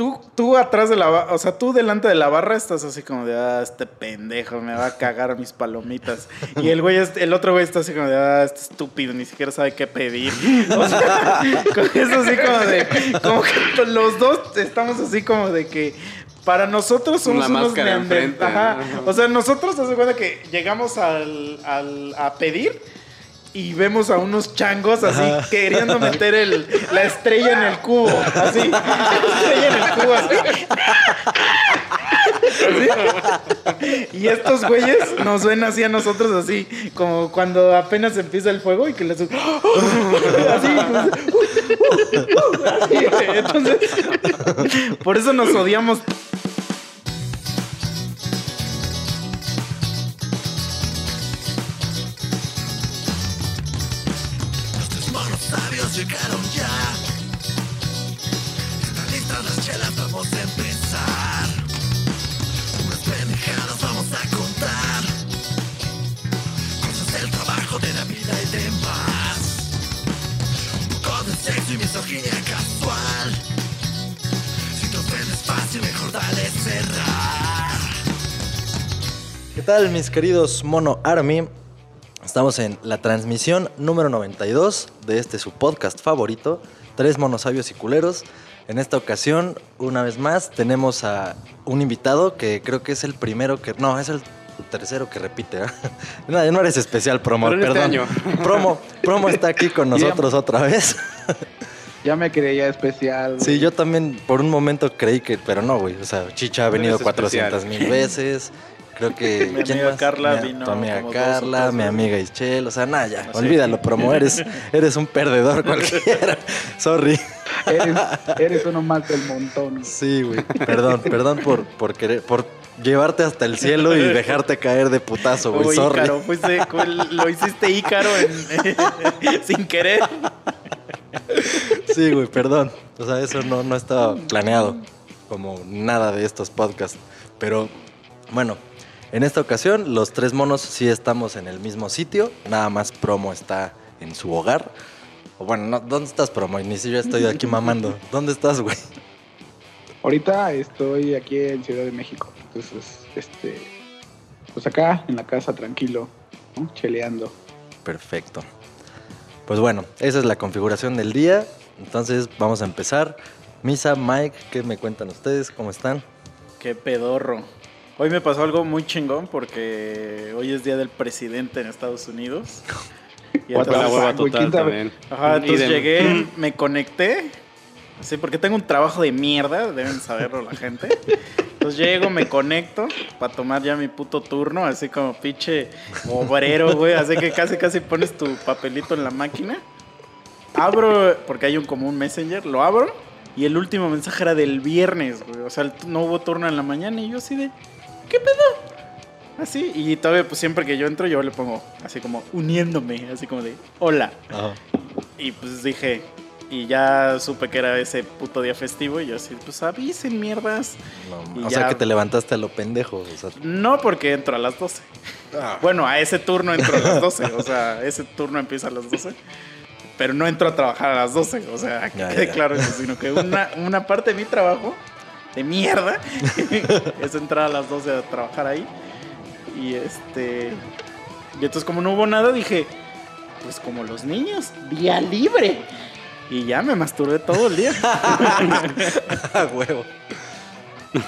tú, tú atrás de la barra, o sea, tú delante de la barra estás así como de, ah, este pendejo me va a cagar mis palomitas. Y el güey, el otro güey está así como de, ah, este estúpido, ni siquiera sabe qué pedir. O sea, es así como de, como que los dos estamos así como de que para nosotros somos unos neandertales. O sea, nosotros se cuenta que llegamos al, al, a pedir y vemos a unos changos así queriendo meter el, la estrella en el cubo. Así. La estrella en el cubo así. Y estos güeyes nos ven así a nosotros así, como cuando apenas empieza el fuego y que les... Así, así. Entonces, por eso nos odiamos vamos a empezar. Unas pendejadas vamos a contar. Cosas del trabajo, de la vida y demás. Un poco de sexo y misoginia casual. Si te ofendes fácil, mejor dale cerrar. ¿Qué tal mis queridos Mono Army? Estamos en la transmisión número 92 de este su podcast favorito, Tres Monosabios y Culeros. En esta ocasión, una vez más, tenemos a un invitado que creo que es el primero que... No, es el tercero que repite. ¿eh? No, no eres especial, Promo, este perdón. Promo, Promo está aquí con nosotros otra vez. Ya me creía especial. Sí, yo también por un momento creí que, pero no, güey. O sea, Chicha ha venido 400 mil veces. Creo que. mi amiga Carla vino. Tu amiga Carla, mi amiga Ischel. O sea, nada, ya. Olvídalo, promo. Eres, eres un perdedor cualquiera. Sorry. Eres, uno más del montón. Sí, güey. Perdón, perdón por, por querer. Por llevarte hasta el cielo y dejarte caer de putazo, güey. Sorry. Ícaro, lo hiciste Ícaro sin querer. Sí, güey, perdón. O sea, eso no, no estaba planeado. Como nada de estos podcasts. Pero, bueno, en esta ocasión, los tres monos sí estamos en el mismo sitio, nada más Promo está en su hogar. O bueno, ¿dónde estás, Promo? Ni si yo estoy aquí mamando. ¿Dónde estás, güey? Ahorita estoy aquí en Ciudad de México. Entonces, este. Pues acá, en la casa, tranquilo, cheleando. Perfecto. Pues bueno, esa es la configuración del día. Entonces, vamos a empezar. Misa, Mike, ¿qué me cuentan ustedes? ¿Cómo están? Qué pedorro. Hoy me pasó algo muy chingón porque hoy es día del presidente en Estados Unidos. Y entonces, la hueva total también. Ajá, entonces llegué, me conecté. Sí, porque tengo un trabajo de mierda, deben saberlo la gente. Entonces llego, me conecto para tomar ya mi puto turno, así como pinche obrero, güey. Así que casi, casi pones tu papelito en la máquina. Abro, porque hay un común messenger, lo abro. Y el último mensaje era del viernes, güey. O sea, no hubo turno en la mañana y yo así de, ¿qué pedo? Así, y todavía, pues siempre que yo entro, yo le pongo así como uniéndome, así como de, hola. Y pues dije, y ya supe que era ese puto día festivo y yo así, pues avisen mierdas. o sea que te levantaste a lo pendejo. No, porque entro a las 12. Ah. Bueno, a ese turno entro a las 12. o sea, ese turno empieza a las 12. Pero no entro a trabajar a las 12. O sea, que quede claro eso, sino que una, una parte de mi trabajo de mierda. es entrar a las 12 a trabajar ahí. Y este. Y entonces, como no hubo nada, dije, pues como los niños, día libre. Y ya me masturbé todo el día. huevo.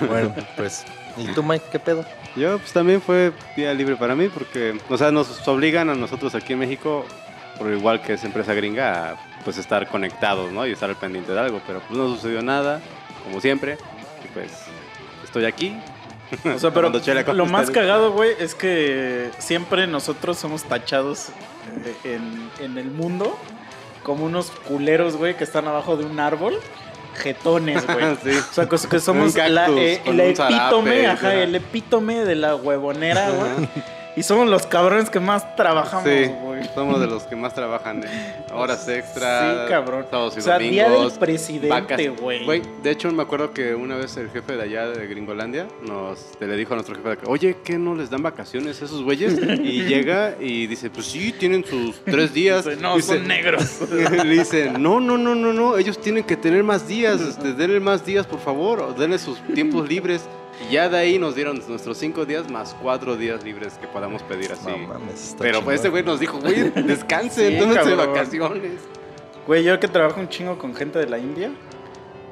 Bueno, pues. ¿Y tú, Mike, qué pedo? Yo, pues también fue día libre para mí, porque, o sea, nos obligan a nosotros aquí en México, por igual que es empresa gringa, a pues estar conectados, ¿no? Y estar al pendiente de algo, pero pues no sucedió nada, como siempre pues estoy aquí. O sea, pero lo más cagado, güey, es que siempre nosotros somos tachados eh, en, el mundo como unos culeros, güey, que están abajo de un árbol jetones, güey. O sea, que somos la, eh, el epítome, ajá, el epítome de la huevonera, güey. Y somos los cabrones que más trabajamos, güey. Somos de los que más trabajan eh, horas extra. Sí, cabrón. Sábados y O sea, día del presidente, güey. De hecho, me acuerdo que una vez el jefe de allá de Gringolandia nos le dijo a nuestro jefe de acá, oye, ¿qué no les dan vacaciones a esos güeyes? Y llega y dice, pues sí, tienen sus tres días. Dice, no, Dice- son negros. Le dice, no, no, no, no, no, ellos tienen que tener más días, este, denle más días, por favor, o denle sus tiempos libres. Y ya de ahí nos dieron nuestros cinco días más cuatro días libres que podamos pedir así. No mames, está Pero pues chingón. este güey nos dijo, güey, descansen, Sí, tómense cabrón. vacaciones. Güey, yo que trabajo un chingo con gente de la India.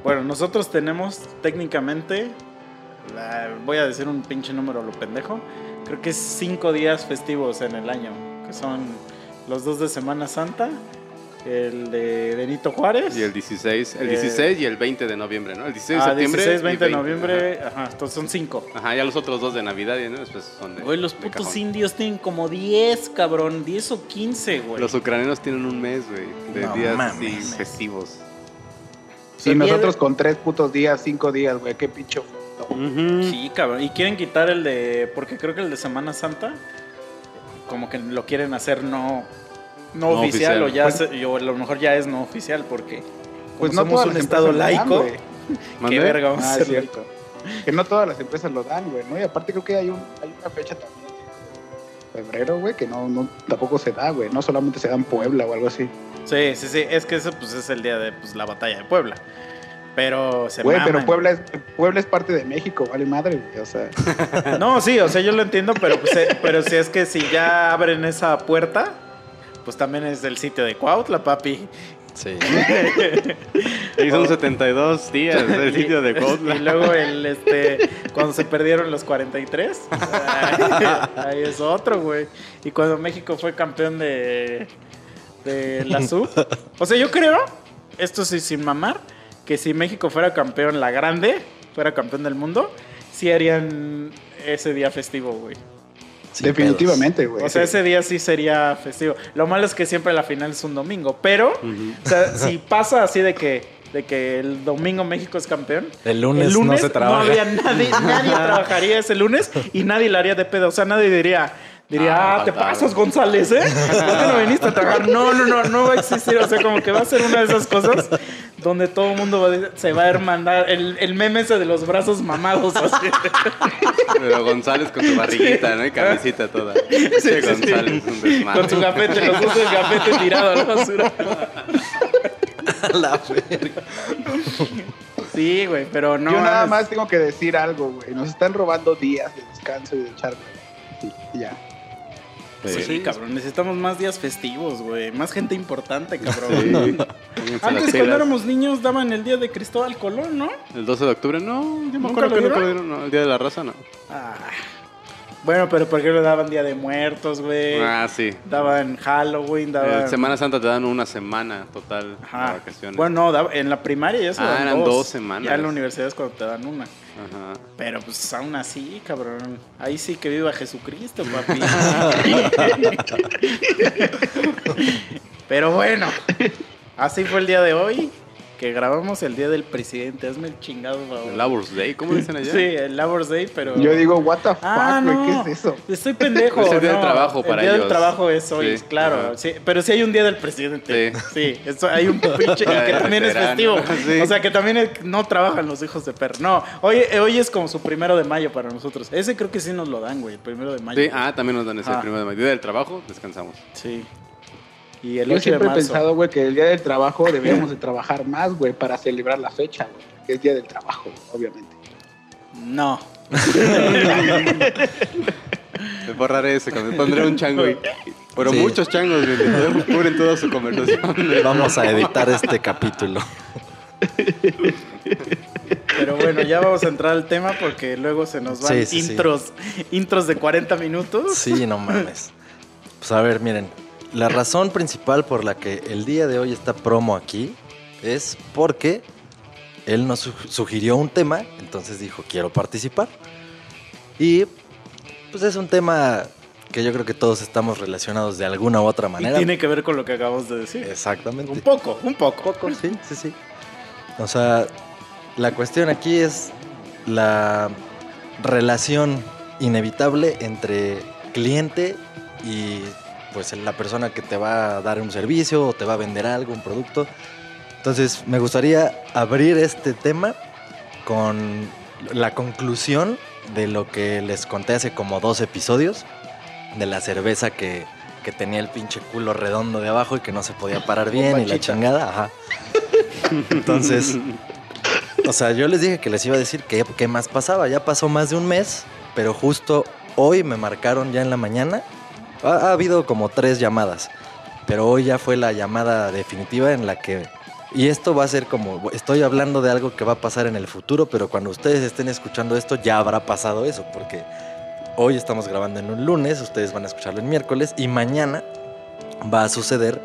Bueno, nosotros tenemos técnicamente, la- voy a decir un pinche número a lo pendejo, creo que es cinco días festivos en el año, que son los dos de Semana Santa, el de Benito Juárez. Y el 16, el Eh, 16 y el 20 de noviembre, ¿no? El 16 de ah, septiembre. 16, y 20 de noviembre, ajá. entonces son cinco. Ajá. Ajá, ya los otros dos de Navidad, ¿no? Después son de. Güey, los de putos cajón. indios tienen como 10, cabrón, 10 o 15, güey. Los ucranianos tienen un mes, güey, de No días mames. festivos. Y el día nosotros con tres putos días, cinco días, güey, qué pincho. Sí, cabrón. Y quieren quitar el de. Porque creo que el de Semana Santa. Como que lo quieren hacer no. No, No oficial, oficial. o ya. se- o a lo mejor ya es no oficial porque. Pues no somos un estado laico. Qué verga vamos a Ah, es hacer. cierto. Que no todas las empresas lo dan, güey, ¿no? Y aparte creo que hay, un, hay una fecha también. Febrero, güey, que no, no tampoco se da, güey. No solamente se da en Puebla o algo así. Sí, sí, sí. Es que ese pues, es el día de pues, la batalla de Puebla. Pero se Güey, pero. Puebla es, Puebla es parte de México, vale madre, güey. O sea, No, sí, o sea, yo lo entiendo, pero, pues, eh, pero si es que si ya abren esa puerta, pues también es del sitio de Cuautla, papi. Sí. Y son 72 días del sitio de Y Cuautla. luego el este cuando se perdieron los 43, ahí, ahí es otro, güey. Y cuando México fue campeón de de la sub. O sea, yo creo, esto sí sin mamar, que si México fuera campeón la grande, fuera campeón del mundo, sí harían ese día festivo, güey. Sin definitivamente, güey. O sea, ese día sí sería festivo. Lo malo es que siempre la final es un domingo, pero o sea, si pasa así de que de que el domingo México es campeón, El lunes no se trabaja. habría nadie, nadie trabajaría ese lunes y nadie le haría de pedo. O sea, nadie diría, diría, Ah, ah, te pasas, González, ¿eh? ¿Por qué no viniste a trabajar? No, no, no, no va a existir. O sea, como que va a ser una de esas cosas donde todo el mundo va a decir- se va a hermandar. El, el meme ese de los brazos mamados, así. Pero González con su barriguita, ¿no? Y camisita toda. Sí, sí. González, un desmadre. Con su gafete, los dos del gafete tirado a la basura. La verga. Sí, güey, pero no. Yo nada más tengo que decir algo, güey. Nos están robando días de descanso y de echar. Y ya. Sí, cabrón, necesitamos más días festivos, güey. Más gente importante, cabrón. Sí. Antes, cuando éramos niños, daban el día de Cristóbal Colón, ¿no? El 12 de octubre, no, yo me ¿Nunca acuerdo que nunca dieron? lo dieron, no, el Día de la Raza, no. Ah. Bueno, pero ¿por qué le daban Día de Muertos, güey? Ah, sí. Daban Halloween, daban... Semana Santa te dan una semana total Ajá. de vacaciones. Bueno, no, en la primaria ya se Ah, dan eran dos. dos semanas. Ya en la universidad es cuando te dan una. Ajá. Pero pues aún así, cabrón. Ahí sí que viva Jesucristo, papi. Pero bueno, así fue el día de hoy. Que grabamos el día del presidente. Hazme el chingado, favor. El Labor's Day, ¿cómo dicen allá? Sí, el Labor Day, pero. Yo digo, what the fuck, Ah, güey, no. ¿qué es eso? Estoy pendejo. Es el día del trabajo para El día del ellos. trabajo es hoy, Sí, claro. Sí, pero sí hay un día del presidente. Sí. Sí, eso, hay un pinche que también es festivo. Sí. O sea, que también es- no trabajan los hijos de perro. No, hoy, hoy es como su primero de mayo para nosotros. Ese creo que sí nos lo dan, güey, el primero de mayo. Sí, ah, también nos dan ese Ah. primero de mayo. Día del trabajo, descansamos. Sí. Y el Yo 8 de siempre he pensado, güey, que el día del trabajo deberíamos de trabajar más, güey, para celebrar la fecha, güey. Que es día del trabajo, obviamente. No. Me borraré ese, me pondré un chango y... Pero Sí. muchos changos, güey, que cubren toda su conversación. Vamos a editar este capítulo. Pero bueno, ya vamos a entrar al tema porque luego se nos van Sí, sí, sí. intros, intros de 40 minutos. Sí, no mames. Pues a ver, miren. La razón principal por la que el día de hoy está promo aquí es porque él nos su- sugirió un tema, entonces dijo, quiero participar. Y pues es un tema que yo creo que todos estamos relacionados de alguna u otra Y manera. tiene que ver con lo que acabamos de decir. Exactamente. Un poco, un poco. Sí, sí, sí. O sea, la cuestión aquí es la relación inevitable entre cliente y pues la persona que te va a dar un servicio o te va a vender algo, un producto. Entonces, me gustaría abrir este tema con la conclusión de lo que les conté hace como dos episodios, de la cerveza que, que tenía el pinche culo redondo de abajo y que no se podía parar bien y la chingada, ajá. Entonces, o sea, yo les dije que les iba a decir qué, qué más pasaba. Ya pasó más de un mes, pero justo hoy me marcaron ya en la mañana. Ha, ha habido como tres llamadas, pero hoy ya fue la llamada definitiva en la que... Y esto va a ser como, estoy hablando de algo que va a pasar en el futuro, pero cuando ustedes estén escuchando esto ya habrá pasado eso, porque hoy estamos grabando en un lunes, ustedes van a escucharlo en miércoles, y mañana va a suceder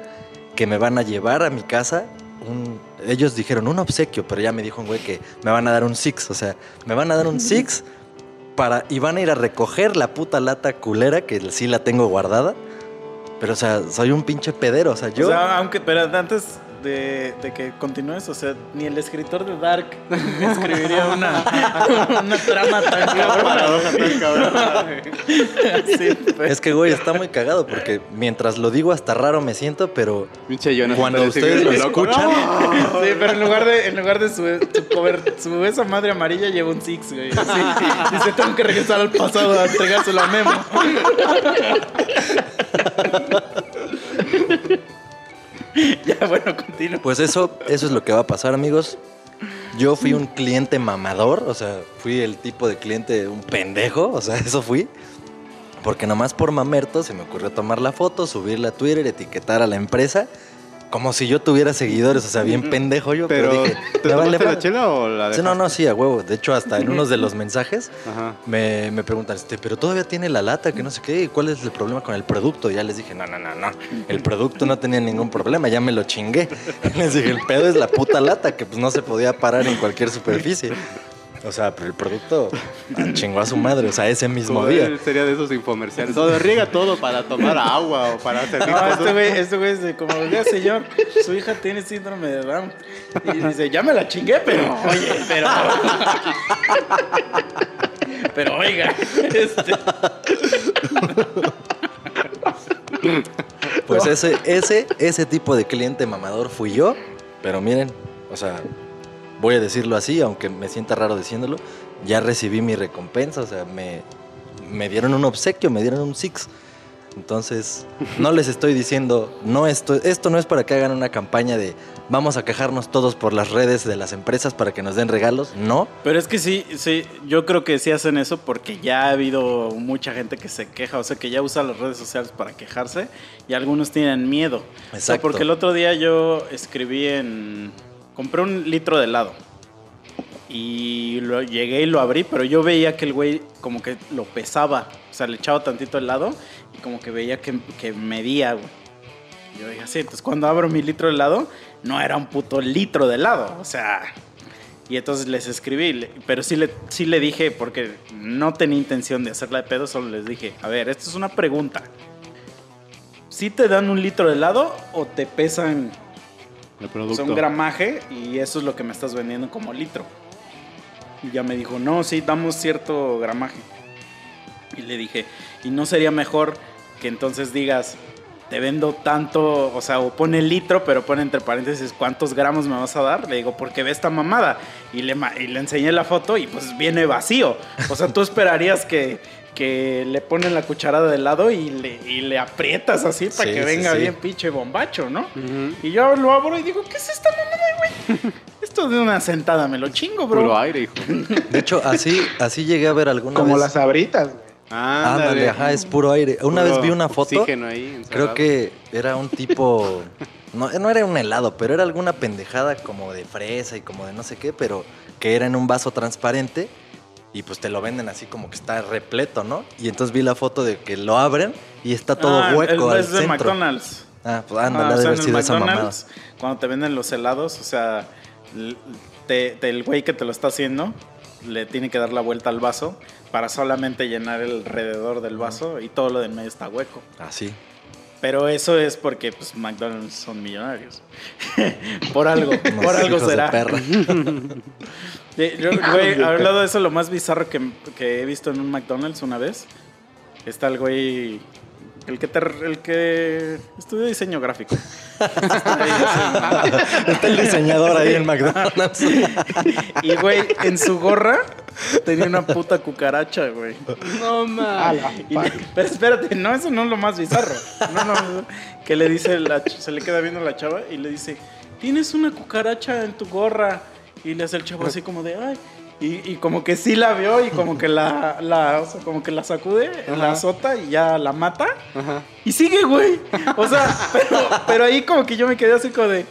que me van a llevar a mi casa un... Ellos dijeron un obsequio, pero ya me dijo un güey que me van a dar un six, o sea, me van a dar un six para... Y van a ir a recoger la puta lata culera, que sí la tengo guardada, pero o sea, soy un pinche pedero, o sea, yo... O sea, aunque, pero antes de, de que continúes, o sea, ni el escritor de Dark escribiría una, una trama tan cabrona. Sí, pues. Es que, güey, está muy cagado porque mientras lo digo hasta raro me siento, pero cuando ustedes lo escuchan, Sí, pero en lugar de, en lugar de su, su cover, su esa madre amarilla lleva un six, güey. Dice, tengo que regresar al pasado a entregárselo a Memo. ya, bueno, continúo. Pues eso, eso es lo que va a pasar, amigos. Yo fui un cliente mamador, o sea, fui el tipo de cliente, un pendejo, o sea, eso fui. Porque nomás por mamerto se me ocurrió tomar la foto, subirla a Twitter, etiquetar a la empresa, como si yo tuviera seguidores, o sea, bien pendejo yo. Pero, Pero, dije, ¿te "Me vale la madre". chela o la dejaste? no, no, sí, a huevo. De hecho, hasta en unos de los mensajes me, me preguntan, este, pero todavía tiene la lata, que no sé qué, ¿y cuál es el problema con el producto? Y ya les dije, no, no, no, no, el producto no tenía ningún problema, ya me lo chingué. Les dije, el pedo es la puta lata, que pues no se podía parar en cualquier superficie. O sea, pero el producto chingó a su madre, o sea, ese mismo día. sería de esos infomerciales. Todo riega todo para tomar agua o para hacer No, este güey, este güey es de como, oiga, señor, su hija tiene síndrome de Down. Y dice, ya me la chingué, pero, oye, pero. Pero, oiga, este. Pues ese, ese, ese tipo de cliente mamador fui yo, pero miren, o sea, voy a decirlo así, aunque me sienta raro diciéndolo, ya recibí mi recompensa, o sea, me, me dieron un obsequio, me dieron un six. Entonces, no les estoy diciendo, no esto, esto no es para que hagan una campaña de vamos a quejarnos todos por las redes de las empresas para que nos den regalos, no. Pero es que sí, sí, yo creo que sí hacen eso porque ya ha habido mucha gente que se queja, o sea, que ya usa las redes sociales para quejarse y algunos tienen miedo. O sea, Exacto. porque el otro día yo escribí en... Compré un litro de helado y lo, llegué y lo abrí, pero yo veía que el güey como que lo pesaba, o sea, le echaba tantito helado y como que veía que, que medía, güey. Yo dije así, entonces cuando abro mi litro de helado, no era un puto litro de helado, o sea... Y entonces les escribí, pero sí le, sí le dije, porque no tenía intención de hacerla de pedo, solo les dije, a ver, esto es una pregunta. ¿Sí te dan un litro de helado o te pesan El o producto. sea, un gramaje y eso es lo que me estás vendiendo como litro? Y ya me dijo, no, sí, damos cierto gramaje. Y le dije, ¿y no sería mejor que entonces digas, te vendo tanto, o sea, o pone litro, pero pone entre paréntesis cuántos gramos me vas a dar? Le digo, porque ve esta mamada. Y le, y le enseñé la foto y pues viene vacío. O sea, tú esperarías que, que le ponen la cucharada de lado y le, y le aprietas así para Sí, que venga sí. bien pinche bombacho, ¿no? Y yo lo abro y digo, ¿qué es esta mamada, güey? Esto de una sentada me lo chingo, bro. Puro aire, hijo. De hecho, así, así llegué a ver alguna Como vez. las sabritas, güey. Ándale, ajá, es puro aire. Una Puro vez vi una foto. Oxígeno ahí. Creo que era un tipo. No, no era un helado, pero era alguna pendejada como de fresa y como de no sé qué, pero que era en un vaso transparente y pues te lo venden así como que está repleto, ¿no? Y entonces vi la foto de que lo abren y está todo Ah, hueco el- al es de centro. McDonald's. Ah, pues ándale, Ah, o de sea, haber en sido esa mamada. McDonald's, cuando te venden los helados, o sea, l- te- te- el güey que te lo está haciendo le tiene que dar la vuelta al vaso para solamente llenar el alrededor del vaso y todo lo del medio está hueco. Así. Pero eso es porque pues McDonald's son millonarios. por algo, por algo de será. yo, güey, hablado de eso, lo más bizarro que, que he visto en un McDonald's una vez, está el güey El que, te, el que estudió diseño gráfico. Está el diseñador ahí en McDonald's. Y, güey, en su gorra tenía una puta cucaracha, güey. No mames. pero espérate, no, eso no es lo más bizarro. No, no, no. que le dice, la se le queda viendo la chava y le dice, tienes una cucaracha en tu gorra. Y le hace el chavo así como de, ay. Y, y como que sí la vio y como que la, la, o sea, como que la sacude, la azota y ya la mata. Ajá. Y sigue, güey. O sea, pero, pero ahí como que yo me quedé así como de.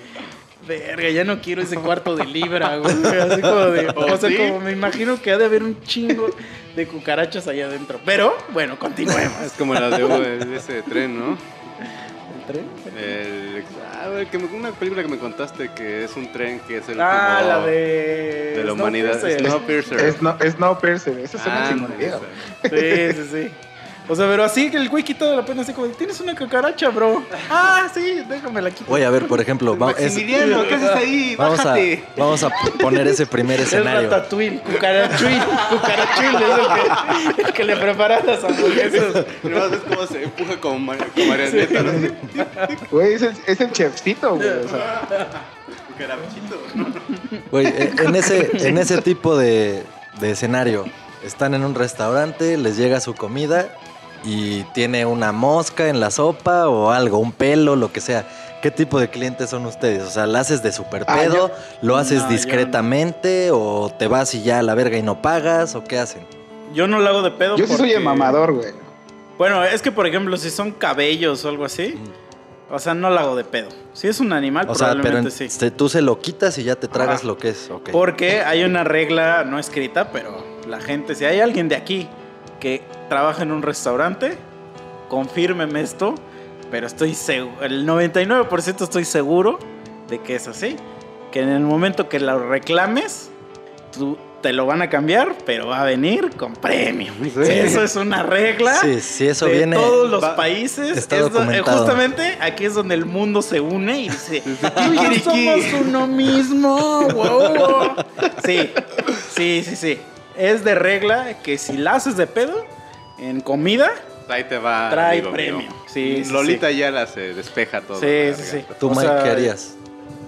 Verga, ya no quiero ese cuarto de libra, güey. Así como de. O sea, ¿Sí? como me imagino que ha de haber un chingo de cucarachas allá adentro. Pero, bueno, continuemos. Es como la de, de ese tren, ¿no? ¿El tren? El, ah, güey, que me- una película que me contaste que es un tren que es el Ah, como la de. de la humanidad. Snowpiercer. Snowpiercer. Es no, es no Piercer, esa es una Ah, chingonería. esa. güey. Sí, sí, sí. O sea, pero así que el güey quitado la pena, así como, de, tienes una cucaracha, bro. Ah, sí, déjame la quito. Oye, a ver, por ejemplo, va- es- Maximiliano, ¿qué haces ahí? vamos, a, vamos a poner ese primer Es escenario. Ratatouille, cucarachuil, cucarachuil, es el que, el que le prepara las hamburguesas. A ver cómo se empuja como, ma- como marioneta, ¿no? Güey, es el, es el chefcito, güey. O sea. Güey, eh, en ese, en ese tipo de, de escenario, están en un restaurante, les llega su comida y tiene una mosca en la sopa o algo, un pelo, lo que sea. ¿Qué tipo de clientes son ustedes? O sea, ¿la haces de super Ah, pedo? ¿Lo haces No, discretamente? ¿O te vas y ya a la verga y no pagas? ¿O qué hacen? Yo no lo hago de pedo. yo sí soy el mamador, güey. Bueno, es que por ejemplo, si son cabellos o algo así, o sea, no lo hago de pedo. Si es un animal, O sea, pero probablemente en- sí. tú se lo quitas y ya te tragas Ajá. lo que es. ok. Porque hay una regla no escrita, pero la gente, si hay alguien de aquí que trabaja en un restaurante, confírmeme esto, pero estoy seguro, el 99% estoy seguro de que es así. Que en el momento que lo reclames, tú te lo van a cambiar, pero va a venir con premio. Eso es una regla. Sí, sí, eso de viene. todos los va- países. está Es do- eh, documentado. justamente aquí es donde el mundo se une y dice, somos uno mismo. wow". Sí, sí, sí, sí. Es de regla que si la haces de pedo en comida, Ahí te va. Trae amigo premio. mío. Sí, sí, Lolita sí. ya la se despeja todo. sí, sí, sí. ¿Tú, Mike, qué harías?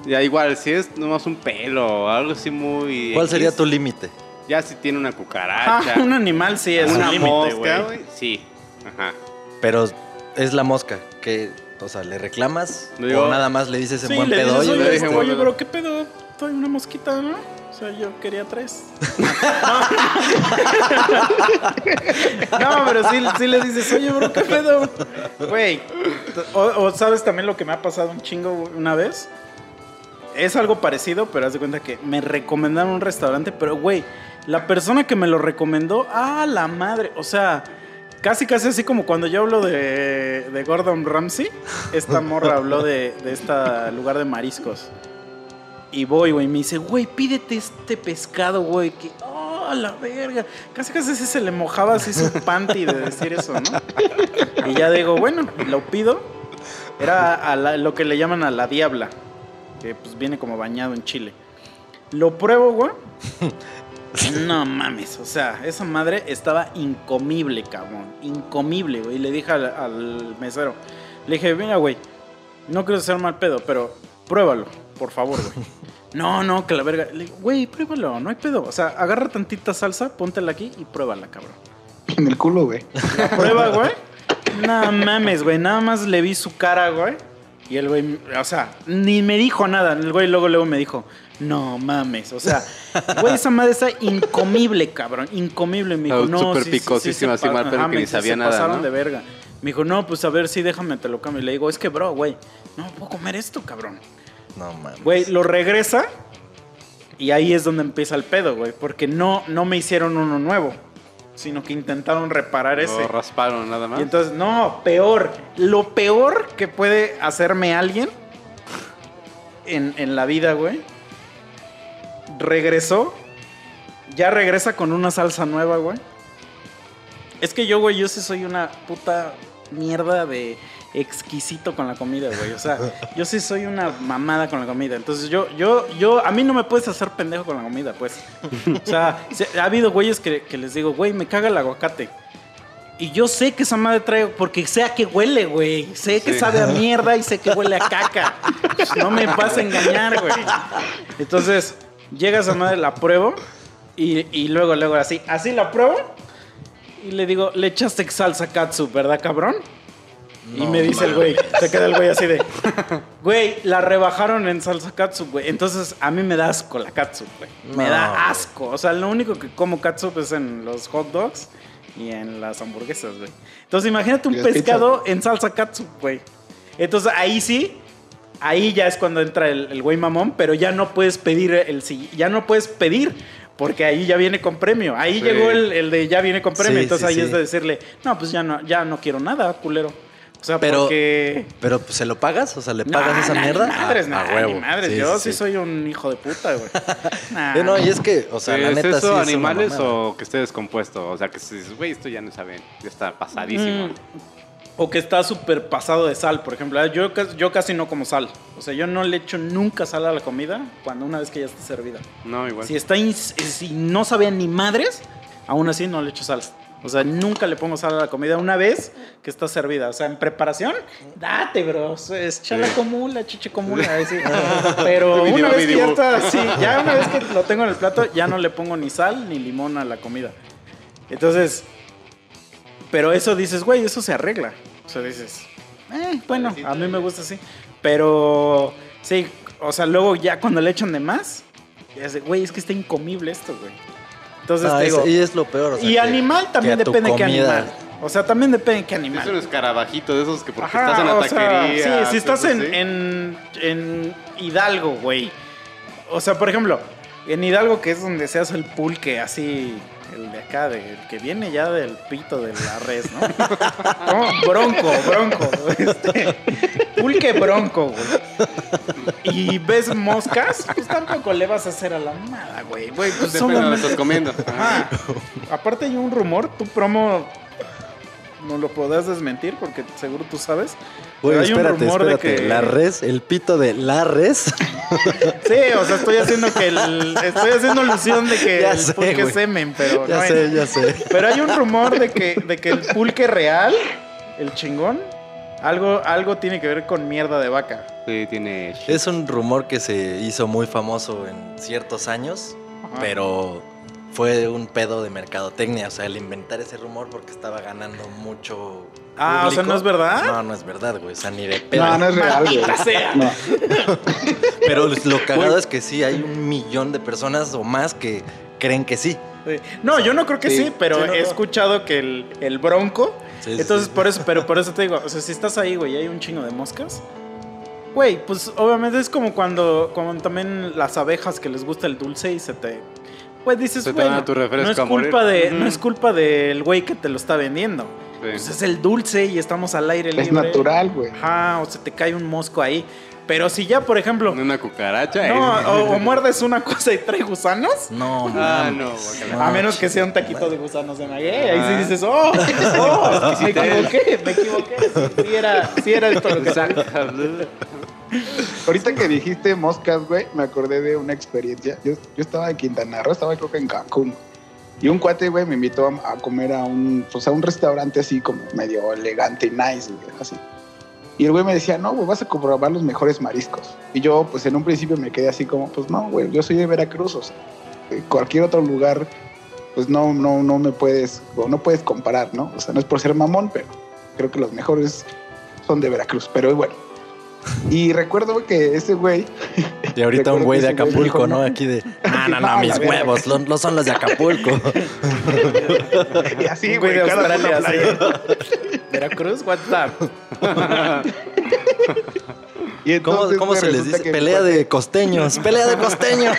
Ya igual, si es nomás un pelo o algo así muy. ¿Cuál X, sería tu límite? Ya si tiene una ah, cucaracha. un animal sí es una un límite, mosca, güey. Sí. Ajá. Pero es la mosca, que, o sea, ¿le reclamas? Yo- o nada más le dices en Sí, buen le pedo, dices, oye, este- dije, oye, bueno. bro, ¿qué pedo? Soy una mosquita, ¿no? O sea, yo quería tres. no, pero sí, sí le dices, oye, bro, ¿qué pedo? Güey, o, o sabes también lo que me ha pasado un chingo una vez. Es algo parecido, pero haz de cuenta que me recomendaron un restaurante, pero güey, la persona que me lo recomendó, ah, la madre, o sea, casi casi así como cuando yo hablo de, de Gordon Ramsay, esta morra habló de, de este lugar de mariscos. Y voy, güey, me dice, güey, pídete este pescado, güey, que, oh, la verga. Casi casi se le mojaba así su panty de decir eso, ¿no? Y ya digo, bueno, lo pido. Era a la- lo que le llaman a la diabla, que pues viene como bañado en chile. Lo pruebo, güey. No mames, o sea, esa madre estaba incomible, cabrón. Incomible, güey. Y le dije al, al mesero, le dije, mira, güey, no quiero ser mal pedo, pero pruébalo, por favor, güey. No, no, que la verga. Le digo, güey, pruébalo, no hay pedo. O sea, agarra tantita salsa, póntela aquí y pruébala, cabrón. En el culo, güey. Prueba, güey. No mames, güey. Nada más le vi su cara, güey. Y el güey, o sea, ni me dijo nada. El güey luego, luego me dijo, no mames. O sea, güey, esa madre está incomible, cabrón. Incomible. Me dijo, no. súper sí, sí, sí, picosísima, se así mal ajá, que ni sabía se nada, pasaron ¿no? de verga. Me dijo, no, pues a ver, sí, déjame, te lo cambio. Y le digo, es que, bro, güey, no puedo comer esto, cabrón. No mames. Güey, lo regresa y ahí es donde empieza el pedo, güey. Porque no, no me hicieron uno nuevo, sino que intentaron reparar ese. Lo rasparon nada más. Y entonces, no, peor. Lo peor que puede hacerme alguien en, en la vida, güey. Regresó. Ya regresa con una salsa nueva, güey. Es que yo, güey, yo sí soy una puta mierda de exquisito con la comida, güey. O sea, yo sí soy una mamada con la comida. Entonces yo, yo, yo, a mí no me puedes hacer pendejo con la comida, pues. O sea, se- ha habido güeyes que, que les digo, güey, me caga el aguacate. Y yo sé que esa madre trae, porque sé a qué huele, güey. Sé que Sí. sabe a mierda y sé que huele a caca. No me vas a engañar, güey. Entonces, llega esa madre, la pruebo y, y luego, luego así, así la pruebo y le digo, le echaste salsa katsu, ¿verdad, cabrón? Y me dice el güey, se queda el güey así de, güey, la rebajaron en salsa katsu, güey. Entonces, a mí me da asco la katsu, güey. Me No, da asco. O sea, lo único que como katsu es en los hot dogs y en las hamburguesas, güey. Entonces, imagínate un pescado en salsa katsu, güey. Entonces, ahí sí, ahí ya es cuando entra el el güey mamón, pero ya no puedes pedir el ya no puedes pedir. Porque ahí ya viene con premio. Ahí Sí. llegó el, el de ya viene con premio. Sí, Entonces sí, ahí sí. es de decirle, no, pues ya no, ya no quiero nada, culero. O sea, Pero- porque. Pero pues, ¿se lo pagas? O sea, ¿le pagas Nah, esa nah, mierda? Ni madres, Ah, nah, a huevo. ni madres. Sí, Yo sí, sí, soy un hijo de puta, güey. Nah. Eh, no, y es que, o sea, la ¿Es neta eso sí es una animales o que esté descompuesto? O sea, que si dices, güey, esto ya no sabe, ya está pasadísimo. Mm, O que está súper pasado de sal, por ejemplo. Ah, Yo, yo casi no como sal. O sea, yo no le echo nunca sal a la comida cuando una vez que ya está servida. No, igual. Si está si no sabía ni madres, aún así no le echo sal. O sea, nunca le pongo sal a la comida una vez que está servida. O sea, en preparación, date, bro. Es chala Sí. comula, chiche comula. ahí sí. Pero una vez que ya está, sí, ya una vez que lo tengo en el plato, ya no le pongo ni sal ni limón a la comida. Entonces, pero eso dices, güey, eso se arregla. O sea, dices, eh, bueno, a mí me gusta así. Pero, sí, o sea, luego ya cuando le echan de más, ya sé, güey, es que está incomible esto, güey. Entonces, Ah, te es- digo, y es lo peor. o sea, y que- animal también que depende de qué animal. O sea, también depende de qué Es un animal. escarabajito de esos que porque Ajá, estás en la o sea, taquería. sí, si estás cosas en, en, en Hidalgo, güey. O sea, por ejemplo, en Hidalgo, que es donde se hace el pulque, así, el de acá, de- el que viene ya del pito de la res, ¿no? ¿Cómo? Bronco, bronco. Este, pulque bronco, güey. Y ves moscas, pues tampoco le vas a hacer a la nada, güey. Güey, pues Depende son de lo que estás comiendo. Ajá. Aparte hay un rumor, tu promo no lo podrás desmentir porque seguro tú sabes. Pero hay un espérate, rumor de que- La res, el pito de la res. Sí, o sea, estoy haciendo que el, estoy haciendo alusión de que Ya el sé, pulque semen, pero ya no sé, ya sé. Pero hay un rumor de que, de que el pulque real, el chingón, algo, algo tiene que ver con mierda de vaca. Sí, tiene. Es un rumor que se hizo muy famoso en ciertos años, Ajá. pero fue un pedo de mercadotecnia. O sea, el inventar ese rumor porque estaba ganando mucho. Ah, o sea. ¿no es verdad? No, no es verdad, güey. O sea, ni de pedo. No, no es real, güey. Maldita sea. No. Pero lo cagado es que sí, hay un millón de personas o más que creen que sí. No, yo no creo que sí, Sí. pero Sí, no, he no. escuchado que el, el bronco. Sí, entonces, sí. por eso, pero por eso te digo, o sea, si estás ahí, güey, y hay un chingo de moscas. Güey, pues obviamente es como cuando, como también las abejas que les gusta el dulce y se te. Pues dices, te refresco no es a morir". culpa de, no es culpa del güey que te lo está vendiendo. Sí. Pues es el dulce y estamos al aire libre. Es natural, güey. Ajá, o se te cae un mosco ahí. Pero si ya, por ejemplo, Una cucaracha. no, eh. o, o muerdes una cosa y trae gusanos. No, Ah, no, guacala. A menos que sea un taquito de gusanos de maguey. Ahí sí dices, oh, oh, me equivoqué, me equivoqué. Sí, sí era, sí era esto lo que Ahorita que dijiste moscas, güey, me acordé de una experiencia. Yo, yo estaba en Quintana Roo, estaba creo que en Cancún. Y un cuate, güey, me invitó a, a comer a un, pues, a un restaurante así como medio elegante y nice, güey, así. Y el güey me decía, no, güey, vas a comprobar los mejores mariscos. Y yo, pues en un principio me quedé así como, pues no, güey, yo soy de Veracruz, o sea, cualquier otro lugar, pues no, no, no me puedes, o no puedes comparar, ¿no? O sea, no es por ser mamón, pero creo que los mejores son de Veracruz. Pero bueno. Y recuerdo que ese güey Y ahorita un güey de Acapulco, dijo, ¿no? Aquí de. No, no, No, no, mis huevos, lo, lo son los de Acapulco. Y así, güey de Australia. Veracruz, what's up? Y ¿Cómo, entonces, cómo se les dice? que Pelea de costeños, pelea de costeños.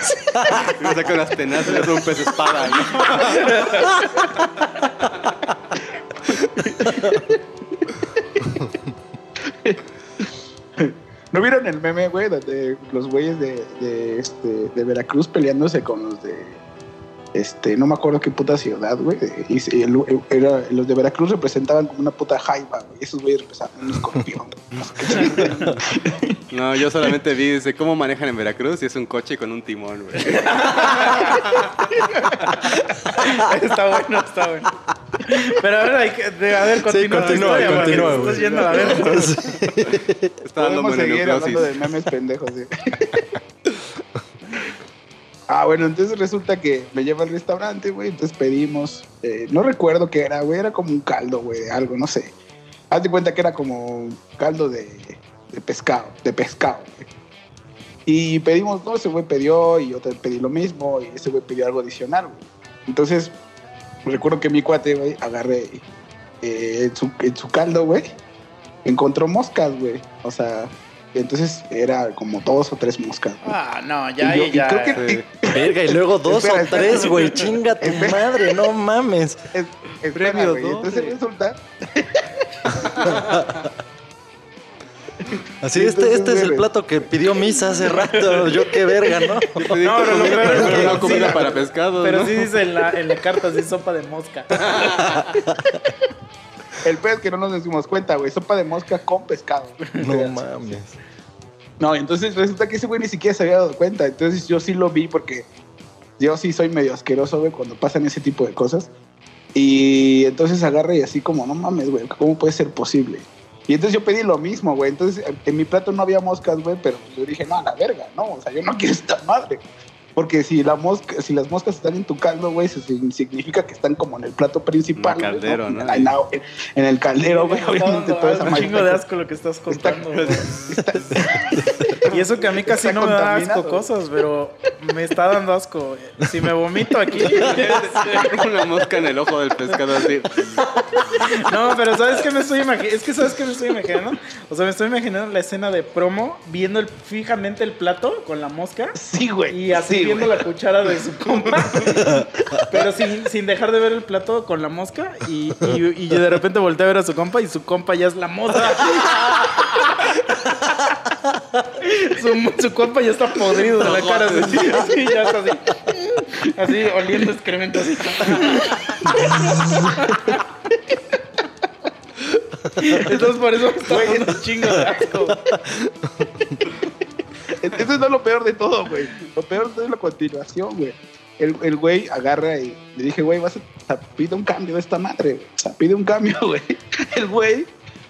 Me saca unas tenazas y pez espada. ¿no? ¿No vieron el meme, güey? Donde los güeyes de, este, de Veracruz peleándose con los de. Este, no me acuerdo qué puta ciudad, güey. Y, el- el- era- los de Veracruz representaban como una puta jaiba, güey. y Esos güeyes representaban un escorpión. güey. No, yo solamente vi dice, cómo manejan en Veracruz y es un coche con un timón, güey. Está bueno, está bueno. Pero a ver, hay que, de- a ver, continúa. la continúa, historia, güey. Estás yendo a la verga. Está dando Podemos seguir hablando de memes pendejos. sí. Ah, bueno, entonces resulta que me lleva al restaurante, güey. Entonces pedimos. eh, no recuerdo qué era, güey. Era como un caldo, güey, algo, no sé. Hazte cuenta que era como caldo de, de pescado, de pescado, güey. Y pedimos, no, ese güey pidió y yo pedí lo mismo y ese güey pidió algo adicional, güey. Entonces, recuerdo que mi cuate, güey, agarré eh, su, en su caldo, güey, encontró moscas, güey. O sea, entonces era como dos o tres moscas. güey. Ah, no, ya, Y yo- ya. y creo que- Sí. Verga, y luego dos Espera, o espera. tres, güey. Chinga tu Espera. madre, no mames. Es- espera, Premio güey, Entonces resulta Así, este, este es el plato que pidió Misa hace rato. Yo qué verga, ¿no? No, pero lo peor es que- Pero no comida sí, para pescado. Pero ¿no? sí dice en la, en la carta, sí, sopa de mosca. el pez que no nos dimos cuenta, güey. Sopa de mosca con pescado. No mames. No, entonces resulta que ese güey ni siquiera se había dado cuenta. Entonces yo sí lo vi porque yo sí soy medio asqueroso, güey, cuando pasan ese tipo de cosas. Y entonces agarra y así como, no mames, güey, ¿cómo puede ser posible? Y entonces yo pedí lo mismo, güey. Entonces en mi plato no había moscas, güey, pero yo dije, no, a la verga, no, o sea, yo no quiero esta madre. Porque si, la mosca, si las moscas están en tu caldo, güey, eso significa que están como en el plato principal. En el caldero, ¿no? En, la- en- en el caldero, güey, Me está obviamente toda esa un chingo está- de asco lo que estás está- contando. güey. Y eso que a mí casi Está no me da asco cosas, pero me está dando asco. güey. Si me vomito aquí. Una mosca en el ojo del pescado así. No, pero ¿sabes qué me estoy imaginando? Es que ¿sabes qué me estoy imaginando? O sea, me estoy imaginando la escena de promo viendo el- fijamente el plato con la mosca. Sí, güey. Y así sí, viendo la cuchara de su compa. pero sin, sin dejar de ver el plato con la mosca. Y, y, y de repente voltea a ver a su compa y su compa ya es la mosca. su, su compa ya está podrido de la cara. Así, así, ya está así. Así, oliendo excremento así. Entonces por eso está un chingo de asco. Eso es no lo peor de todo, güey. Lo peor es la continuación, güey. El, el güey agarra y le dije, güey, vas a, pide un cambio de esta madre, güey. O sea, pide un cambio, güey. El güey,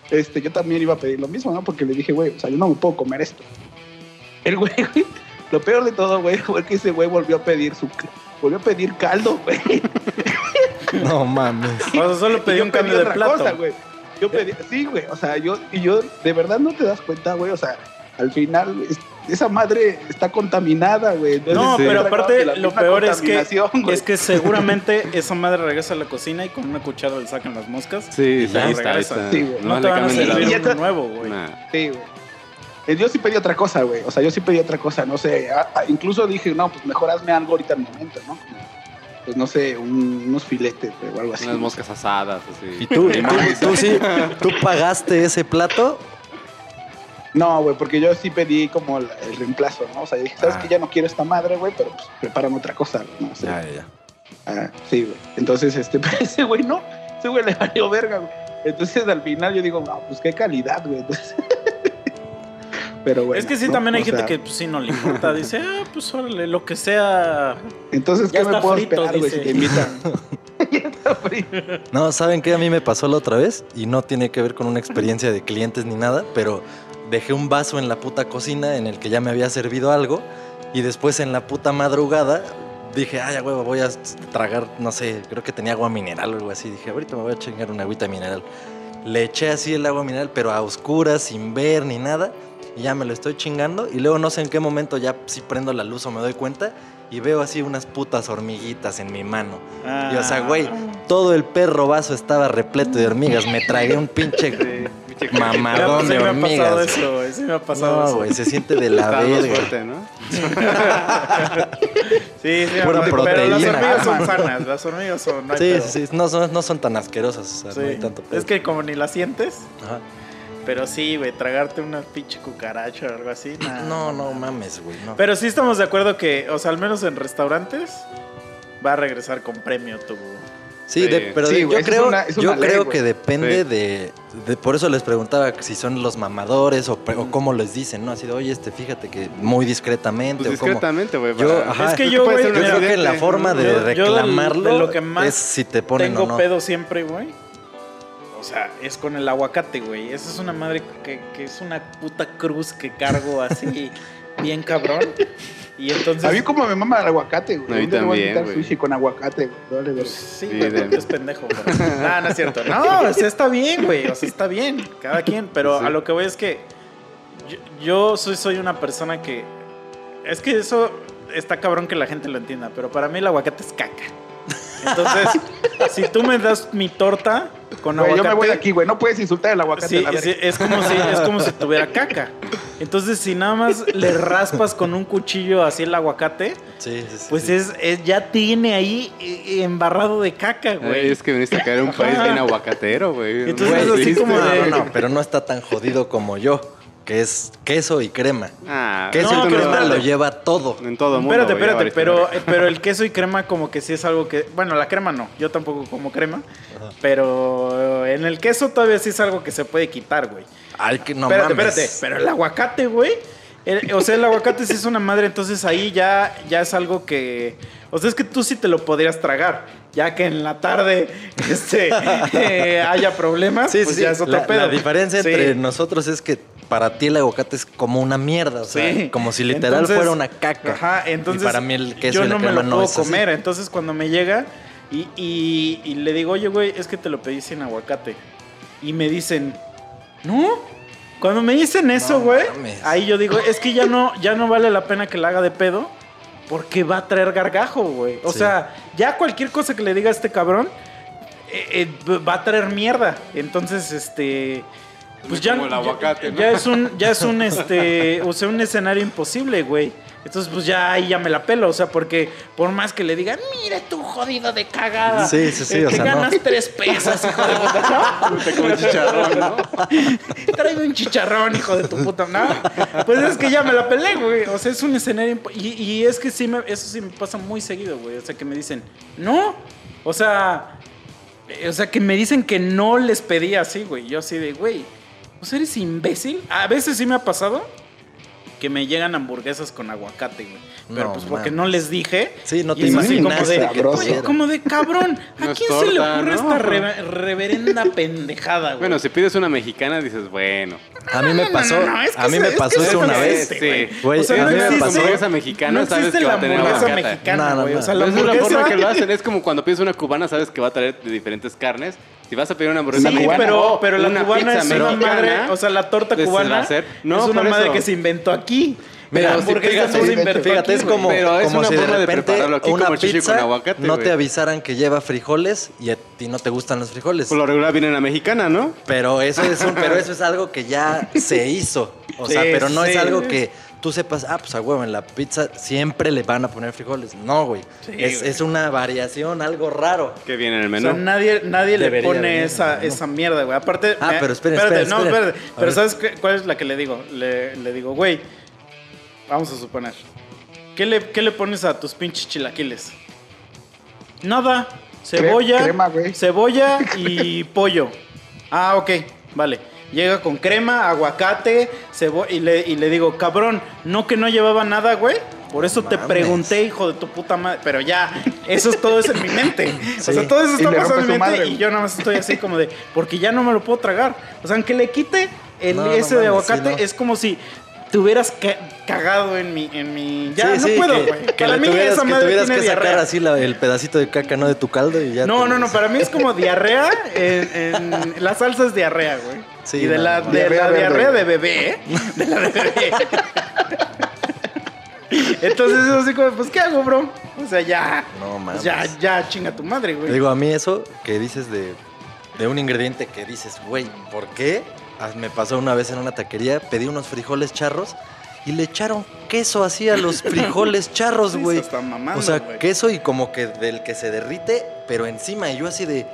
este, yo también iba a pedir lo mismo, ¿no? Porque le dije, güey, o sea, yo no me puedo comer esto. El güey, güey, lo peor de todo, güey, fue que ese güey volvió a pedir su, volvió a pedir caldo, güey. No mames. O sea, solo pedí un cambio de otra plato. cosa, güey. Yo pedí, sí, güey, o sea, yo, y yo, de verdad no te das cuenta, güey, o sea, al final, es- esa madre está contaminada, güey. No, Sí. pero aparte la lo peor es que es que seguramente esa madre regresa a la cocina y con una cuchara le sacan las moscas. Sí, ya ahí está, está. Sí. No, le te van a servir Y uno nuevo, güey. Nah. Sí, güey. Eh, Yo sí pedí otra cosa, güey. O sea, yo sí pedí otra cosa, no sé. a- a- incluso dije, no, pues mejor hazme algo ahorita al momento, ¿no? Pues no sé, un- unos filetes güey, o algo así. Unas moscas asadas, así. ¿Y tú, y tú, tú sí, tú pagaste ese plato? No, güey, porque yo sí pedí como el, el reemplazo, ¿no? O sea, dije, ¿sabes Ah. que Ya no quiero esta madre, güey, pero pues prepárame otra cosa, ¿no? O sea, Ya, ya, ya. Ah, sí, güey. Entonces, este, pero ese güey no, ese güey le valió verga, güey. Entonces, al final yo digo, no, pues qué calidad, güey. Entonces, pero bueno. es que sí, ¿no? también hay O gente sea, que pues, sí no le importa. Dice, ah, pues órale, lo que sea. Entonces, Ya ¿qué me está puedo frito, esperar, güey, si te invitan? ya está frito. No, ¿saben qué? A mí me pasó la otra vez y no tiene que ver con una experiencia de clientes ni nada, pero dejé un vaso en la puta cocina en el que ya me había servido algo y después en la puta madrugada dije, ay, huevo, voy a tragar, no sé, creo que tenía agua mineral o algo así. Dije, ahorita me voy a chingar una agüita mineral. Le eché así el agua mineral, pero a oscuras, sin ver ni nada. Y ya me lo estoy chingando. Y luego no sé en qué momento ya sí prendo la luz o me doy cuenta. Y veo así unas putas hormiguitas en mi mano. Y o sea, güey, todo el perro vaso estaba repleto de hormigas. Me tragué un pinche mamadón sí de me ha pasado hormigas. eso, güey. Sí me ha pasado No, eso. güey, se siente de la verga. fuerte, ¿no? Sí, sí, Pura pero las proteína. hormigas son sanas. Las hormigas son. no hay Sí, pedo. sí, sí, no son, no son tan asquerosas, o sea, Sí. no hay tanto pedo. Es que como ni la sientes. Ajá. Pero sí, güey, tragarte una pinche cucaracha o algo así. nah. No, no mames, güey, no. Pero sí estamos de acuerdo que, o sea, al menos en restaurantes, va a regresar con premio tu, Sí, Sí. de- pero Sí, de- yo creo, una- yo ley, creo que depende Sí. de, de- Por eso les preguntaba si son los mamadores o, cómo les dicen, ¿no? Así de, oye, este, fíjate que muy discretamente Pues o discretamente, güey. Es que Creo yo, Yo creo que la forma de Yo- reclamarlo lo que más es si te ponen Tengo o no. pedo siempre, güey. O sea, es con el aguacate, güey. Esa es una madre que, que es una puta cruz que cargo así bien cabrón. Y entonces... A mí como me mama el aguacate, güey. A mí le voy a también, güey. sushi con aguacate, güey. Dale. Sí, Sí, güey, porque es pendejo. Pero... No, no es cierto. No, o sea, está bien, güey. O sea, está bien. Cada quien. Pero Sí. a lo que voy es que yo, yo soy, soy una persona que... Es que eso está cabrón que la gente lo entienda. Pero para mí el aguacate es caca. Entonces, si tú me das mi torta con Güey, yo aguacate... me voy de aquí, güey. No puedes insultar el aguacate. Sí, a la sí, verga. es como si es como si tuviera caca. Entonces, si nada más le raspas con un cuchillo así el aguacate, Sí, sí, sí, pues sí. es, es- ya tiene ahí eh, embarrado de caca, Güey, es que viniste a caer en un país bien aguacatero, güey. Entonces, No así como no, no, pero no está tan jodido como yo, que es queso y crema. Ah, Queso No, y crema lo lleva todo. En todo mundo. Espérate, espérate, pero, eh, pero el queso y crema como que sí es algo que... Bueno, la crema no, yo tampoco como crema, pero en el queso todavía sí es algo que se puede quitar, güey. Ay, que no espérate, mames. espérate. Pero el aguacate, güey. el- o sea, el aguacate sí es una madre, entonces ahí ya, ya es algo que. O sea, es que tú sí te lo podrías tragar. Ya que en la tarde este, eh, haya problemas, Sí, sí, pues sí. ya es otro la, pedo. la diferencia Sí. entre nosotros es que para ti el aguacate es como una mierda, o sea, Sí. como si literal Entonces, fuera una caca. Ajá, entonces. y para mí el queso yo y la no me lo no puedo es así. comer. Entonces, cuando me llega y, y- y le digo, oye, güey, es que te lo pedí sin aguacate. Y me dicen, ¿no? Cuando me dicen eso, güey, ahí yo digo, es que ya no, ya no vale la pena que la haga de pedo. Porque va a traer gargajo, güey. O Sí. sea, ya cualquier cosa que le diga a este cabrón eh, eh, va a traer mierda. Entonces, este. Pues ya, Como el aguacate, ¿no? ya es un, ya es un, este, o sea, un escenario imposible, güey. Entonces, pues ya ahí ya me la pelo, o sea, porque por más que le digan, mire tú jodido de cagada. Sí, sí, sí, eh, o te sea, no. ganas tres pesos, hijo de puta. ¿no? Te como chicharrón, ¿no? Tráeme un chicharrón, hijo de tu puta. No, pues es que ya me la pelé, güey. O sea, es un escenario. Y, y es que sí, me, eso sí me pasa muy seguido, güey. O sea, que me dicen, no. O sea, eh, o sea, que me dicen que no les pedí así, güey. Yo así de, güey, sea, eres imbécil. A veces sí me ha pasado que me llegan hamburguesas con aguacate, güey. Pero No, pues porque no les dije. Sí, no te así como de, como de cabrón. ¿A No quién se le ocurre ¿no? esta re- reverenda pendejada, güey? Bueno, si pides una mexicana, dices, bueno. A mí me pasó, es que a mí me pasó eso una vez. güey. Güey, O sea, a mí me pasó. hamburguesa mexicana, sabes que va a tener aguacate. mexicana, No, no, güey. no. O sea, la forma que lo hacen. Es como cuando pides una cubana, sabes que va a traer de diferentes carnes. Si vas a pedir una hamburguesa Sí, mexicana, pero, pero la una cubana es una mexicana, madre, o sea, la torta cubana No, es una madre eso. que se inventó aquí. Mira, si fíjate, aquí, es como, Pero es como una si de forma de repente prepararlo aquí una como pizza con aguacate, no te avisaran que lleva frijoles y a ti no te gustan los frijoles. Por lo regular viene la mexicana, ¿no? Pero eso es un, pero eso es algo que ya se hizo. O sea, Sí, pero no sí. es algo que tú sepas, ah, pues a huevo, en la pizza siempre le van a poner frijoles. No, güey. Sí, es, güey. es una variación, algo raro. Que viene en el O menú. sea, nadie, nadie le pone esa, esa mierda, güey. Aparte. Ah, me- pero esperen, espérate, esperen, no, espérate. Pero. ¿sabes qué- cuál es la que le digo? Le, le digo, güey, vamos a suponer. ¿Qué le, ¿Qué le pones a tus pinches chilaquiles? Nada. Cebolla. crema, güey. Cebolla y pollo. Ah, ok, vale. Llega con crema, aguacate, cebolla. Y le, y le digo, cabrón, no que no llevaba nada, güey. Por eso te pregunté, hijo de tu puta madre. Pero ya, eso es todo eso en mi mente. Sí. O sea, todo eso está pasando en mi mente madre, y yo nada más estoy así como de, porque ya no me lo puedo tragar. O sea, aunque le quite el No, no ese de aguacate, sí, no. es como si te hubieras ca- cagado en mi, en mi. Ya, Sí, no sí, puedo, que- güey. Que, Para mí tuvieras, esa que madre tuvieras tiene que sacar así la- el pedacito de caca, ¿no? De tu caldo y ya. No, te- no, no, para mí es como diarrea en, en- la salsa es diarrea, güey. Sí, y de no, la, no. de Diarrea la verde, diarrea de bebé, ¿eh? De la de bebé. Entonces es así como, pues, ¿qué hago, bro? O sea, ya. No mames. ya, ya, chinga tu madre, Te güey. digo, a mí eso que dices de, de un ingrediente que dices, güey, ¿por qué? Ah, Me pasó una vez en una taquería, pedí unos frijoles charros y le echaron queso así a los frijoles charros, güey. o sea, queso y como que del que se derrite, pero encima. Y yo así de,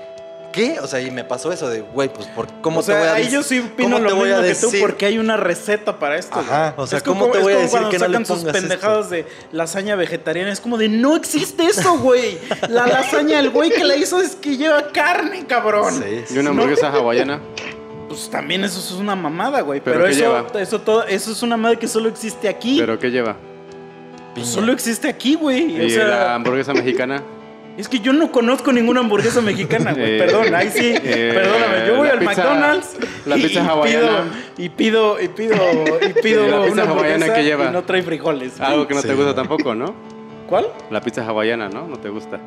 ¿qué? O sea, y me pasó eso de, güey, pues, ¿por, ¿cómo o sea, te voy a ahí decir? yo sí opino ¿Cómo lo te voy mismo a que tú porque hay una receta para esto. Ajá, o sea, Es ¿cómo como- te voy a decir cuando que no le sacan sus pongas esto? pendejadas de lasaña vegetariana? Es como de, no existe eso, güey. La lasaña, el güey que la hizo es que lleva carne, cabrón. Sí, sí. Y una hamburguesa hawaiana. Pues también eso es una mamada, güey. ¿Pero Pero, qué eso, lleva? eso todo, eso es una madre que solo existe aquí. ¿Pero qué lleva? Piña. Solo existe aquí, güey. O ¿Y sea, la hamburguesa mexicana? es que yo no conozco ninguna hamburguesa mexicana, güey. Eh, Perdón, ahí sí. eh, perdóname. Yo voy la al pizza- McDonald's. la y- pizza y hawaiana. Pido, y pido, y pido, y pido ¿Y la pizza una hawaiana hamburguesa qué lleva? y no trae frijoles. Algo que no te gusta tampoco, ¿no? ¿Cuál? La pizza hawaiana, ¿no? No te gusta.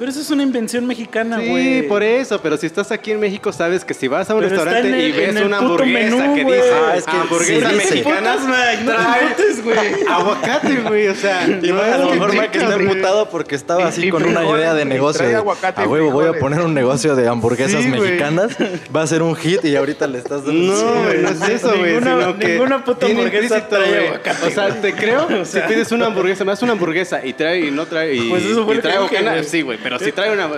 Pero eso es una invención mexicana, Sí, güey. por eso, pero si estás aquí en México, sabes que si vas a un Pero está restaurante en el- y ves el una puto hamburguesa menú, que güey. dice Ah, es que hamburguesa sí dice. mexicana, Putas, Mike, no te trae emputes, güey. aguacate, güey, o sea, Y no, a lo que mejor Mike está güey. emputado porque estaba así y con una frijoles, idea de güey, negocio. trae de, aguacate y a huevo, voy a frijoles". poner un negocio de hamburguesas Sí, güey. mexicanas. Va a ser un hit y ahorita le estás dando. No, güey, no es eso, güey. Ninguna- sino que ninguna puta tiene hamburguesa implícito, trae güey. aguacate, O sea, te creo si pides una hamburguesa, me das una hamburguesa y trae y no trae y, Pues eso fue y lo que trae dije, aguacate, güey. sí, güey, pero si trae una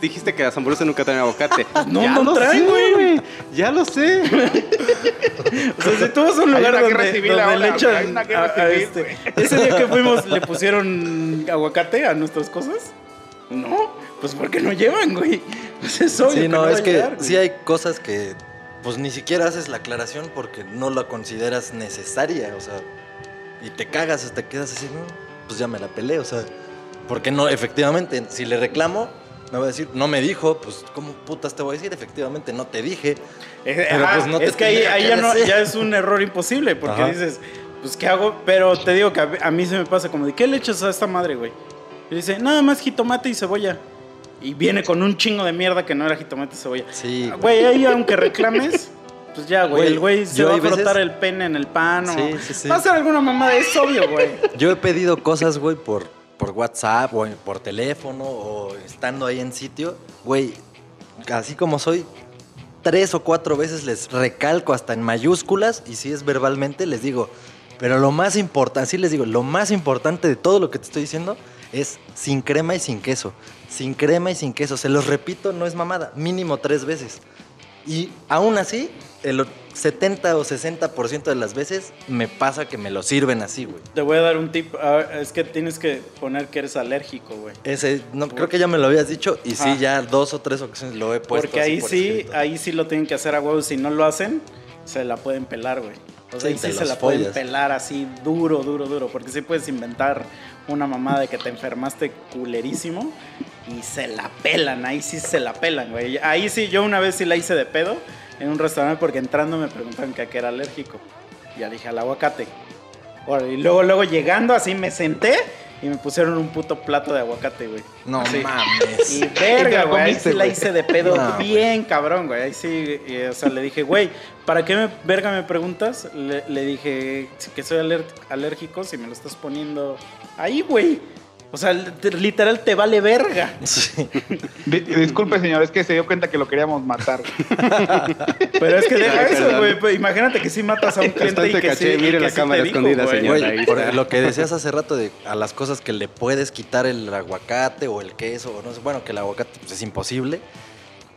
dijiste que las hamburguesas nunca traen aguacate. no, ya no lo traen, güey. Ya lo sé. O sea, si tú vas a un Hay lugar una donde, donde le echan. este- ese día que fuimos, ¿le pusieron aguacate a nuestras cosas? No, pues porque no llevan, güey. Pues es obvio Sí, que no, es que llegar, sí hay cosas que pues ni siquiera haces la aclaración porque no la consideras necesaria, o sea, y te cagas, te quedas así, no, pues ya me la peleé, o sea, porque no, efectivamente, si le reclamo, me va a decir, no me dijo, pues, ¿cómo putas te voy a decir? Efectivamente, no te dije. Eh, Pero, ajá, pues, no te es que ahí, tendría ahí que ya, no- ya es un error imposible, porque Ajá. dices, pues, ¿qué hago? Pero te digo que a, a mí se me pasa como de, ¿qué le echas a esta madre, güey? Y dice, nada más jitomate y cebolla. Y viene con un chingo de mierda que no era jitomate y cebolla. Sí, güey. Güey, ahí aunque reclames, pues ya, güey. Güey, El güey se va a veces- frotar el pene en el pan o Sí, sí, sí. va a hacer alguna mamada, es obvio, güey. Yo he pedido cosas, güey, por, por WhatsApp o por teléfono o estando ahí en sitio. Güey, así como soy, tres o cuatro veces les recalco hasta en mayúsculas y si es verbalmente les digo, pero lo más importante, sí les digo, lo más importante de todo lo que te estoy diciendo es sin crema y sin queso. Sin crema y sin queso. Se los repito, no es mamada, mínimo tres veces. Y aún así, el 70 o 60% de las veces me pasa que me lo sirven así, güey. Te voy a dar un tip. A ver, es que tienes que poner que eres alérgico, güey. Ese, no, creo que ya me lo habías dicho y sí, ya dos o tres ocasiones lo he puesto. Porque ahí por sí, escrito. ahí sí lo tienen que hacer a huevo. Si no lo hacen, se la pueden pelar, güey. O sea, Sí, ahí sí se la pueden pelar así duro, duro, duro. Porque sí puedes inventar una mamada de que te enfermaste culerísimo y se la pelan. Ahí sí se la pelan, güey. Ahí sí, yo una vez sí la hice de pedo en un restaurante porque entrando me preguntaron que a qué era alérgico. Ya dije al aguacate. Y luego, luego llegando así me senté y me pusieron un puto plato de aguacate, güey. No Así. mames. Y verga, güey. Ahí sí la güey. hice de pedo No, bien cabrón, güey.Í sí, y, o sea, le dije, güey, ¿para qué me, verga me preguntas? Le, le dije que soy alérgico si me lo estás poniendo ahí, güey. O sea, te- literal te vale verga. Sí. Di- disculpe, señor, es que se dio cuenta que lo queríamos matar. Pero es que deja Ay, eso, güey. Pues, Imagínate que sí matas a un cliente y Bastante que caché, sí, y mire que la sí cámara te escondida, señor. Por lo que decías hace rato de a las cosas que le puedes quitar el aguacate o el queso, o no sé, bueno, que el aguacate pues, es imposible.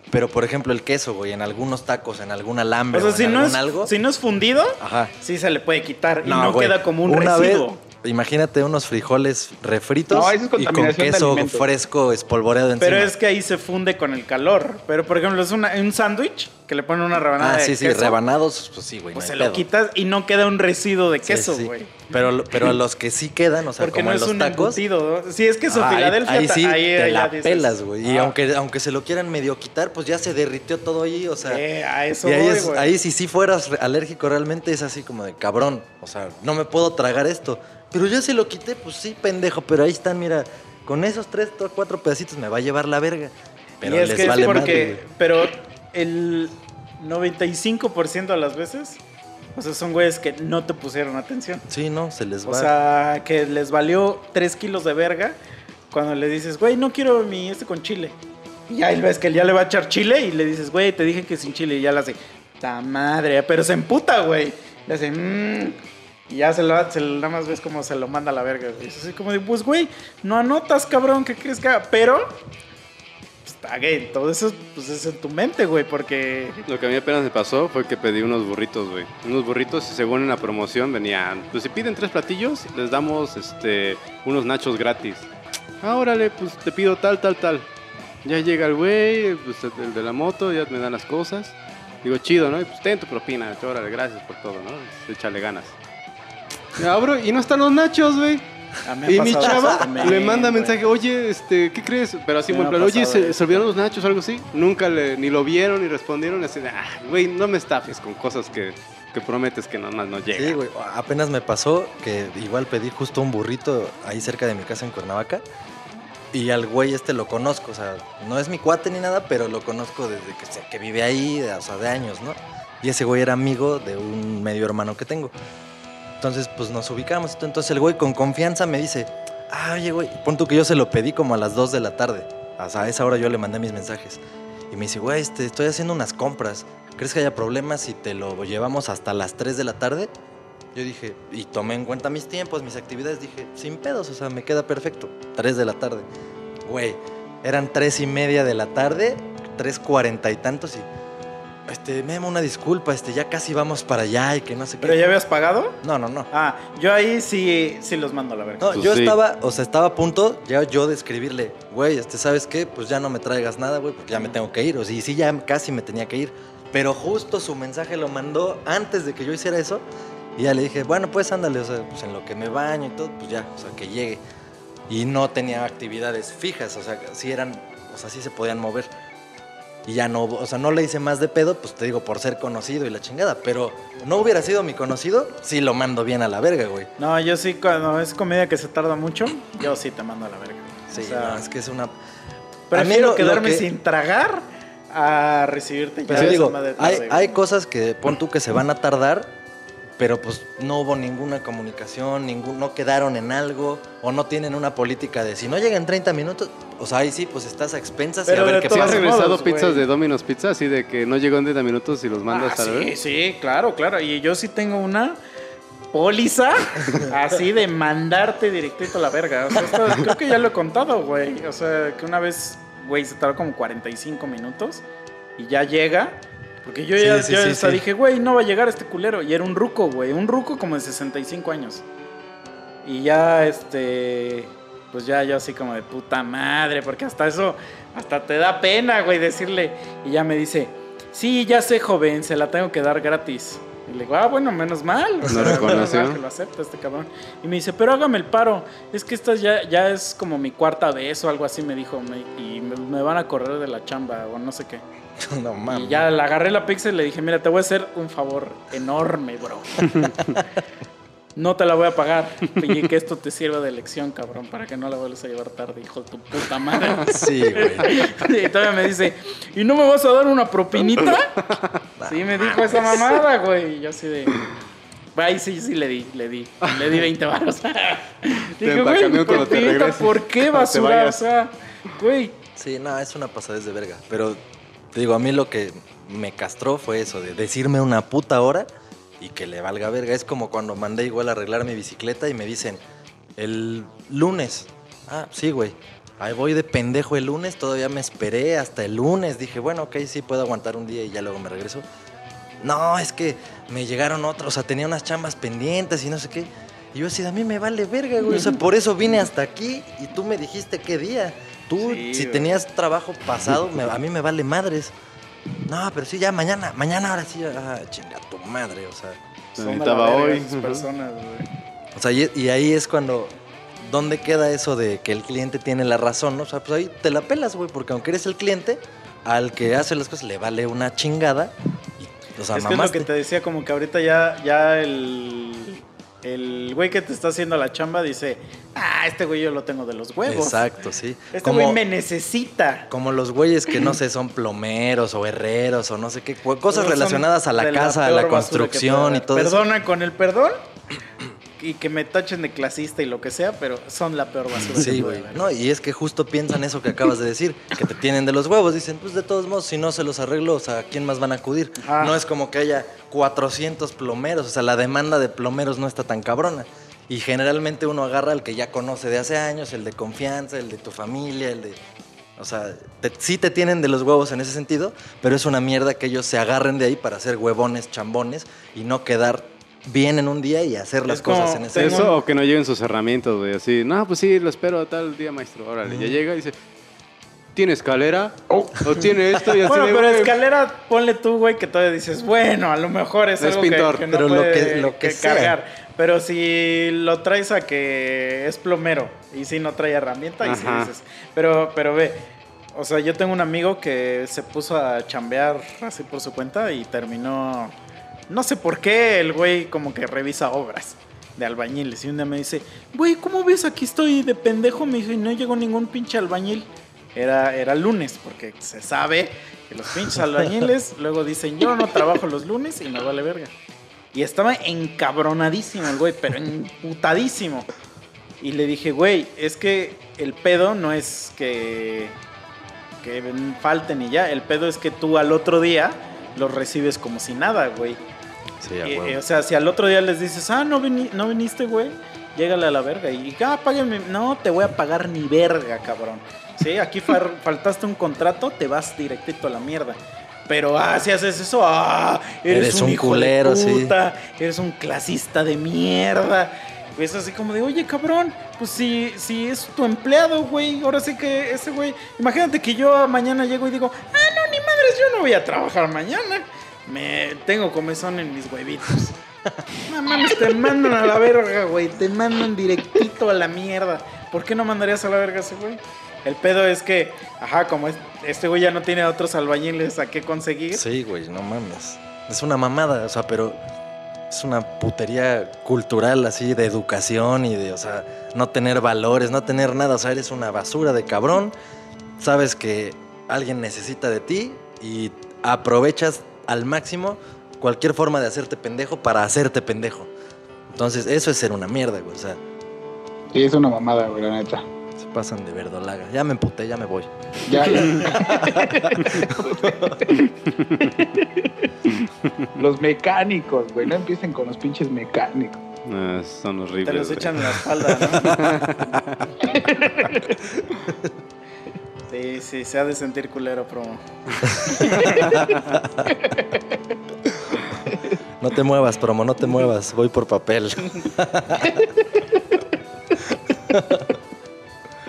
Pero por ejemplo el queso, güey, en algunos tacos, en algún alambre O sea, o en si no, algún es, algo. si no es fundido, Ajá. sí se le puede quitar y No, no güey, queda como un una residuo. Vez, imagínate unos frijoles refritos No, eso es y con queso fresco espolvoreado encima. Pero es que ahí se funde con el calor. Pero, por ejemplo, es una- un sándwich que le ponen una rebanada Ah, de sí, sí, rebanados, pues sí, güey. Pues no se lo quitas y no queda un residuo de Sí, queso, sí. güey. Pero, pero los que sí quedan, o sea, Porque como no en es los un tacos. embutido. ¿no? Si es ah, ahí- Filadelfia, ahí, sí ahí te la dices, pelas, güey. Y ah, aunque, aunque se lo quieran medio quitar, pues ya se derritió todo ahí, o sea. eh, a eso y ahí, voy, es- güey. ahí si sí fueras alérgico realmente es así como de cabrón. O sea, no me puedo tragar esto. Pero ya se lo quité, pues sí, pendejo. Pero ahí están, mira, con esos tres o cuatro pedacitos me va a llevar la verga. Pero y es les que vale es porque... madre, pero el 95% de las veces, o sea, son güeyes que no te pusieron atención. Sí, no, se les va. O sea, que les valió 3 kilos de verga cuando le dices, güey, no quiero mi este con chile. Y ahí ves que ya le va a echar chile y le dices, güey, te dije que sin chile. Y ya le hace, ta madre, pero se emputa, güey. Le hace, mmm. Y ya se lo, se lo- nada más ves como se lo manda a la verga, güey. Es así como de, pues, güey, no anotas, cabrón, ¿qué crees que haga? Pero again, todo eso pues, es en tu mente, güey, porque... Lo que a mí apenas me pasó fue que pedí unos burritos, güey. Unos burritos y según en la promoción venían, pues si piden tres platillos, les damos este unos nachos gratis. Ah, órale, pues te pido tal, tal, tal. Ya llega el güey, pues, el de la moto, ya me dan las cosas. Digo, chido, ¿no? Y pues ten tu propina, órale, gracias por todo, ¿no? Échale ganas. Y abro y no están los nachos, güey. Y mi chava también, le manda güey. mensaje, oye, este, ¿qué crees? Pero así, me claro, oye, ¿se, se olvidaron los nachos o algo así? Nunca le, ni lo vieron ni respondieron. Así de, ah, güey, no me estafes con cosas que, que prometes que nada más no llegan. Sí, güey. Apenas me pasó que igual pedí justo un burrito ahí cerca de mi casa en Cuernavaca. Y al güey este lo conozco, o sea, no es mi cuate ni nada, pero lo conozco desde que, que vive ahí, o sea, de años, ¿no? Y ese güey era amigo de un medio hermano que tengo. Entonces, pues nos ubicamos. Entonces el güey con confianza me dice, ah, oye, güey, pon tú que yo se lo pedí como a las 2 de la tarde. A esa hora yo le mandé mis mensajes. Y me dice, güey, este, estoy haciendo unas compras. ¿Crees que haya problemas si te lo llevamos hasta las 3 de la tarde? Yo dije, y tomé en cuenta mis tiempos, mis actividades, dije, sin pedos, o sea, me queda perfecto. 3 de la tarde. Güey, eran 3 y media de la tarde, 3.40 y tantos y... Este, Memo, una disculpa, este, ya casi vamos para allá y que no sé qué. ¿Pero ya habías pagado? No, no, no. Ah, yo ahí sí, sí los mando a la verga. No, Pues yo sí. estaba, o sea, estaba a punto ya yo de escribirle, güey, este, ¿sabes qué? Pues ya no me traigas nada, güey, porque ya me tengo que ir. O sea, y sí, ya casi me tenía que ir. Pero justo su mensaje lo mandó antes de que yo hiciera eso. Y ya le dije, bueno, pues ándale, o sea, pues en lo que me baño y todo, pues ya, o sea, que llegue. Y no tenía actividades fijas, o sea, sí eran, o sea, sí se podían mover. Y ya no, o sea, no le hice más de pedo, pues te digo, por ser conocido y la chingada. Pero no hubiera sido mi conocido, sí lo mando bien a la verga, güey. No, yo sí, cuando es comedia que se tarda mucho, yo sí te mando a la verga. Sí, O sea, no, es que es una... Prefiero lo quedarme que- sin tragar a recibirte ya Pero esa digo, madre hay, tarde, hay güey. cosas que pon tú que se van a tardar, pero pues no hubo ninguna comunicación, ningún, no quedaron en algo, o no tienen una política de si no llegan 30 minutos, o sea, ahí sí, pues estás a expensas Pero y a ver de qué ¿Sí pasa. regresado modos, pizzas güey. de Domino's Pizza así de que no llegó en 30 minutos y los mandas Ah, a sí, vez? sí, claro, claro. Y yo sí tengo una póliza así de mandarte directito a la verga. O sea, esto- creo que ya lo he contado, güey. O sea, que una vez, güey, se tardó como 45 minutos y ya llega. Porque yo Sí, ya, sí, yo sí, hasta sí. dije, güey, no va a llegar este culero. Y era un ruco, güey. Un ruco como de 65 años. Y ya, este. Pues ya, yo así como de puta madre. Porque hasta eso, hasta te da pena, güey, decirle. Y ya me dice, sí, ya sé, joven, se la tengo que dar gratis. Y le digo, ah, bueno, menos mal. O Lo reconoció. menos mal que lo acepta este cabrón. Y me dice, pero hágame el paro. Es que esta ya, ya es como mi cuarta vez o algo así, me dijo. me- y me, me van a correr de la chamba o no sé qué. no mames. Y ya le agarré la pizza y le dije, mira, te voy a hacer un favor enorme, bro. No te la voy a pagar. Y que esto te sirva de lección, cabrón, para que no la vuelvas a llevar tarde, hijo de tu puta madre. Sí, güey. Y todavía me dice, ¿y no me vas a dar una propinita? Sí, me dijo esa mamada, güey. Y yo así de... Ahí sí, sí le di, le di. Le di 20 baros. Dije, güey, propinita, ¿por qué basura? O sea, güey. Sí, no, es una pasadez de verga. Pero digo, a mí lo que me castró fue eso, de decirme una puta hora y que le valga verga. Es como cuando mandé igual a arreglar mi bicicleta y me dicen, el lunes. Ah, sí, güey. Ahí voy de pendejo el lunes, todavía me esperé hasta el lunes. Dije, bueno, ok, sí puedo aguantar un día y ya luego me regreso. No, es que me llegaron otros, o sea, tenía unas chambas pendientes y no sé qué. Y yo así, a mí me vale verga, güey. O sea, por eso vine hasta aquí y tú me dijiste qué día. Tú, Sí, si tenías trabajo pasado, me- a mí me vale madres. No, pero sí, ya mañana, mañana ahora sí, ah, chinga tu madre, o sea. Necesitaba hoy. personas, güey. O sea, y, y ahí es cuando, ¿dónde queda eso de que el cliente tiene la razón? no? O sea, pues ahí te la pelas, güey, porque aunque eres el cliente, al que hace las cosas le vale una chingada. Y, o sea, es que es lo que te decía, como que ahorita ya, ya el, el güey que te está haciendo la chamba dice, ah, este güey yo lo tengo de los huevos. Exacto, sí. Este Como- güey me necesita. Como los güeyes que no sé, son plomeros o herreros o no sé qué, cosas relacionadas a la casa, a la construcción y todo eso. Perdona con el perdón y que me tachen de clasista y lo que sea, pero son la peor basura Sí, güey. No, y es que justo piensan eso que acabas de decir, que te tienen de los huevos. Dicen, pues de todos modos, si no se los arreglo, o sea, ¿a quién más van a acudir? No es como que haya 400 plomeros, o sea, la demanda de plomeros no está tan cabrona. Y generalmente uno agarra al que ya conoce de hace años, el de confianza, el de tu familia, el de... O sea, te- sí te tienen de los huevos en ese sentido, pero es una mierda que ellos se agarren de ahí para hacer huevones, chambones y no quedar bien en un día y hacer las Es como- cosas en ese Eso o que no lleguen sus herramientas, güey. Así, no, pues sí, lo espero tal día, maestro. Órale, ya llega y dice, ¿tiene escalera? Oh. ¿O tiene esto? Y así Bueno, pero güey, escalera, ponle tú, güey, que todavía dices, bueno, a lo mejor es, Es algo pintor. que, que no Pero lo puede que- lo que que cargar. Pero si lo traes a que es plomero y si no trae herramienta, y sí Ajá. dices. Pero, pero ve, o sea, yo tengo un amigo que se puso a chambear así por su cuenta y terminó. No sé por qué el güey como que revisa obras de albañiles. Y un día me dice, güey, ¿cómo ves? Aquí estoy de pendejo. Me dice, y no llegó ningún pinche albañil. Era, era lunes, porque se sabe que los pinches albañiles luego dicen, yo no trabajo los lunes y me vale verga. Y estaba encabronadísimo el güey, pero emputadísimo. Y le dije, güey, es que el pedo no es que, que falten y ya. El pedo es que tú al otro día los recibes como si nada, güey. Sí, Y- y, o sea, si al otro día les dices, ah, no, vini- no viniste, güey, llégale a la verga. Y, ah, págame. No, te voy a pagar ni verga, cabrón. Sí, aquí faltaste un contrato, te vas directito a la mierda. Pero, ah, si haces eso, ah, eres, Eres un, un hijo culero, de sí. eres un clasista de mierda. Es así como de, oye, cabrón, pues si, si es tu empleado, güey, ahora sí que ese güey, imagínate que yo mañana llego y digo, ah, no, ni madres, yo no voy a trabajar mañana. Me tengo comezón en mis huevitos. No mames, te mandan a la verga, güey. Te mandan directito a la mierda. ¿Por qué no mandarías a la verga ese güey? El pedo es que, ajá, como es- este güey ya no tiene otros albañiles a qué conseguir. Sí, güey, no mames. Es una mamada, o sea, pero es una putería cultural así de educación y de, o sea, no tener valores, no tener nada, o sea, eres una basura de cabrón. Sabes que alguien necesita de ti y aprovechas al máximo cualquier forma de hacerte pendejo para hacerte pendejo. Entonces, eso es ser una mierda, güey, o sea, Sí, es una mamada, güey, la neta. se pasan de verdolaga. Ya me emputé, ya me voy. Ya, ya. los mecánicos, güey. No empiecen con los pinches mecánicos. No, son horribles. Te los güey. echan en la espalda, ¿no? Sí, sí, se ha de sentir culero, promo. No te muevas, promo, no te muevas. Voy por papel.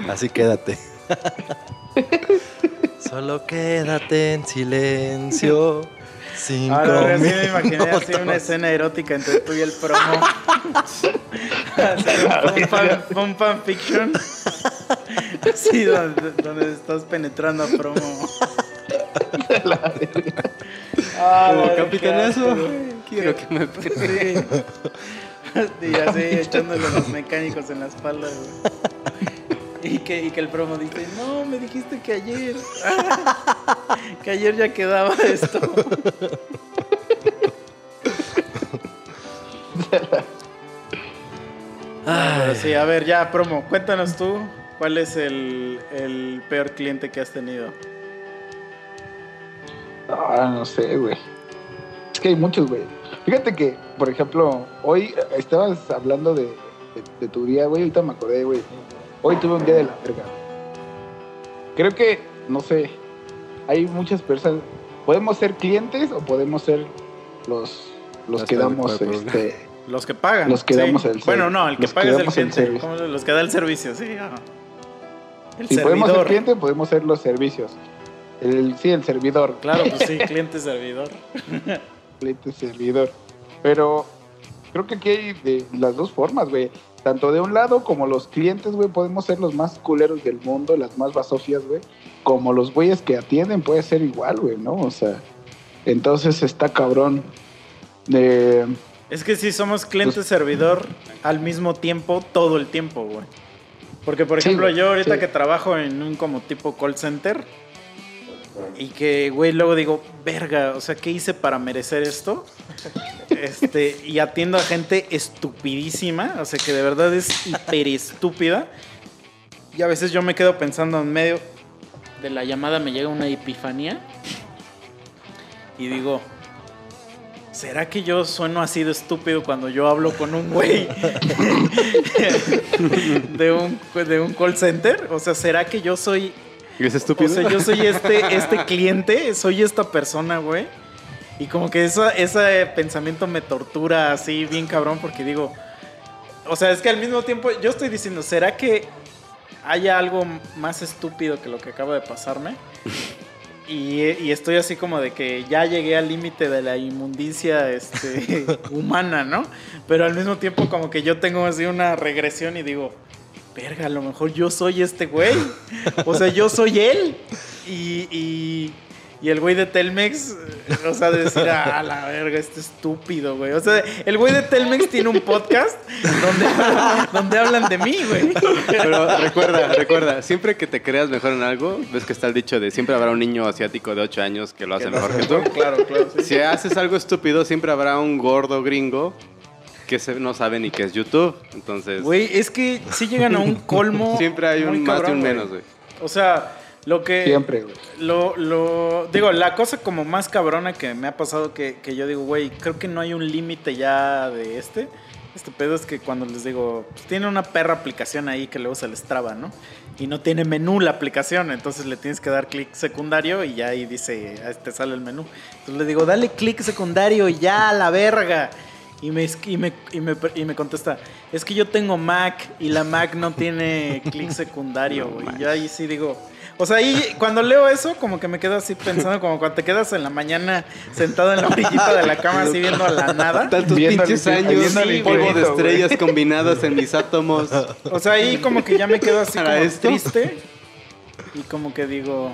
Así quédate. Solo quédate en silencio. Cinco Ahora sí me imaginé así una escena erótica entre tú y el promo. Un, fan, un fanfiction. Así donde, donde estás penetrando a promo. Ah, Como la verga, capitanazo, quiero que me Sí. Y así echándole a los mecánicos en la espalda, güey. Y que, y que el promo dice, no, me dijiste que ayer. que ayer ya quedaba esto. Ah, pero sí, a ver, ya, promo, cuéntanos tú cuál es el, el peor cliente que has tenido. Ah, no sé, güey. Es que hay muchos, güey. Fíjate que, por ejemplo, hoy estabas hablando de, de- de tu día, güey. Ahorita me acordé, güey. Hoy tuve un día de la verga. Creo que, no sé, hay muchas personas. ¿Podemos ser clientes o podemos ser los, los Las que damos este. Los que pagan. Los que sí. damos el Bueno, no, el que los que paga es el damos el cliente. servicio. ¿Cómo? Los que da el servicio, sí. ajá. El Si podemos ser clientes, podemos ser los servicios. El, sí, el servidor. Claro, pues sí, cliente servidor. cliente servidor. Pero creo que aquí hay de las dos formas, güey. Tanto de un lado como los clientes, güey, podemos ser los más culeros del mundo, las más basofias, güey. Como los güeyes que atienden puede ser igual, güey, ¿no? O sea, entonces está cabrón. Eh, Es que sí somos cliente Pues- servidor al mismo tiempo, todo el tiempo, güey. Porque, por ejemplo, yo ahorita sí. que trabajo en un como tipo call center y que, güey, luego digo, verga, o sea, ¿qué hice para merecer esto? Este, y atiendo a gente estupidísima, o sea, que de verdad es hiper estúpida. Y a veces yo me quedo pensando en medio de la llamada, me llega una epifanía y digo, ¿Será que yo sueno así de estúpido cuando yo hablo con un güey de un, de un call center? O sea, ¿será que yo soy ¿Y es estúpido? O sea, yo soy este, este cliente, soy esta persona, güey. Y como que ese pensamiento me tortura así bien cabrón porque digo, o sea, es que al mismo tiempo yo estoy diciendo, ¿será que haya algo más estúpido que lo que acaba de pasarme? Y, y estoy así como de que ya llegué al límite de la inmundicia este, humana, ¿no? Pero al mismo tiempo como que yo tengo así una regresión y digo, verga, a lo mejor yo soy este güey. O sea, yo soy él. Y, y, y el güey de Telmex, eh, o sea, de decir, a la verga, este estúpido, güey. O sea, el güey de Telmex tiene un podcast donde, donde hablan de mí, güey. Pero recuerda, recuerda, siempre que te creas mejor en algo, ves que está el dicho de siempre habrá un niño asiático de 8 años que lo hace mejor que tú. Claro, claro. sí. Si haces algo estúpido, siempre habrá un gordo gringo que se- no sabe ni qué es YouTube. Entonces, Güey, es que sí llegan a un colmo. siempre hay un más de cabrón, un güey. menos, güey. O sea, lo que. Siempre, güey. Lo, lo. Digo, la cosa como más cabrona que me ha pasado que, que yo digo, güey, creo que no hay un límite ya de este. Este pedo es que cuando les digo, pues tiene una perra aplicación ahí que luego se les traba, ¿no? Y no tiene menú la aplicación, entonces le tienes que dar clic secundario y ya ahí dice, ahí te sale el menú. Entonces le digo, dale clic secundario y ya, a la verga. Y me, es- y, me, y, me, y me contesta, es que yo tengo Mac y la Mac no tiene clic secundario, güey. Y yo ahí sí digo, o sea, ahí cuando leo eso, como que me quedo así pensando, como cuando te quedas en la mañana sentado en la orillita de la cama así viendo a la nada. Tantos Viendo pinches años, viendo polvo de estrellas combinadas en mis átomos. O sea, ahí como que ya me quedo así ¿Para como esto? triste. Y como que digo,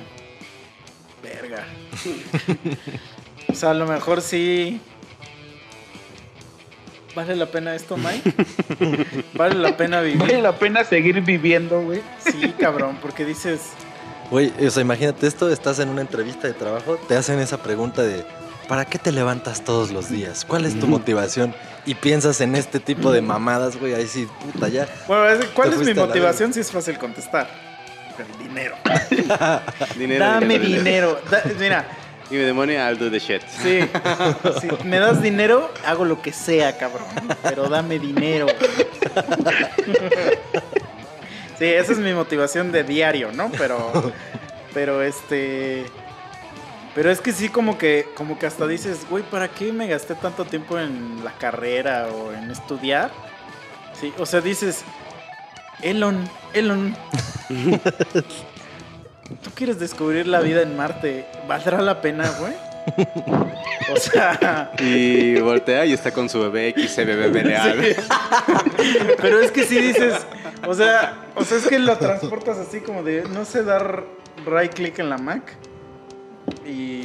verga. O sea, a lo mejor sí. ¿Vale la pena esto, Mike? ¿Vale la pena Vale vivir? la pena seguir viviendo, güey. Sí, cabrón, porque dices, Güey, o sea, imagínate esto, estás en una entrevista de trabajo, te hacen esa pregunta de ¿para qué te levantas todos los días? ¿Cuál es tu motivación? Y piensas en este tipo de mamadas, güey, ahí sí, puta, ya. bueno, ¿cuál es mi motivación? Si es fácil contestar. El dinero. Dinero, Dame dinero, dinero. Da- mira, Give me the money, I'll do the shit. Sí, si me das dinero, hago lo que sea, cabrón. Pero dame dinero. Sí, esa es mi motivación de diario, ¿no? Pero, pero este, pero es que sí como que, como que hasta dices, güey, ¿para qué me gasté tanto tiempo en la carrera o en estudiar? Sí, o sea, dices, Elon, Elon. Tú quieres descubrir la vida en Marte, ¿valdrá la pena, güey? O sea, Y voltea y está con su bebé XCBBLA. Sí. Pero es que sí dices, o sea, o sea, es que lo transportas así como de no sé dar right click en la Mac y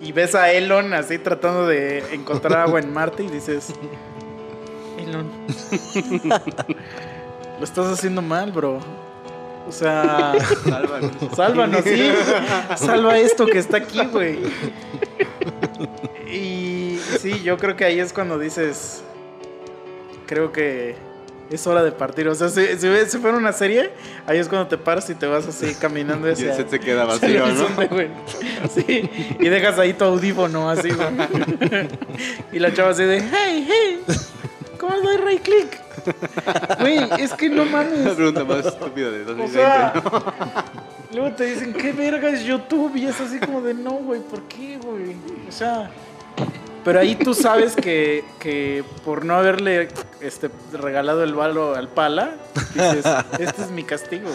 y ves a Elon así tratando de encontrar agua en Marte y dices, Elon, lo estás haciendo mal, bro. O sea, Sálvanos. Sálvanos, sí. Salva esto que está aquí, güey. Y sí, yo creo que ahí es cuando dices. Creo que es hora de partir. O sea, si, si, fuera una serie, ahí es cuando te paras y te vas así caminando Y hacia. el set se queda vacío, ¿no? Sí, y dejas ahí tu audífono así, güey. Y la chava así de, hey, hey, ¿cómo doy right click? Güey, es que no La mames. pregunta más estúpida de O 2020. sea, ¿no? luego te dicen, ¿qué verga es YouTube? Y es así como de, no, güey, ¿por qué, güey? O sea, pero ahí tú sabes que, que por no haberle este, regalado el balo al pala, dices, este es mi castigo,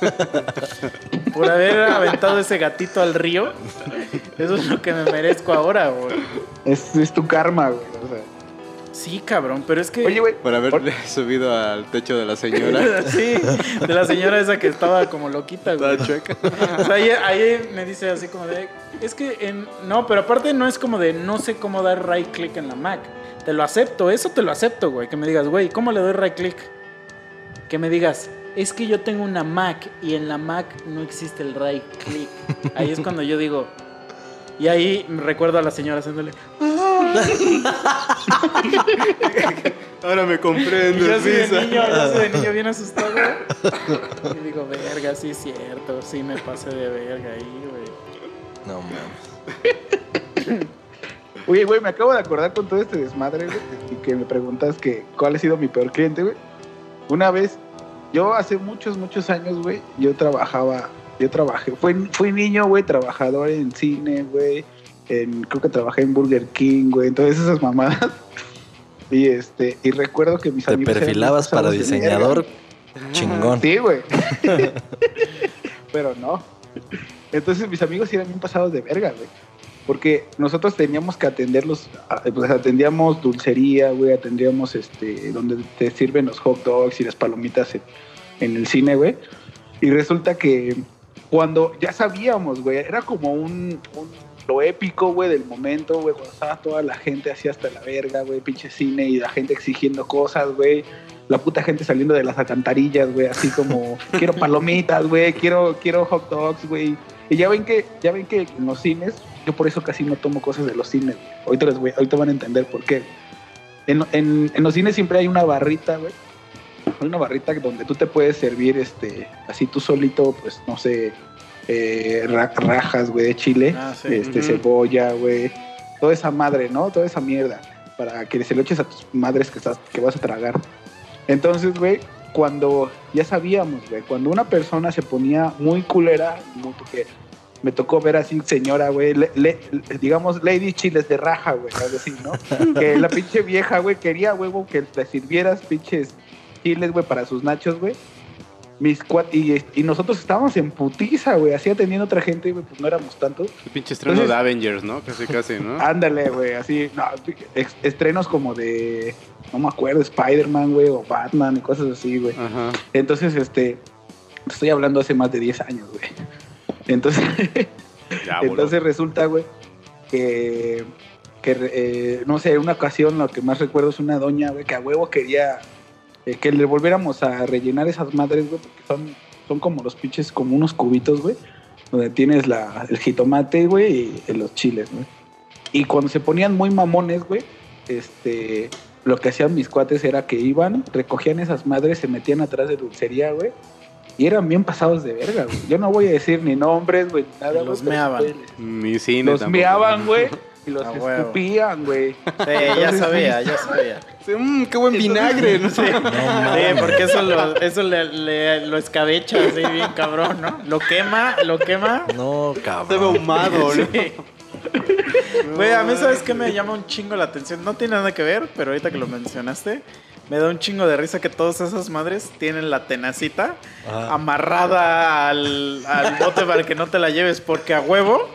güey. Por haber aventado ese gatito al río, eso es lo que me merezco ahora, güey. Es, es tu karma, güey. O sea. Sí, cabrón, pero es que... Oye, güey. Por haberle subido al techo de la señora. Sí, de la señora esa que estaba como loquita, güey. Toda chueca. O sea, ahí, ahí me dice así como de, es que en, no, pero aparte no es como de no sé cómo dar right click en la Mac. Te lo acepto, eso te lo acepto, güey. Que me digas, güey, ¿cómo le doy right click? Que me digas, es que yo tengo una Mac y en la Mac no existe el right click. Ahí es cuando yo digo, y ahí recuerdo a la señora haciéndole, Ahora me y comprendo, yo así de niño, yo así de niño bien asustado. Y digo, verga, sí es cierto, sí me pasé de verga ahí, güey. No mames. Oye, güey, me acabo de acordar con todo este desmadre, güey, y que me preguntas que cuál ha sido mi peor cliente, güey. Una vez, yo hace muchos, muchos años, güey, yo trabajaba yo trabajé, fui, fui niño, güey, trabajador en cine, güey. En, creo que trabajé en Burger King, güey, todas esas mamadas. Y este, y recuerdo que mis Te amigos. eran perfilabas para diseñador. Chingón. Sí, güey. Pero no. Entonces mis amigos eran bien pasados de verga, güey. Porque nosotros teníamos que atenderlos, pues atendíamos dulcería, güey, atendíamos este, donde te sirven los hot dogs y las palomitas en, en el cine, güey. Y resulta que cuando ya sabíamos, güey, era como un, un- lo épico, güey, del momento, güey, cuando estaba toda la gente así hasta la verga, güey, pinche cine y la gente exigiendo cosas, güey. La puta gente saliendo de las alcantarillas, güey, así como quiero palomitas, güey, quiero quiero hot dogs, güey. Y ya ven que ya ven que en los cines, yo por eso casi no tomo cosas de los cines, güey. Ahorita les voy, ahorita van a entender por qué. En, en, en los cines siempre hay una barrita, güey. Una barrita donde tú te puedes servir, este, así tú solito, pues, no sé, eh, ra- rajas, güey, de chile, Ah, sí. este, cebolla, güey, toda esa madre, ¿no? Toda esa mierda, para que se lo eches a tus madres que, estás, que vas a tragar. Entonces, güey, cuando ya sabíamos, güey, cuando una persona se ponía muy culera, muy, porque me tocó ver así, señora, güey, le- le- digamos, Lady Chiles de raja, güey, así, ¿no? que la pinche vieja, güey, quería, huevo, que le sirvieras pinches chiles, güey, para sus nachos, güey. Mis cuat y, y nosotros estábamos en putiza, güey, así atendiendo a otra gente, güey, pues no éramos tantos. El pinche estreno Entonces- de Avengers, ¿no? Casi, casi, ¿no? Ándale, güey, así, no, estrenos como de, no me acuerdo, Spider-Man, güey, o Batman y cosas así, güey. Ajá. Entonces, este, estoy hablando hace más de 10 años, güey. Entonces, Ya, entonces resulta, güey, que, que eh, no sé, una ocasión lo que más recuerdo es una doña, güey, que a huevo quería eh, que le volviéramos a rellenar esas madres, güey, porque son, son como los pinches, como unos cubitos, güey, donde tienes la, el jitomate, güey, y, y los chiles, güey. Y cuando se ponían muy mamones, güey, este, lo que hacían mis cuates era que iban, recogían esas madres, se metían atrás de dulcería, güey, y eran bien pasados de verga, güey. Yo no voy a decir ni nombres, güey, ni nada, los meaban. Mi cine los tampoco. meaban, güey, y los A huevo. escupían, güey. Sí, ya sabía, ya sabía. Sí, mm, qué buen vinagre. ¿no? Sí, Sí, porque eso lo, eso le, le- lo escabecha así bien cabrón, ¿no? Lo quema, lo quema. No, Se ve cabrón. ahumado, ¿no? Sí. Güey, a mí sabes que me llama un chingo la atención. No tiene nada que ver, pero ahorita que lo mencionaste, me da un chingo de risa que todas esas madres tienen la tenacita amarrada al, al bote para que no te la lleves, porque a huevo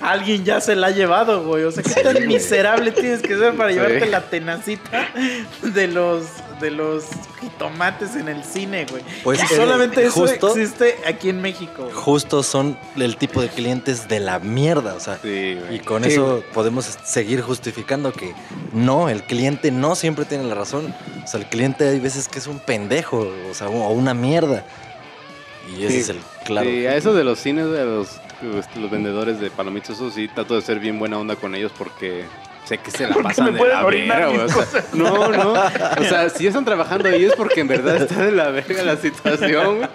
alguien ya se la ha llevado, güey. O sea, qué tan miserable tienes que ser para Sí. llevarte la tenacita de los de los jitomates en el cine, güey. Pues, Y solamente eso justo- existe aquí en México. güey. Justo son el tipo de clientes de la mierda, o sea. Sí, Y güey. con Sí, eso güey. podemos seguir justificando que no, el cliente no siempre tiene la razón. O sea, el cliente hay veces que es un pendejo, o sea, o una mierda. Y ese Sí. es el claro. Sí, a eso de los cines, de los, los vendedores de palomitas, eso sí, trato de ser bien buena onda con ellos porque sé que se la pasan me de la verga, güey, o sea, no, no. O sea, si están trabajando ahí es porque en verdad está de la verga la situación, güey.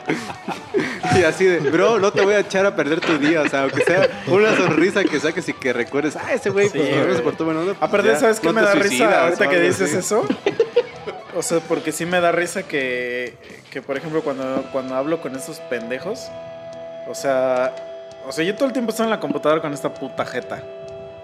Y así de, bro, no te voy a echar a perder tu día, o sea, aunque sea una sonrisa que saques y que recuerdes, ah, ese güey, Sí, pues no güey. se portó buena onda. pues, Aparte, ya, ¿sabes qué no me da risa ahorita que dices así. eso? O sea, porque sí me da risa que, que por ejemplo, cuando, cuando hablo con esos pendejos, o sea, o sea, yo todo el tiempo estoy en la computadora con esta puta jeta.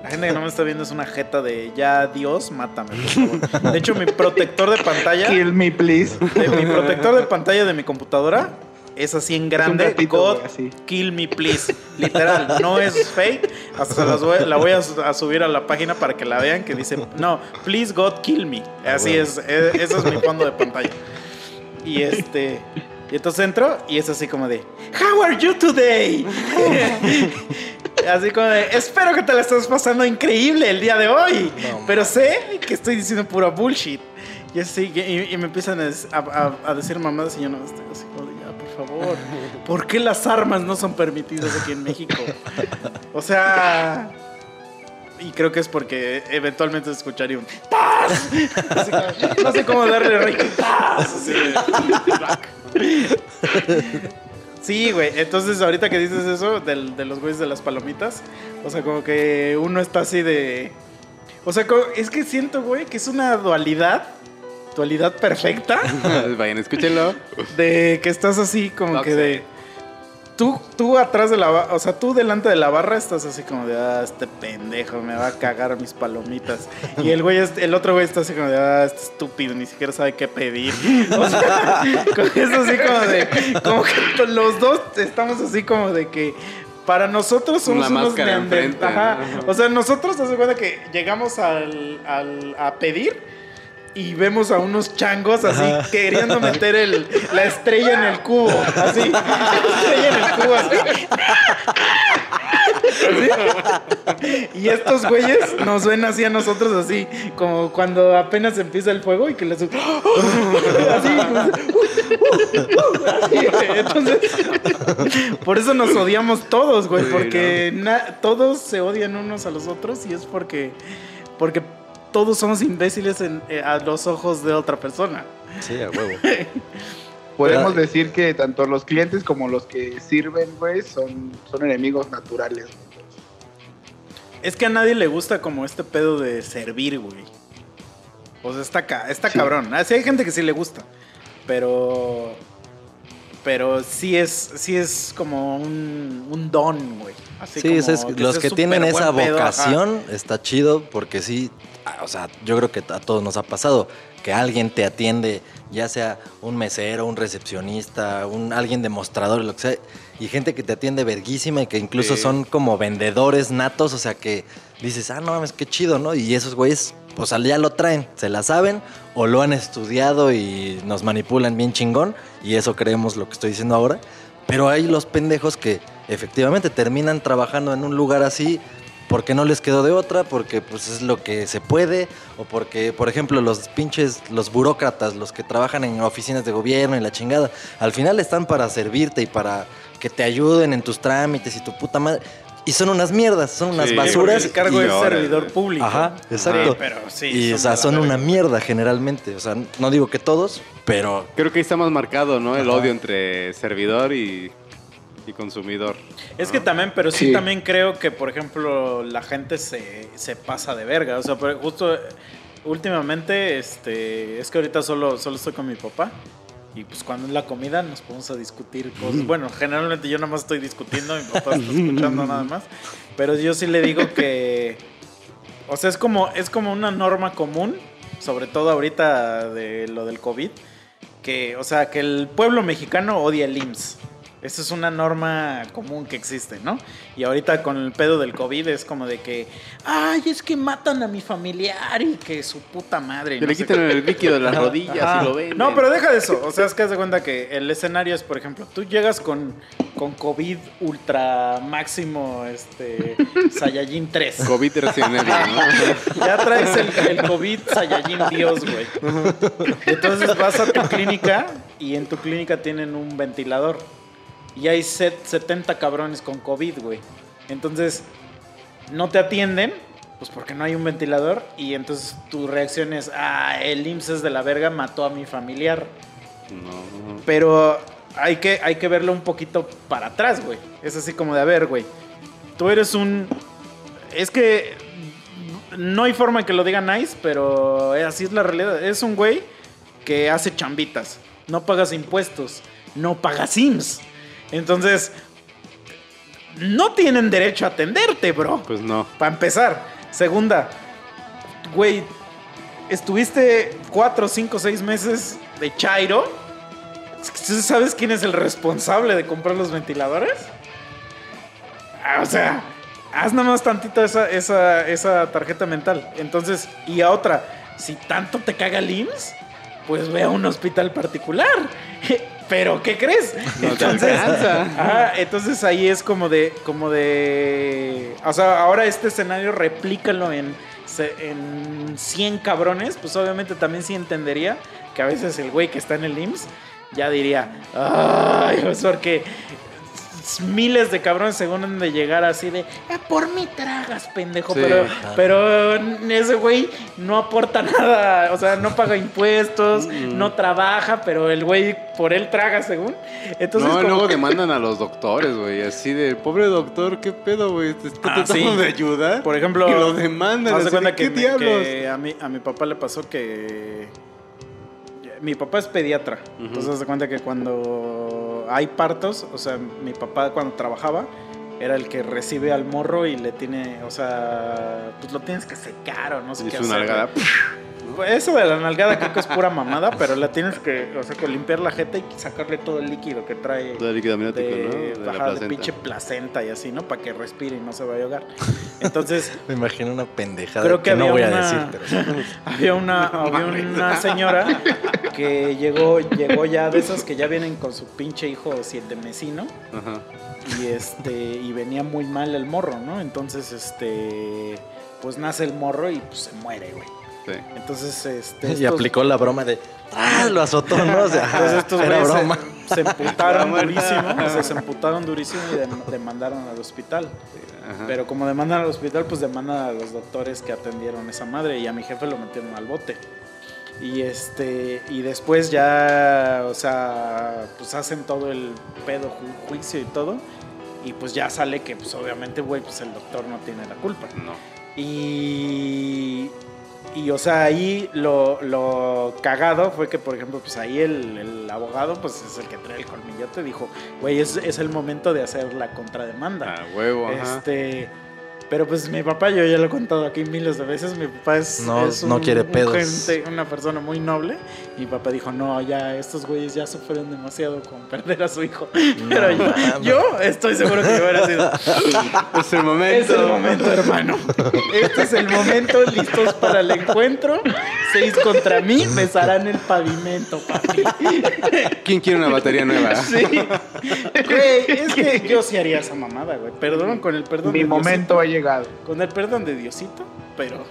La gente que no me está viendo es una jeta de ya Dios, mátame, por favor. De hecho, mi protector de pantalla, Kill me, please. de- mi protector de pantalla de mi computadora es así en grande. God, así. kill me, please. Literal, no es fake. Hasta las voy- la voy a, su- a subir a la página para que la vean que dice, no, please God, kill me. Así bueno. es, e- ese es mi fondo de pantalla. Y este... Y entonces entro y es así como de, How are you today? así como de, espero que te la estés pasando increíble el día de hoy. No, pero sé que estoy diciendo pura bullshit. Y así, y, y me empiezan a, decir mamadas y yo no estoy así como de, ya, por favor. ¿Por qué las armas no son permitidas aquí en México? O sea... Y creo que es porque eventualmente escucharía un como- no sé cómo darle rey. ¡Tas! Así de- Sí, güey. Entonces, ahorita que dices eso del- de los güeyes de las palomitas, o sea, como que uno está así de. O sea, es que siento, güey, que es una dualidad, dualidad perfecta, Vayan, escúchenlo. de que estás así como que de. Tú, tú atrás de la barra, o sea, tú delante de la barra estás así como de, ah, este pendejo me va a cagar mis palomitas. Y el güey, el otro güey está así como de, ah, este estúpido, ni siquiera sabe qué pedir. O sea, es así como de, como que los dos estamos así como de que para nosotros somos Una unos máscara neander- enfrente, Ajá. ¿no? O sea, nosotros das cuenta que llegamos al, al- a pedir y vemos a unos changos así queriendo meter el, la estrella en el cubo. Así. La estrella en el cubo así. Y estos güeyes nos ven así a nosotros así, como cuando apenas empieza el fuego y que les... Así. así. Entonces, por eso nos odiamos todos, güey, porque na- todos se odian unos a los otros y es porque, porque todos somos imbéciles en- eh, a los ojos de otra persona. Sí, a huevo. Podemos Pero- decir que tanto los clientes como los que sirven, güey, son, son enemigos naturales. Es que a nadie le gusta como este pedo de servir, güey. O sea, está, ca- está Sí. cabrón. Así hay gente que sí le gusta. Pero. Pero sí es, sí es como un, un don, güey. Así Sí, como es- es- que los que tienen esa ajá. vocación está chido porque sí, ah, o sea, yo creo que a todos nos ha pasado que alguien te atiende, ya sea un mesero, un recepcionista, un alguien demostrador, lo que sea, y gente que te atiende verguísima y que incluso Sí. son como vendedores natos, o sea que dices, ah, no mames, qué chido, ¿no? Y esos güeyes, pues al ya lo traen, se la saben o lo han estudiado y nos manipulan bien chingón, y eso creemos lo que estoy diciendo ahora. Pero hay los pendejos que efectivamente terminan trabajando en un lugar así porque no les quedó de otra, porque pues es lo que se puede, o porque, por ejemplo, los pinches, los burócratas, los que trabajan en oficinas de gobierno y la chingada, al final están para servirte y para que te ayuden en tus trámites y tu puta madre. Y son unas mierdas, son unas Sí, basuras. El cargo y- es servidor público. Ajá, exacto. Sí, pero sí. y o sea, son una mierda generalmente. O sea, no digo que todos, pero Creo que ahí está más marcado, ¿no? El Ajá. odio entre servidor y, y consumidor. Es que también, pero sí, Sí. también creo que, por ejemplo, la gente se, se pasa de verga. O sea, pero justo últimamente, este, es que ahorita solo, solo estoy con mi papá. Y pues cuando es la comida nos ponemos a discutir cosas. Bueno, generalmente yo nada más estoy discutiendo, mi papá está escuchando nada más. Pero yo sí le digo que. O sea, es como, es como una norma común, sobre todo ahorita de lo del COVID, que, o sea, que el pueblo mexicano odia el IMSS. Esa es una norma común que existe, ¿no? Y ahorita con el pedo del COVID es como de que, ay, es que matan a mi familiar y que su puta madre. Que no le quitan qué". el líquido de las rodillas Ajá. y lo ven. No, pero deja de eso. O sea, es que haz de cuenta que el escenario es, por ejemplo, tú llegas con, con COVID ultra máximo, este, Saiyajin 3. COVID recién ¿no? Ya traes el, el COVID Saiyajin Dios, güey. Entonces vas a tu clínica y en tu clínica tienen un ventilador. Y hay set- 70 cabrones con COVID, güey. Entonces no te atienden, pues porque no hay un ventilador. Y entonces tu reacción es, ah, el IMSS es de la verga, mató a mi familiar. No. Pero hay que, hay que verlo un poquito para atrás, güey. Es así como de, a ver, güey. Tú eres un... Es que no hay forma en que lo diga nice, pero así es la realidad. Es un güey que hace chambitas. No pagas impuestos. No pagas IMSS. Entonces, no tienen derecho a atenderte, bro. Pues no. Para empezar. Segunda, güey, estuviste cuatro, cinco, seis meses de Chairo. ¿Tú sabes quién es el responsable de comprar los ventiladores? Ah, O sea, haz nada más tantito esa, esa, esa tarjeta mental. Entonces, y a otra, si tanto te caga el IMSS, pues ve a un hospital particular. Pero, ¿qué crees? No te alcanza. Ajá, entonces ahí es como de, como de, o sea, ahora este escenario replícalo en, en 100 cabrones, pues obviamente también sí entendería que a veces el güey que está en el IMSS ya diría, ay, pues porque miles de cabrones según han de llegar así de, "Ah, por mí tragas, pendejo, Sí. pero, pero ese güey no aporta nada, o sea, no paga impuestos, Mm. no trabaja, pero el güey por él traga según. Entonces, no, como luego que- demandan a los doctores, güey. Así de, pobre doctor, ¿qué pedo, güey? Te está Ah, tratando sí. de ayudar. Por ejemplo, Y lo demandan. haz de cuenta de, que, ¿Qué me- diablos? que a, mí, a mi papá le pasó que mi papá es pediatra. Entonces haz de cuenta que cuando hay partos, o sea, mi papá cuando trabajaba era el que recibe al morro y le tiene, o sea, pues lo tienes que secar o no sé Y qué nalgada. güey. Eso de la nalgada creo que es pura mamada, pero la tienes que, o sea, que limpiar la jeta y sacarle todo el líquido que trae Todo el líquido amniótico, de, ¿no? De de placenta. pinche placenta y así, ¿no? Para que respire y no se vaya a ahogar. Entonces, Me imagino una pendejada Creo que que, no había voy una- a decir, pero había una, había una señora que llegó, llegó ya de esas que ya vienen con su pinche hijo siete mesino Ajá. y este y venía muy mal el morro, ¿no? Entonces, este pues nace el morro y pues se muere, güey. Sí. Entonces, este y aplicó la broma de ¡Ah! Lo azotó, ¿no? O sea, entonces estos era güeyes se- broma. Se, emputaron Broma. durísimo, o sea, se emputaron durísimo y dem- demandaron al hospital. Ajá. Pero como demandan al hospital, pues demandan a los doctores que atendieron a esa madre y a mi jefe lo metieron al bote. Y este y después ya, o sea, pues hacen todo el pedo ju- juicio y todo y pues ya sale que pues obviamente, güey, pues el doctor no tiene la culpa. No. Y y o sea, ahí lo, lo cagado fue que, por ejemplo, pues ahí el, el abogado, pues es el que trae el colmillote, dijo, güey, es, es el momento de hacer la contrademanda. A huevo, ajá. Este, pero pues mi papá, yo ya lo he contado aquí miles de veces, mi papá es, No- es no quiere pedos. gente, una persona muy noble. Y mi papá dijo, no, ya estos güeyes ya sufrieron demasiado con perder a su hijo. Pero yo, yo estoy seguro que yo hubiera sido, Es el momento. es el momento, hermano. Este es el momento, listos para el encuentro. Seis contra mí, besarán el pavimento, papi. ¿Quién quiere una batería nueva? Sí. Güey, es que yo sí haría esa mamada, güey. Perdón, con el perdón Mi de momento ha llegado. Con el perdón de Diosito, pero,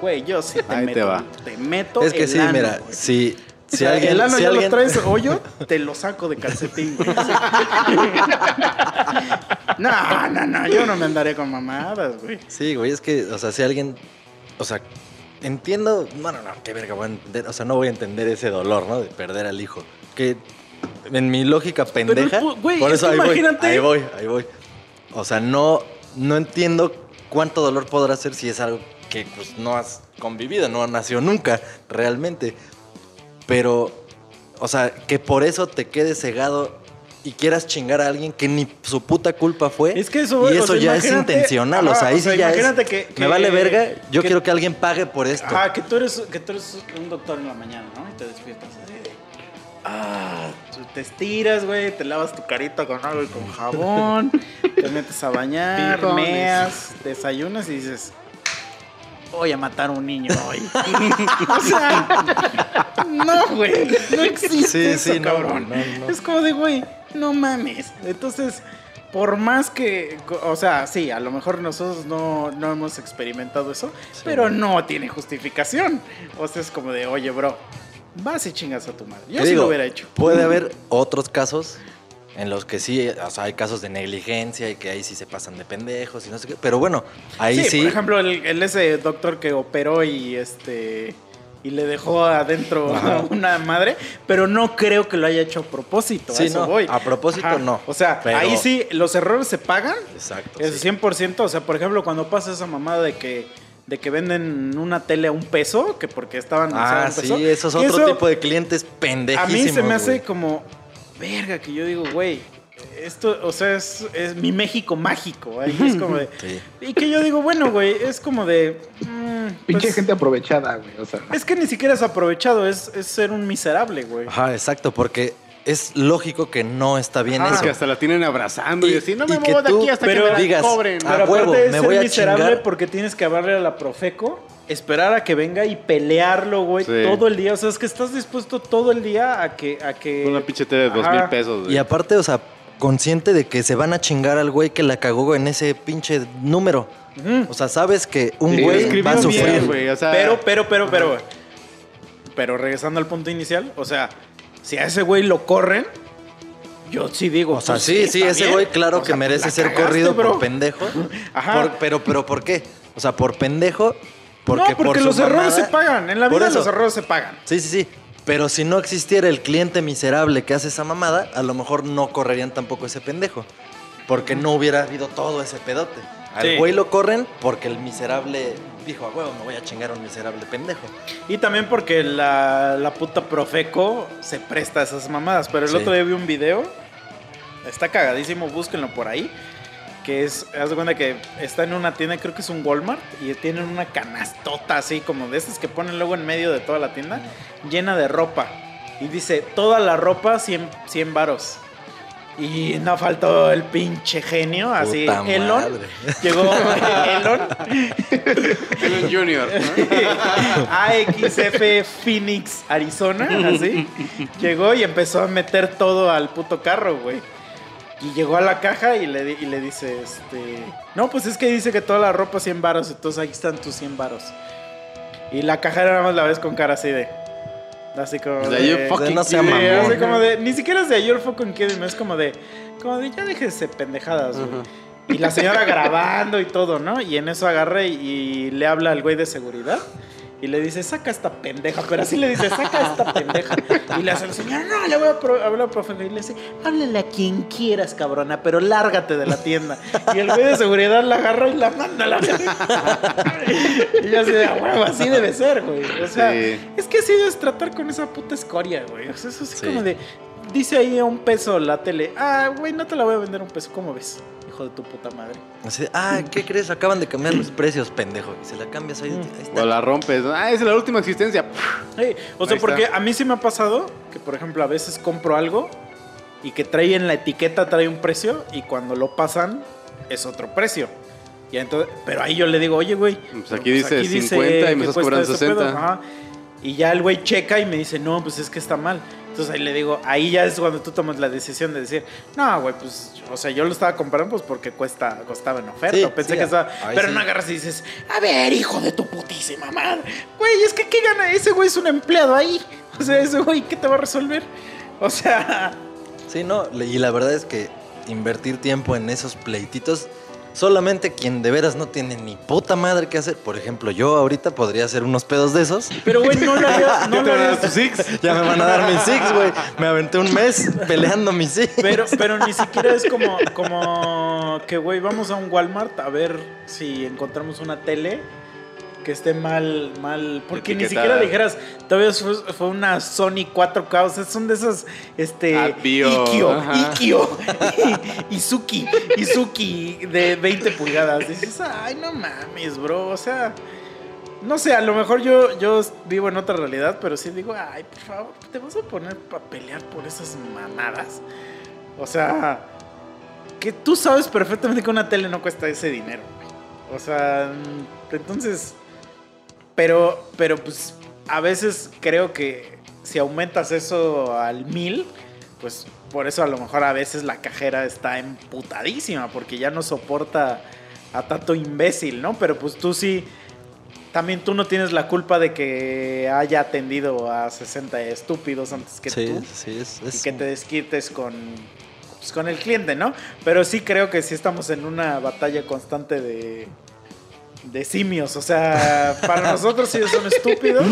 güey, yo sí te Ahí te meto. va. Te meto Es que el sí, ano, mira, güey. si, si alguien. el ano si ya alguien- lo traes hoyo, te lo saco de calcetín, güey. no, no, no, yo no me andaré con mamadas, güey. Sí, güey, es que, o sea, si alguien. O sea, entiendo. No, no, no, qué verga voy a entender. O sea, no voy a entender ese dolor, ¿no? De perder al hijo. Que en mi lógica pendeja. pu- güey, por es eso que ahí voy. imagínate. Ahí voy, ahí voy. O sea, no, no entiendo cuánto dolor podrá ser si es algo que pues, no has convivido, no nació nunca, realmente. Pero, o sea, que por eso te quedes cegado y quieras chingar a alguien que ni su puta culpa fue. Es que eso, Y o eso sea, ya es intencional, o sea, ahí sí ya es. imagínate que- que- me vale verga, yo que- quiero que alguien pague por esto. Ajá, que tú eres, que tú eres un doctor en la mañana, ¿no? Y te despiertas así de. Ah, tú te estiras, güey, te lavas tu carita con algo y con jabón, te metes a bañar, meas, desayunas y dices. Voy a matar a un niño hoy. o sea, no, güey. No existe Sí, eso, sí, no, cabrón. no, no. Es como de, güey, no mames. Entonces, por más que, o sea, sí, a lo mejor nosotros no, no hemos experimentado eso, pero no tiene justificación. O sea, es como de, oye, bro, vas y chingas a tu madre. Yo sí digo, lo hubiera hecho. Puede haber otros casos en los que sí, o sea, hay casos de negligencia y que ahí sí se pasan de pendejos y no sé qué. Pero bueno, ahí sí. Por ejemplo, el, el ese doctor que operó y este y le dejó adentro Ajá. a una madre, pero no creo que lo haya hecho a propósito. a Sí, eso no, voy. a propósito no, O sea, pero- ahí sí los errores se pagan. Exacto. Es sí. 100%, o sea, por ejemplo, cuando pasa esa mamada de que de que venden una tele a un peso, que porque estaban Ah, a un peso, sí, eso es otro eso tipo de clientes A pendejísimos. mí se me hace como verga que yo digo, güey, esto, o sea, es, es mi México mágico, ahí es como de Sí. y que yo digo, bueno, güey, es como de mm, Pinche pues, gente aprovechada, güey. O sea, Es que ni siquiera es aprovechado, es, es ser un miserable, güey. Ajá, exacto, porque es lógico que no está bien. Es eso. que hasta la tienen abrazando y, Y- así, no y me muevo de aquí hasta pero que me la digas, cobren. ah, Pero huevo, aparte de me ser voy a miserable chingar. porque tienes que hablarle a la Profeco, esperar a que venga y pelearlo, güey, Sí. todo el día. O sea, es que estás dispuesto todo el día a que... A que Una pinche tele de dos mil pesos, güey. Y aparte, o sea, consciente de que se van a chingar al güey que la cagó en ese pinche número. O sea, sabes que un Sí, güey va a bien, sufrir. güey, o sea, Pero, pero, pero, pero... Pero regresando al punto inicial, o sea, si a ese güey lo corren, yo sí digo... O sea, pues, sí, sí, ese bien. güey claro O que sea, merece ser cagaste, corrido bro. por pendejo. Ajá. Por- pero, pero, ¿por qué? O sea, por pendejo. Porque no, porque por los errores se pagan. En la vida los errores se pagan. Sí, sí, sí. Pero si no existiera el cliente miserable que hace esa mamada, a lo mejor no correrían tampoco ese pendejo. Porque no hubiera habido todo ese pedote. Al Sí. güey lo corren porque el miserable dijo, a huevo, me voy a chingar a un miserable pendejo. Y también porque la, la puta Profeco se presta a esas mamadas. Pero el Sí. otro día vi un video Está cagadísimo, búsquenlo por ahí. Que es, haz de cuenta que está en una tienda, creo que es un Walmart, y tienen una canastota así como de esas que ponen luego en medio de toda la tienda, llena de ropa. Y dice, toda la ropa 100, 100 varos. Y no faltó el pinche genio, así, Puta Elon. madre. Llegó Elon, Elon Junior. ¿no? AXF Phoenix, Arizona, así. Llegó y empezó a meter todo al puto carro, güey. Y llegó a la caja y le, y le dice, este... No, pues es que dice que toda la ropa 100 varos, entonces aquí están tus 100 varos. Y la cajera nada más la ves con cara así de... Así como De, de... "You fucking no sea mamón". así como de... Ni siquiera es de You're fucking kidding me", es como de... Como de, ya déjese pendejadas, güey. Y la señora grabando y todo, ¿no? Y en eso agarra y, y le habla al güey de seguridad. Y le dice, saca esta pendeja. Pero así le dice, saca esta pendeja. Y le hace la señora, no, le voy a pro- hablar profe. Y le dice, háblale a quien quieras, cabrona, pero lárgate de la tienda. Y el güey de seguridad la agarra y la manda a la Y yo así de, "A huevo, así debe ser, güey. O sea, Sí. es que así debes tratar con esa puta escoria, güey. O sea, eso así Sí. como de, dice ahí a un peso la tele. Ah, güey, no te la voy a vender a un peso. ¿Cómo ves? Hijo de tu puta madre. Así de, ah, ¿qué crees? Acaban de cambiar los precios, pendejo. Y se la cambias ahí. Mm. ahí está. O la rompes. Ah, es la última existencia. O sea, Ahí porque está. a mí sí me ha pasado que, por ejemplo, a veces compro algo y que trae en la etiqueta trae un precio y cuando lo pasan es otro precio. Y entonces, pero ahí yo le digo, oye, güey. Pues pero aquí dice 50 y me que estás cobrando ese pedo". 60. Ajá. Y ya el güey checa y me dice, no, pues es que está mal. Entonces ahí le digo, ahí ya es cuando tú tomas la decisión de decir, no, güey, pues, o sea, yo lo estaba comprando pues porque cuesta, costaba en oferta. Sí, pensé sí, que estaba. Pero no agarras y dices, a ver, hijo de tu putísima madre. Güey, es que ¿qué gana? Ese güey es un empleado ahí. O sea, ese güey, ¿qué te va a resolver? O sea, Sí, no, y la verdad es que invertir tiempo en esos pleititos, solamente quien de veras no tiene ni puta madre que hacer. Por ejemplo, yo ahorita podría hacer unos pedos de esos. pero güey, no lo haría. No ¿Qué te lo van a dar harías- tus six? Ya me van a dar mis six, güey. Me aventé un mes peleando mis six. Pero, pero ni siquiera es como, como que, güey, vamos a un Walmart a ver si encontramos una tele que esté mal, mal. Porque ni siquiera dijeras, todavía fue, fue una Sony 4K, o sea, son de esas, este, Ah, bio, Ikio, ajá. Izuki, Izuki de 20 pulgadas. Dices, ay, no mames, bro, o sea. No sé, a lo mejor yo, yo vivo en otra realidad, pero sí digo, ay, por favor, te vas a poner para pelear por esas mamadas. O sea, que tú sabes perfectamente que una tele no cuesta ese dinero. O sea, entonces, pero, pero pues a veces creo que si aumentas eso al mil, pues por eso a lo mejor a veces la cajera está emputadísima porque ya no soporta a tanto imbécil, ¿no? Pero pues tú sí, también tú no tienes la culpa de que haya atendido a 60 estúpidos antes que sí, tú sí, es, y es- que te desquites con, pues, con el cliente, ¿no? Pero sí creo que sí estamos en una batalla constante de, de simios. O sea, para nosotros ellos son estúpidos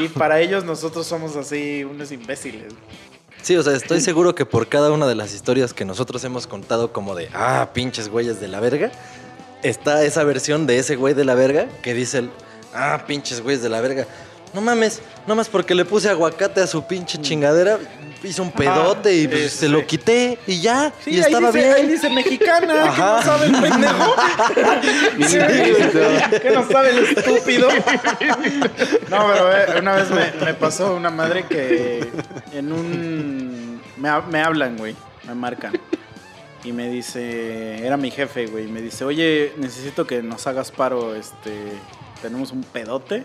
y para ellos nosotros somos así unos imbéciles. Sí, o sea, estoy seguro que por cada una de las historias que nosotros hemos contado como de, ah, pinches güeyes de la verga, está esa versión de ese güey de la verga que dice el, ah, pinches güeyes de la verga. No mames, no más porque le puse aguacate a su pinche chingadera, hizo un pedote y pues, se lo quité y ya, Sí, y ahí estaba dice, ahí bien. dice mexicana, que Ajá. no sabe el pendejo. Sí, que no sabe el estúpido. No, pero eh, una vez me, me pasó una madre que en un... Me, me hablan, güey, me marcan. Y me dice, era mi jefe, güey, y me dice, oye, necesito que nos hagas paro, este, tenemos un pedote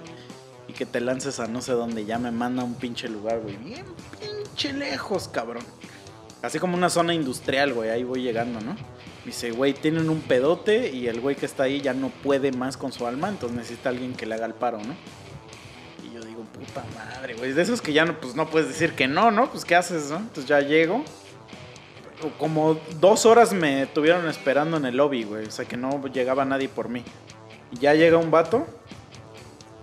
que te lances a no sé dónde, ya me manda a un pinche lugar, güey, bien pinche lejos, cabrón. Así como una zona industrial, güey, ahí voy llegando, ¿no? Dice, güey, tienen un pedote y el güey que está ahí ya no puede más con su alma, entonces necesita alguien que le haga el paro, ¿no? Y yo digo, puta madre, güey, de esos que ya no, pues no puedes decir que no, ¿no? Pues ¿qué haces, no? Entonces ya llego. Como dos horas me tuvieron esperando en el lobby, güey, o sea que no llegaba nadie por mí. Y ya llega un vato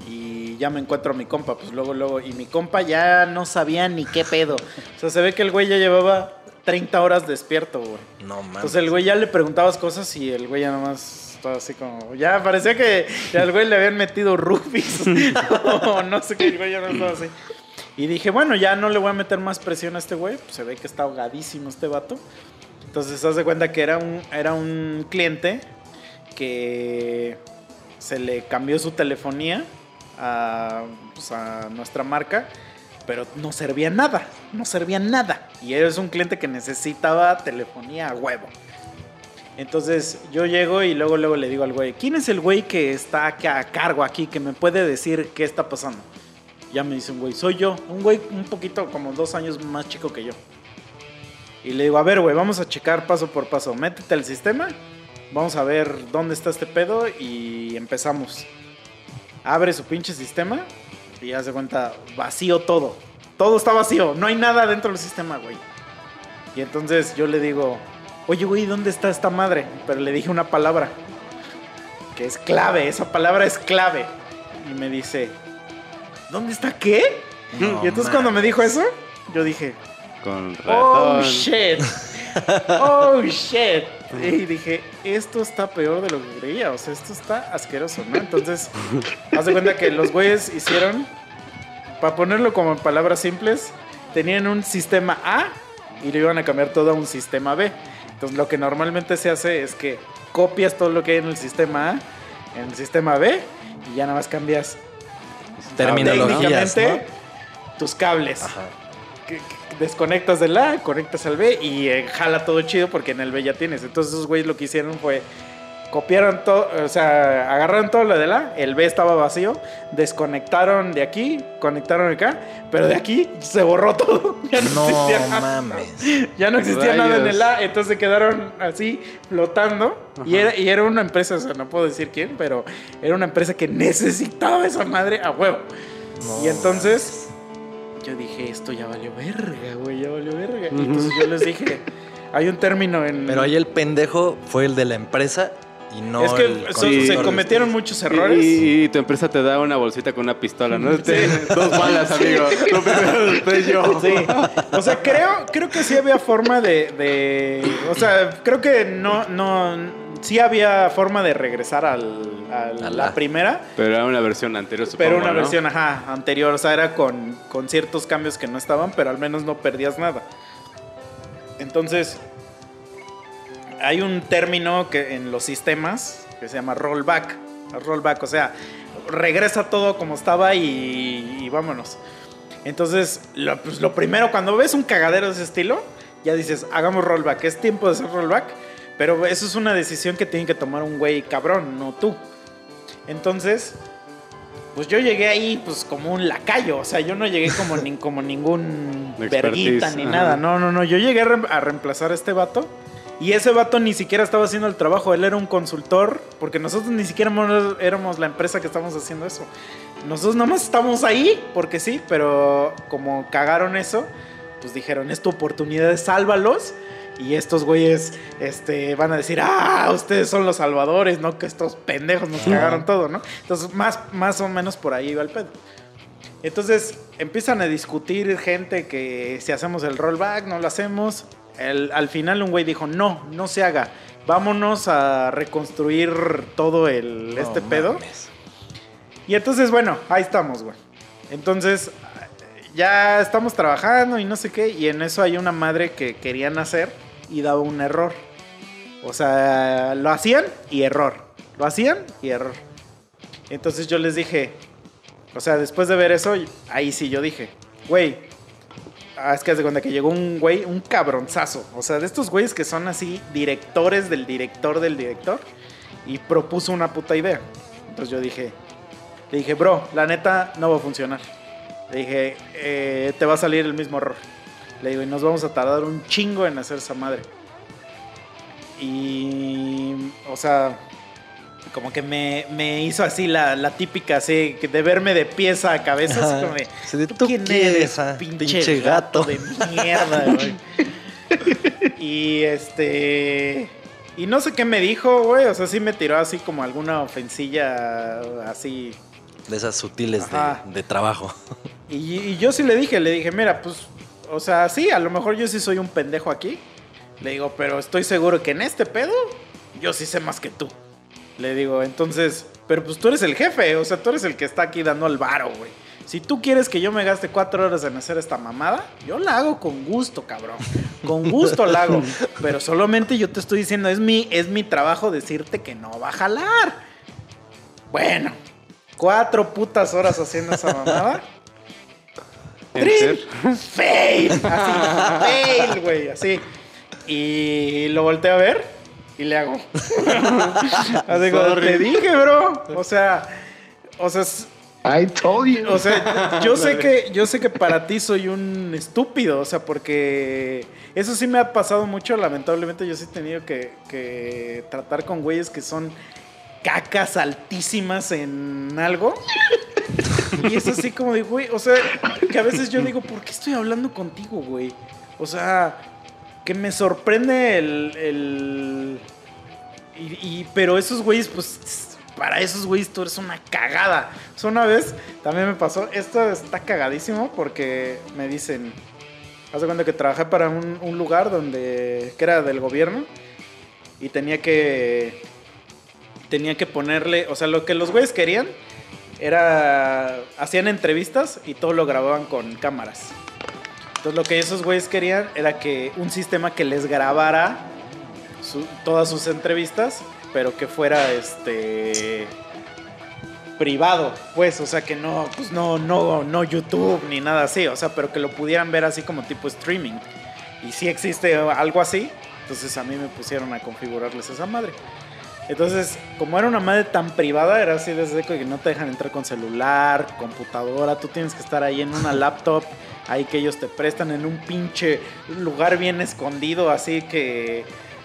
y ya me encuentro a mi compa, pues luego, luego, y mi compa ya no sabía ni qué pedo. O sea, se ve que el güey ya llevaba 30 horas despierto, güey. No mames. Entonces el güey ya le preguntabas cosas y el güey ya nomás estaba así como. Ya parecía que al güey le habían metido rubis. o no sé qué, el güey ya no estaba así. Y dije, bueno, ya no le voy a meter más presión a este güey. Pues se ve que está ahogadísimo este vato. Entonces, haz de cuenta que era un, era un cliente que se le cambió su telefonía a, pues, a nuestra marca, pero no servía nada, no servía nada. Y es un cliente que necesitaba telefonía a huevo. Entonces yo llego y luego, luego le digo al güey, ¿quién es el güey que está a cargo aquí, que me puede decir qué está pasando? Ya me dice un güey, soy yo, un güey un poquito como dos años más chico que yo. Y le digo, a ver, güey, vamos a checar paso por paso. Métete al sistema, vamos a ver dónde está este pedo y empezamos. Abre su pinche sistema y ya se cuenta, vacío todo. Todo está vacío, no hay nada dentro del sistema, güey. Y entonces yo le digo, oye, güey, ¿dónde está esta madre? Pero le dije una palabra que es clave, esa palabra es clave. Y me dice, ¿dónde está qué? No y entonces cuando me dijo eso, yo dije, Con Oh shit. Oh shit. Y dije, esto está peor de lo que creía. O sea, esto está asqueroso, ¿no? Entonces, haz de cuenta que los güeyes hicieron, para ponerlo como en palabras simples, tenían un sistema A y lo iban a cambiar todo a un sistema B. Entonces, lo que normalmente se hace es que copias todo lo que hay en el sistema A en el sistema B y ya nada más cambias Terminologías, técnicamente ¿no? tus cables Ajá. que- que desconectas del A, conectas al B y eh, jala todo chido porque en el B ya tienes. Entonces esos güeyes lo que hicieron fue copiaron todo, o sea, agarraron todo lo del A, el B estaba vacío, desconectaron de aquí, conectaron acá, pero de aquí se borró todo. Ya no, No existía nada. mames. Ya no existía nada en el A, entonces se quedaron así flotando. Y era, y era una empresa, o sea, no puedo decir quién, pero era una empresa que necesitaba esa madre a huevo. No Y entonces yo dije, esto ya valió verga, güey, ya valió verga. Y entonces yo les dije, hay un término en... Pero ahí el pendejo fue el de la empresa y no es que el so- constructor se cometieron muchos errores. Y, y tu empresa te da una bolsita con una pistola, ¿no? Te- Dos balas, amigo. Lo primero yo. Sí. O sea, creo, creo que sí había forma de, de- O sea, creo que no, no. Sí había forma de regresar al, al- A la primera. Pero era una versión anterior, supongo, Pero una ¿no? versión, ajá, anterior. O sea, era con, con ciertos cambios que no estaban, pero al menos no perdías nada. Entonces, hay un término que en los sistemas que se llama rollback. Rollback, o sea, regresa todo como estaba y, y vámonos. Entonces, lo, pues, lo primero, cuando ves un cagadero de ese estilo, ya dices, hagamos rollback. Es tiempo de hacer rollback. Pero eso es una decisión que tiene que tomar un güey cabrón, no tú. Entonces, pues yo llegué ahí pues como un lacayo, o sea, yo no llegué como, ni, como ningún verguita ni ajá. nada, no, no, no, yo llegué a, re- a reemplazar a este vato y ese vato ni siquiera estaba haciendo el trabajo, él era un consultor, porque nosotros ni siquiera éramos, éramos la empresa que estamos haciendo eso. Nosotros nomás estamos ahí, porque sí, pero como cagaron eso, pues dijeron, es tu oportunidad, sálvalos. Y estos güeyes este, van a decir, ah, ustedes son los salvadores, ¿no? Que estos pendejos nos cagaron todo, ¿no? Entonces, más, más o menos por ahí iba el pedo. Entonces, empiezan a discutir gente que si hacemos el rollback, no lo hacemos. El- al final un güey dijo, no, no se haga. Vámonos a reconstruir todo el, este pedo. mames. Y entonces, bueno, ahí estamos, güey. Entonces, ya estamos trabajando y no sé qué. Y en eso hay una madre que querían hacer y daba un error. O sea, lo hacían y error. Lo hacían y error. Entonces yo les dije, o sea, después de ver eso, ahí sí yo dije, güey, ah, es que de cuenta que llegó un güey, un cabronzazo. O sea, de estos güeyes que son así directores del director del director. Y propuso una puta idea. Entonces yo dije, le dije, bro, la neta no va a funcionar. Le dije, "Eh, te va a salir el mismo error. Le digo, y nos vamos a tardar un chingo en hacer esa madre. Y, o sea, como que me, me hizo así la, la típica, así, de verme de pieza a cabeza. así como de, ¿Tú, ¿tú quién eres, eres, ah? pinche, Pinche gato. gato. de mierda, güey? y este. Y no sé qué me dijo, güey. O sea, sí me tiró así como alguna ofensilla así. De esas sutiles de, de trabajo. Y, y yo sí le dije, le dije, mira, pues, o sea, sí, a lo mejor yo sí soy un pendejo aquí. Le digo, pero estoy seguro que en este pedo yo sí sé más que tú. Le digo, entonces, pero pues tú eres el jefe, o sea, tú eres el que está aquí dando el varo, güey. Si tú quieres que yo me gaste cuatro horas en hacer esta mamada, yo la hago con gusto, cabrón. Con gusto la hago. Pero solamente yo te estoy diciendo, es mi, es mi trabajo decirte que no va a jalar. Bueno, cuatro putas horas haciendo esa mamada. Enter. ¡Trin! Fail. Así, fail, güey, así. Y lo volteo a ver y le hago. así como, te dije, bro. O sea, o sea, I told you. o sea, yo sé que yo sé que para ti soy un estúpido, o sea, porque eso sí me ha pasado mucho, lamentablemente yo sí he tenido que, que tratar con güeyes que son cacas altísimas en algo. Y es así como de, güey, o sea, que a veces yo digo, ¿por qué estoy hablando contigo, güey? O sea, que me sorprende el... el- y, pero esos güeyes, pues, para esos güeyes tú eres una cagada. O sea, una vez también me pasó, esto está cagadísimo porque me dicen, haz de cuenta que trabajé para un, un lugar donde, que era del gobierno y tenía que, tenía que ponerle, o sea, lo que los güeyes querían era, hacían entrevistas y todo lo grababan con cámaras. Entonces lo que esos güeyes querían era que un sistema que les grabara todas sus entrevistas, pero que fuera este privado, pues, o sea que no, pues no, no, no YouTube ni nada así, o sea, pero que lo pudieran ver así como tipo streaming. Y si existe algo así, entonces a mí me pusieron a configurarles esa madre. Entonces, como era una madre tan privada, era así desde que no te dejan entrar con celular, computadora, tú tienes que estar ahí en una laptop, ahí que ellos te prestan en un pinche lugar bien escondido, así que,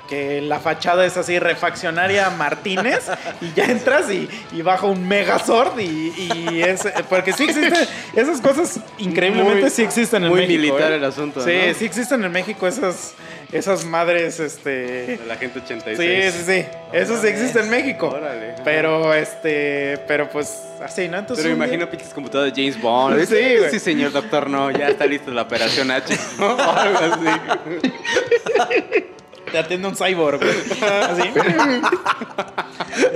que la fachada es así, refaccionaria Martínez, y ya entras y, y baja un Megazord y, y es... Porque sí existen, esas cosas increíblemente Muy- sí existen en muy México. militar ¿eh? el asunto, Sí, ¿no? sí existen en México esas, esas madres, este... De la gente 86. Sí, sí, sí. Eso sí existe en México. Órale. Pero, este, pero pues así, ¿no? Entonces. Pero un día- imagino pinches computadoras de James Bond. Sí, güey. Sí, señor doctor, no, ya está lista la operación H. ¿no? O algo así. Te atiende un cyborg, güey. Así.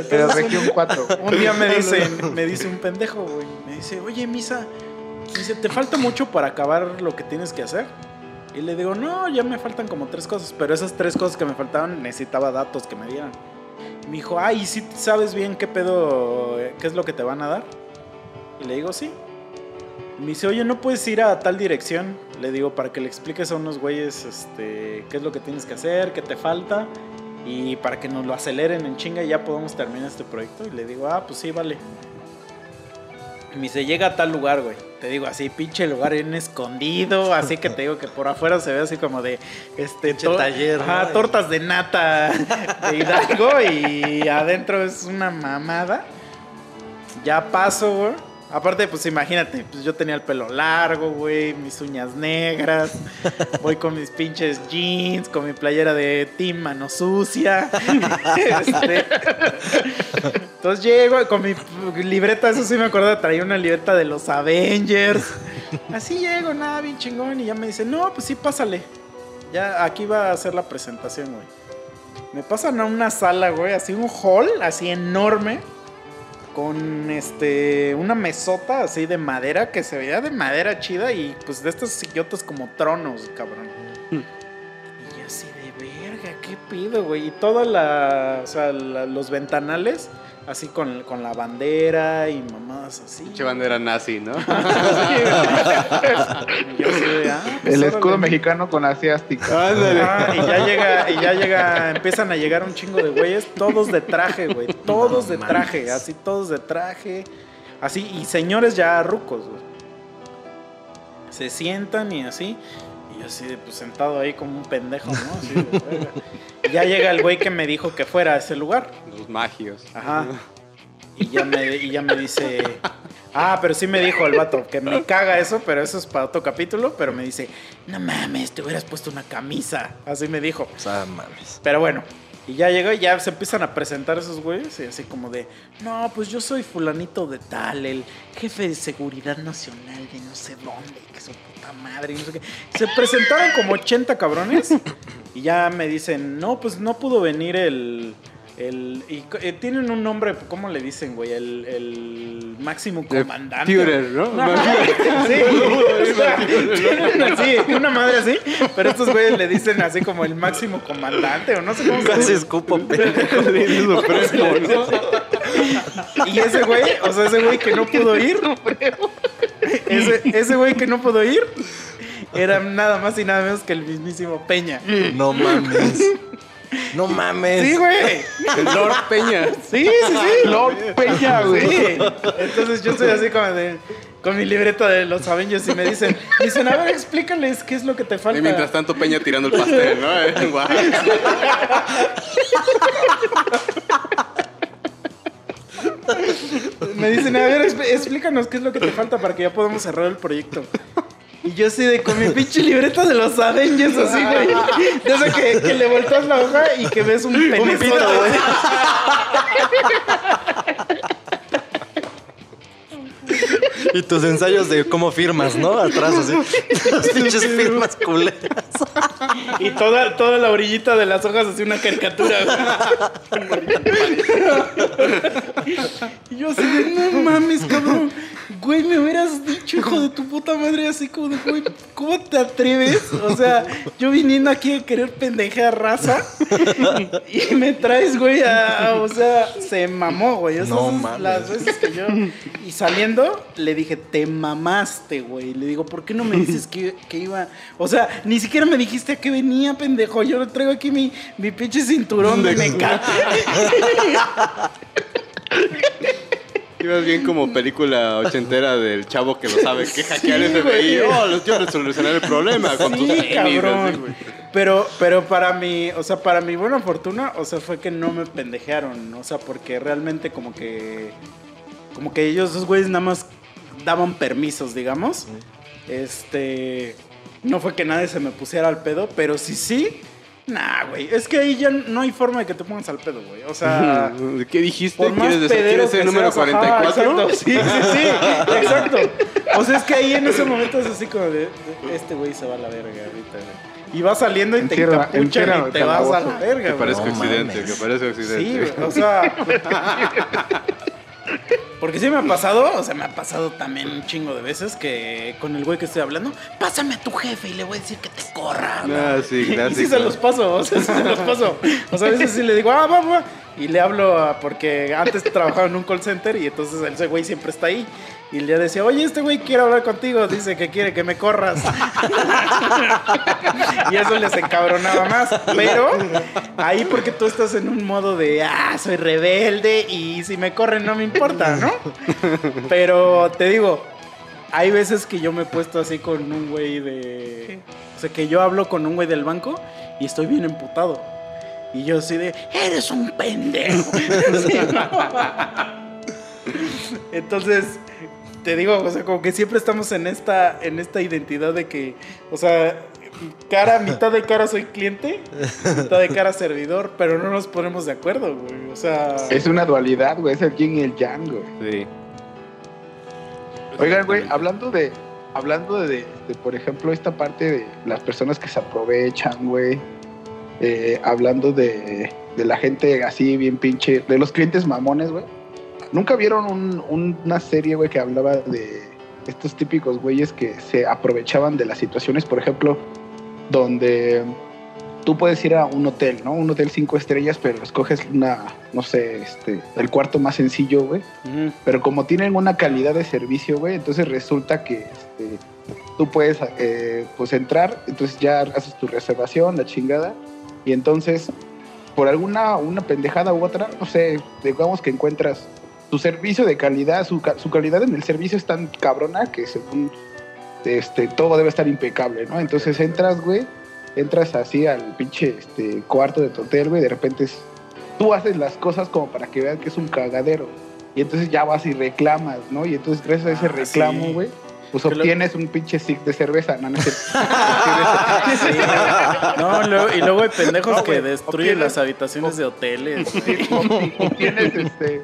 Pero región 4. un, un día me dice, me dice un pendejo, güey. Me dice, oye, Misa, dice, ¿te falta mucho para acabar lo que tienes que hacer? Y le digo, no, ya me faltan como tres cosas. Pero esas tres cosas que me faltaban necesitaba datos que me dieran. Me dijo, ay, ¿y si sabes bien qué pedo, qué es lo que te van a dar? Y le digo, sí. Me dice, oye, ¿no puedes ir a tal dirección? Le digo, para que le expliques a unos güeyes este, qué es lo que tienes que hacer, qué te falta. Y para que nos lo aceleren en chinga y ya podamos terminar este proyecto. Y le digo, ah, pues sí, vale. Y me dice, llega a tal lugar, güey. Te digo, así, pinche lugar bien escondido. Así que te digo que por afuera se ve así como de, este, Pinche taller, ¿no? ajá, tortas de nata de Hidalgo. y adentro es una mamada. Ya paso, güey. Aparte, pues imagínate, pues yo tenía el pelo largo, güey, mis uñas negras, voy con mis pinches jeans, con mi playera de Team Mano Sucia. Este, entonces llego con mi libreta, eso sí me acuerdo, traía una libreta de los Avengers. Así llego, nada, bien chingón, y ya me dice, no, pues sí, pásale. Ya aquí va a hacer la presentación, güey. Me pasan a una sala, güey, así un hall, así enorme con este una mesota así de madera que se veía de madera chida y pues de estos sillotas como tronos, cabrón. Y yo así de verga, ¿qué pido, güey? Y toda la, o sea, la- los ventanales así con, con la bandera y mamadas así. Pinche bandera nazi, ¿no? Y yo así de, ah, pues, El órale. escudo mexicano con la. Ándale. Ah, y ya llega, y ya llega, empiezan a llegar un chingo de güeyes, todos de traje, güey, todos de traje, así todos de traje, así, y señores ya rucos, güey. Se sientan y así, y así, pues sentado ahí como un pendejo, ¿no? Así de ya llega el güey que me dijo que fuera a ese lugar. Los magios. Ajá. Y ya me, y ya me dice. Ah, pero sí me dijo el vato que me caga eso, pero eso es para otro capítulo. Pero me dice: No mames, te hubieras puesto una camisa. Así me dijo. O sea, mames. Pero bueno, y ya llegó y ya se empiezan a presentar esos güeyes. Y así como de: No, pues yo soy Fulanito de Tal, el jefe de seguridad nacional de no sé dónde, que madre. y no sé qué. Se presentaron como 80 cabrones. Y ya me dicen: No, pues no pudo venir el El, y eh, tienen un nombre, ¿cómo le dicen, güey? El, el máximo comandante. Führer, ¿no? Sí, o sea, tienen así, una madre así, pero estos güeyes le dicen así como el máximo comandante, o no sé cómo se Casi escupo pendejo. Y ese güey, o sea, ese güey que no pudo ir, ese, ese güey que no pudo ir, era nada más y nada menos que el mismísimo Peña. No mames. No mames. Sí, güey. El Lord Peña. Sí, sí, sí. Lord Peña, güey. Sí. Entonces yo estoy así como de con mi libreta de los Avengers y me dicen, dicen, a ver, explícales qué es lo que te falta. Y mientras tanto Peña tirando el pastel, ¿no? Me dicen, a ver, expl- explícanos qué es lo que te falta para que ya podamos cerrar el proyecto. Y yo así de con mi pinche libreta de los Avengers, así, güey. De eso que, que le volteas la hoja y que ves un penezote. Y tus ensayos de cómo firmas, ¿no? Atrás, así. Las pinches firmas culeras. Y toda, toda la orillita de las hojas así una caricatura. güey. y yo así de, no mames, cabrón. Güey, me hubieras dicho, hijo de tu puta madre, así como de, güey, ¿cómo te atreves? O sea, yo viniendo aquí a querer pendejear raza y me traes, güey, a, a- o sea, se mamó, güey. Esas No mames. Las veces que yo... Y saliendo, le dije, te mamaste, güey. Le digo, ¿por qué no me dices que, que iba? O sea, ni siquiera me dijiste a qué venía, pendejo. Yo traigo aquí mi, mi pinche cinturón de meca. Ibas bien como película ochentera del chavo que lo sabe que hackear el Sí, FBI. güey. Oh, los- yo les solucionaré el problema con tus Sí, tenis, cabrón. Pero, pero para mi, o sea, para mi buena fortuna, o sea, fue que no me pendejearon, o sea, porque realmente como que, como que ellos, esos güeyes nada más daban permisos, digamos. Este, no fue que nadie se me pusiera al pedo, pero sí, sí. Nah, güey, es que ahí ya no hay forma de que te pongas al pedo, güey. O sea, ¿Qué dijiste? por más ¿Quieres, pedero ¿quieres ser que número seas, ajá, 44? exacto, sí, sí, sí, exacto. O sea, es que ahí en ese momento es así como de, de- este güey se va a la verga ahorita. güey. Y va saliendo y te encapuchan y te el vas a la verga, Que güey. parezca No accidente, mames. que parezca accidente. Sí, güey, o sea. Porque sí me ha pasado, o sea, me ha pasado también un chingo de veces que con el güey que estoy hablando, pásame a tu jefe y le voy a decir que te corra. Ah, sí, Y sí se los paso, o sea, sí se los paso. O sea, a veces sí le digo, ah, va, va. Y le hablo a- porque antes trabajaba en un call center y entonces ese güey siempre está ahí. Y le decía, oye, este güey quiere hablar contigo, dice que quiere que me corras. y eso les encabronaba más. Pero ahí porque tú estás en un modo de, ah, soy rebelde y si me corren no me importa, ¿no? Pero te digo, hay veces que yo me he puesto así con un güey de... O sea, que yo hablo con un güey del banco y estoy bien emputado. Y yo así de, eres un pendejo. Entonces, te digo, o sea, como que siempre estamos en esta, en esta identidad de que, o sea, cara, mitad de cara soy cliente, mitad de cara servidor, pero no nos ponemos de acuerdo, güey. O sea, Es una dualidad, güey. Es el yin y el yang, güey. Sí. Oigan, güey, hablando de, hablando de, de, por ejemplo, esta parte de las personas que se aprovechan, güey. eh, hablando de, de la gente así bien pinche, de los clientes mamones, güey. ¿Nunca vieron un- un- una serie, güey, que hablaba de estos típicos güeyes que se aprovechaban de las situaciones, por ejemplo, donde tú puedes ir a un hotel, ¿no? Un hotel cinco estrellas, pero escoges una, no sé, este, el cuarto más sencillo, güey. Pero como tienen una calidad de servicio, güey, entonces resulta que este, tú puedes eh, pues entrar, entonces ya haces tu reservación, la chingada, y entonces por alguna una pendejada u otra, no sé, digamos que encuentras tu servicio de calidad, su, su calidad en el servicio es tan cabrona que según este, todo debe estar impecable, ¿no? Entonces entras, güey, entras así al pinche este, cuarto de tu hotel, güey, de repente es- tú haces las cosas como para que vean que es un cagadero. Y entonces ya vas y reclamas, ¿no? Y entonces gracias a ese Ah, reclamo, sí. güey, pues lo- obtienes un pinche stick de cerveza, ¿no? no luego- y luego hay pendejos No, que güey, destruyen obtienes- las habitaciones de hoteles. güey. Obti- obtienes este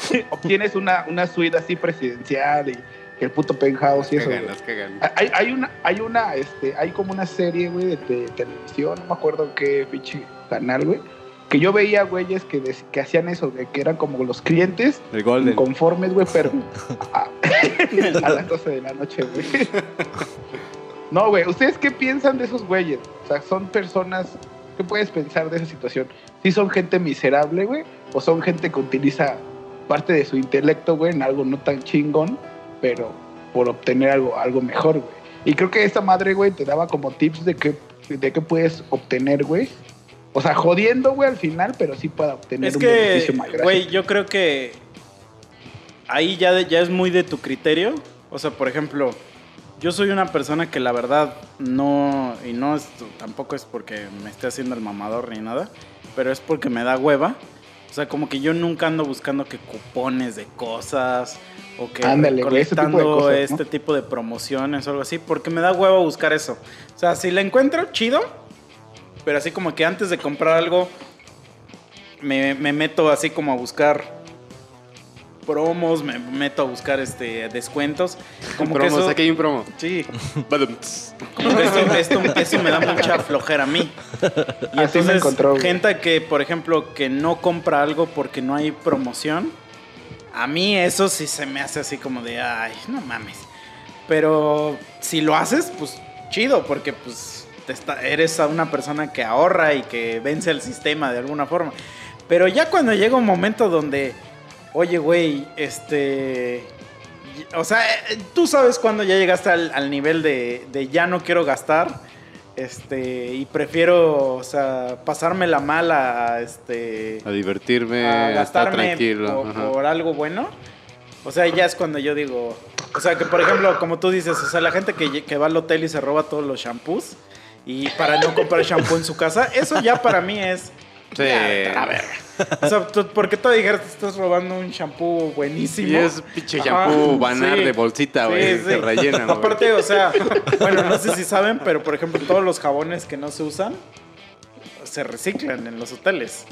obtienes una, una suite así presidencial y que el puto penthouse y eso. Las. Hay, hay una, hay una, este, hay como una serie, güey, de, te- televisión, no me acuerdo qué pinche canal, güey, que yo veía güeyes que, que hacían eso, de que eran como los clientes El Golden. conformes, güey, pero a, a las 12 de la noche, güey. No, güey, ¿ustedes qué piensan de esos güeyes? O sea, son personas, ¿qué puedes pensar de esa situación? ¿Sí son gente miserable, güey? ¿O son gente que utiliza parte de su intelecto, güey, en algo no tan chingón, pero por obtener algo, algo mejor, güey? Y creo que esta madre, güey, te daba como tips de qué, de qué puedes obtener, güey. O sea, jodiendo, güey, al final, pero sí para obtener Es un que, beneficio mayor. güey, yo creo que ahí ya, de- ya es muy de tu criterio. O sea, por ejemplo, yo soy una persona que la verdad no, y no es, tampoco es porque me esté haciendo el mamador ni nada, pero es porque me da hueva. O sea, como que yo nunca ando buscando que cupones de cosas o que Ándale, tipo ¿no? este tipo de promociones o algo así, porque me da hueva buscar eso. O sea, si la encuentro, chido, pero así como que antes de comprar algo, me, me meto así como a buscar promos, me meto a buscar este descuentos. Como que Promos, eso, aquí hay un promo. sí, como que esto, esto- eso me da mucha flojera a mí. Y Así me entonces, encontró, gente que, por ejemplo, que no compra algo porque no hay promoción, a mí eso sí se me hace así como de, ay, no mames. Pero si lo haces, pues chido, porque pues te está- eres a una persona que ahorra y que vence al sistema de alguna forma. Pero ya cuando llega un momento donde, oye, güey, este... O sea, tú sabes cuando ya llegaste al, al nivel de, de ya no quiero gastar. Este, y prefiero, o sea, pasármela mal a, este, A divertirme, a gastarme tranquilo. por algo bueno. O sea, ya es cuando yo digo, o sea, que por ejemplo, como tú dices, o sea, la gente que, que va al hotel y se roba todos los shampoos y para no comprar shampoo en su casa, eso ya para mí es Sí. ya, a verga. O sea, tú- porque tú dijeras te estás robando un shampoo buenísimo. Y es pinche shampoo banar sí. de bolsita, güey. Sí, que sí. rellenan, güey. Aparte, o sea, bueno, no sé si saben, pero por ejemplo, todos los jabones que no se usan se reciclan en los hoteles.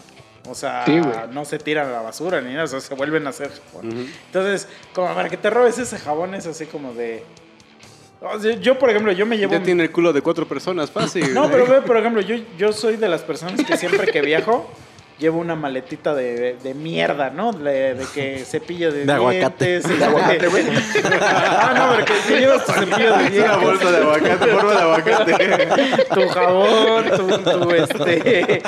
O sea, Sí, no se tiran a la basura ni nada, o sea, se vuelven a hacer jabón. Entonces, como para que te robes ese jabón es así como de... yo, por ejemplo, yo me llevo... Ya tiene el culo de cuatro personas, fácil. No, pero ve, por ejemplo, yo, yo soy de las personas que siempre que viajo llevo una maletita de, de mierda, ¿no? De, de que cepillo de, De aguacate. dientes, De aguacate, güey. ah, no, pero que, que llevas tu cepillo de Es una dientes, bolsa de aguacate, forma de aguacate. tu jabón, tu, tu, este,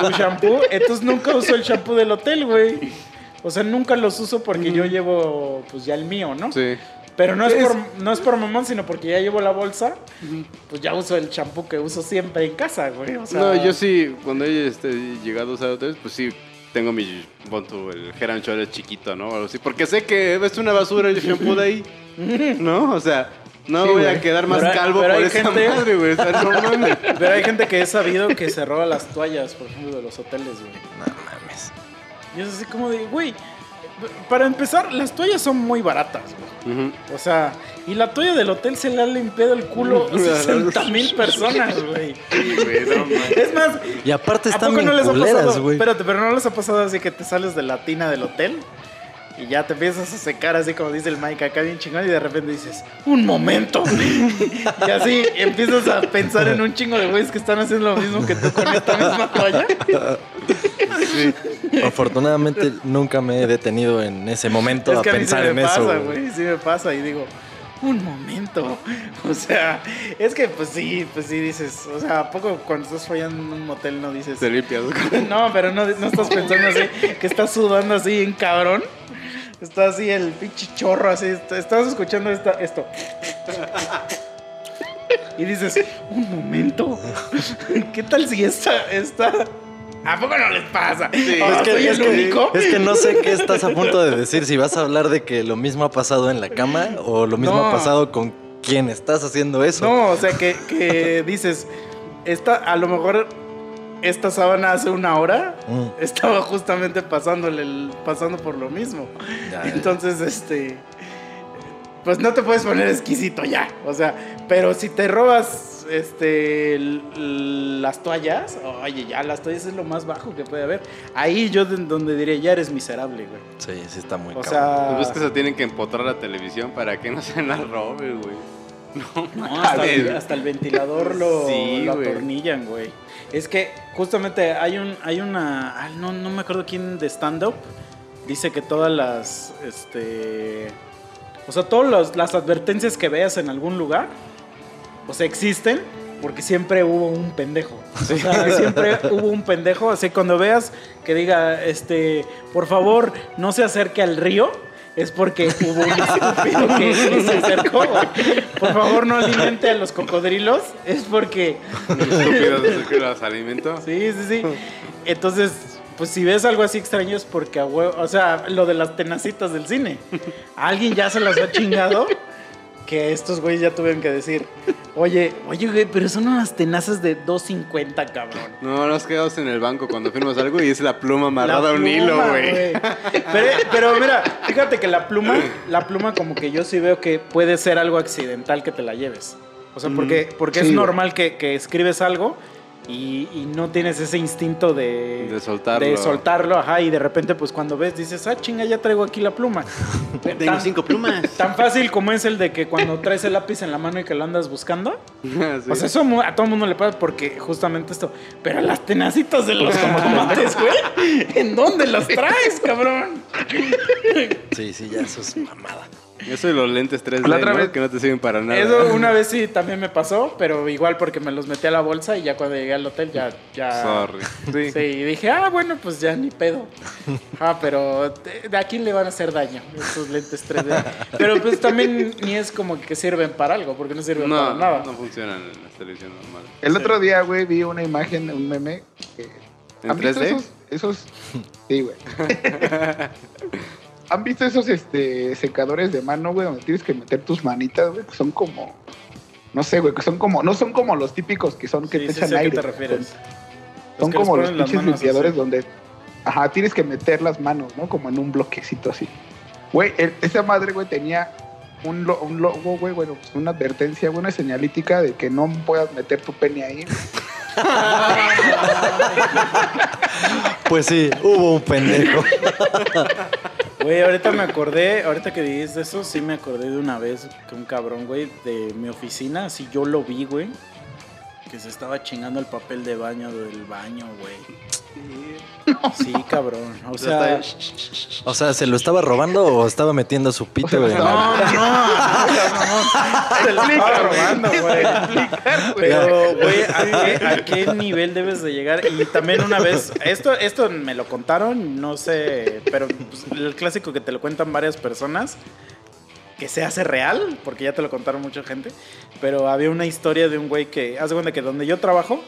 tu shampoo. Entonces nunca uso el shampoo del hotel, güey. O sea, nunca los uso porque yo llevo, pues ya el mío, ¿no? Sí. Pero no es, Es- por, no es por mamón, sino porque ya llevo la bolsa, pues ya uso el champú que uso siempre en casa, güey. O sea, No, yo sí, cuando he este, llegado a usar hoteles, pues sí, tengo mi, pon tú, el Head and Shoulders chiquito, ¿no? O algo así, porque sé que es una basura el shampoo de ahí, ¿no? O sea, no Sí, voy güey. a quedar más Pero calvo pero por esa gente- madre, güey. O sea, no mames. Pero hay gente que he sabido que se roba las toallas, por ejemplo, de los hoteles, güey. No mames. Y es así como de, güey, para empezar, las toallas son muy baratas, güey. O sea, y la toalla del hotel se le ha limpiado el culo a 60 mil personas, güey. Sí, güey, no mames. Es más, Y aparte ¿A están poco bien no les ha culeras, pasado? güey. Espérate, pero no les ha pasado así que te sales de la tina del hotel y ya te empiezas a secar así como dice el Mike acá bien chingón y de repente dices, un momento. y así empiezas a pensar en un chingo de güeyes que están haciendo lo mismo que tú con esta misma toalla. Afortunadamente nunca me he detenido en ese momento es a que a mí sí pensar me en pasa, eso. güey. sí me pasa y digo, un momento. O sea, es que pues sí, pues sí dices, o sea, ¿a poco cuando estás follando en un motel no dices... Limpias. No, pero no, no estás pensando así, que estás sudando así en cabrón. Está así el pinche chorro, así. est- Estás escuchando esta, esto. Y dices, un momento. ¿Qué tal si esta, esta... ¿A poco no les pasa? ¿O Es que, soy es el que- único? es que no sé qué estás a punto de decir. Si vas a hablar de que lo mismo ha pasado en la cama o lo mismo No. ha pasado con quien estás haciendo eso. No, o sea, que, que dices, esta, a lo mejor esta sábana hace una hora Mm. estaba justamente pasándole el- pasando por lo mismo. Ya, ya. Entonces, este. Pues no te puedes poner exquisito ya. O sea, pero si te robas este las toallas, oye, ya las toallas es lo más bajo que puede haber. Ahí yo de- donde diría, ya eres miserable, güey. Sí, sí está muy O cabrón. sea. Pues es que se tienen que empotrar la televisión para que no se la robe, güey. No, hasta, mames. el, hasta el ventilador lo, Sí, lo güey. atornillan, güey. Es que justamente hay un hay una ah, no, no me acuerdo quién de stand up dice que todas las este o sea, todas las advertencias que veas en algún lugar o sea, existen porque siempre hubo un pendejo. O sea, siempre hubo un pendejo, así cuando veas que diga este, por favor, no se acerque al río es porque hubo un estúpido que, se acercó. Por favor, no alimente a los cocodrilos. Es porque. Estúpidos que los alimento. Sí, sí, sí. Entonces, pues si ves algo así extraño es porque, a huevo- o sea, lo de las tenacitas del cine. Alguien ya se las ha chingado que estos güeyes ya tuvieron que decir, oye, oye, güey, pero son unas tenazas de 2.50, cabrón. No, nos quedamos en el banco cuando firmas algo y es la pluma amarrada a un hilo, güey. Pero, pero mira, fíjate que la pluma, la pluma como que yo sí veo que puede ser algo accidental que te la lleves. O sea, porque, porque Sí, es normal que, que escribes algo y, y no tienes ese instinto de, De soltarlo. de soltarlo, ajá, y de repente pues cuando ves dices, ah, chinga, ya traigo aquí la pluma. Tengo Tan- cinco plumas. Tan fácil como es el de que cuando traes el lápiz en la mano y que lo andas buscando. Sí. O sea, eso a todo el mundo le pasa porque justamente esto. Pero las tenacitas de los tomates, güey. ¿En dónde las traes, cabrón? Sí, sí, ya eso es mamada. Eso de los lentes 3D, La otra ¿no? vez- que no te sirven para nada. Eso una vez sí también me pasó, pero igual porque me los metí a la bolsa y ya cuando llegué al hotel ya. ya Sorry. Sí. Sí, y dije, ah, bueno, pues ya ni pedo. Ah, pero ¿de, de a quién le van a hacer daño estos lentes 3D? Pero pues también ni es como que sirven para algo, porque no sirven para nada. no funcionan en la televisión normal. El otro día, güey, vi una imagen, un meme. Que, ¿En ¿Han visto 3D? esos? esos sí, güey. ¿Han visto esos este, secadores de mano, güey, donde tienes que meter tus manitas, güey? Que son como. No sé, güey, que son como. No son como los típicos que son que Sí, te sí echan sé a qué aire. te refieres. Son, como los pinches limpiadores así. donde. Ajá, tienes que meter las manos, ¿no? Como en un bloquecito así. Güey, el- esa madre, güey, tenía un, lo- un logo, güey, bueno, pues una advertencia, güey, una señalítica de que no puedas meter tu pene ahí. Pues sí, hubo un pendejo. Güey, ahorita me acordé, ahorita que dijiste eso, sí me acordé de una vez que un cabrón, güey, de mi oficina, así yo lo vi, güey, que se estaba chingando el papel de baño del baño, güey. Sí, cabrón. O sea, O sea, ¿se lo estaba robando o estaba metiendo su pito, güey? no, no, no, se lo estaba robando, güey. Pero, güey, ¿a qué, a qué nivel debes de llegar? Y también una vez, esto, esto me lo contaron, no sé, pero pues, el clásico que te lo cuentan varias personas, que se hace real, porque ya te lo contaron mucha gente, pero había una historia de un güey que, haz de cuenta que donde yo trabajo,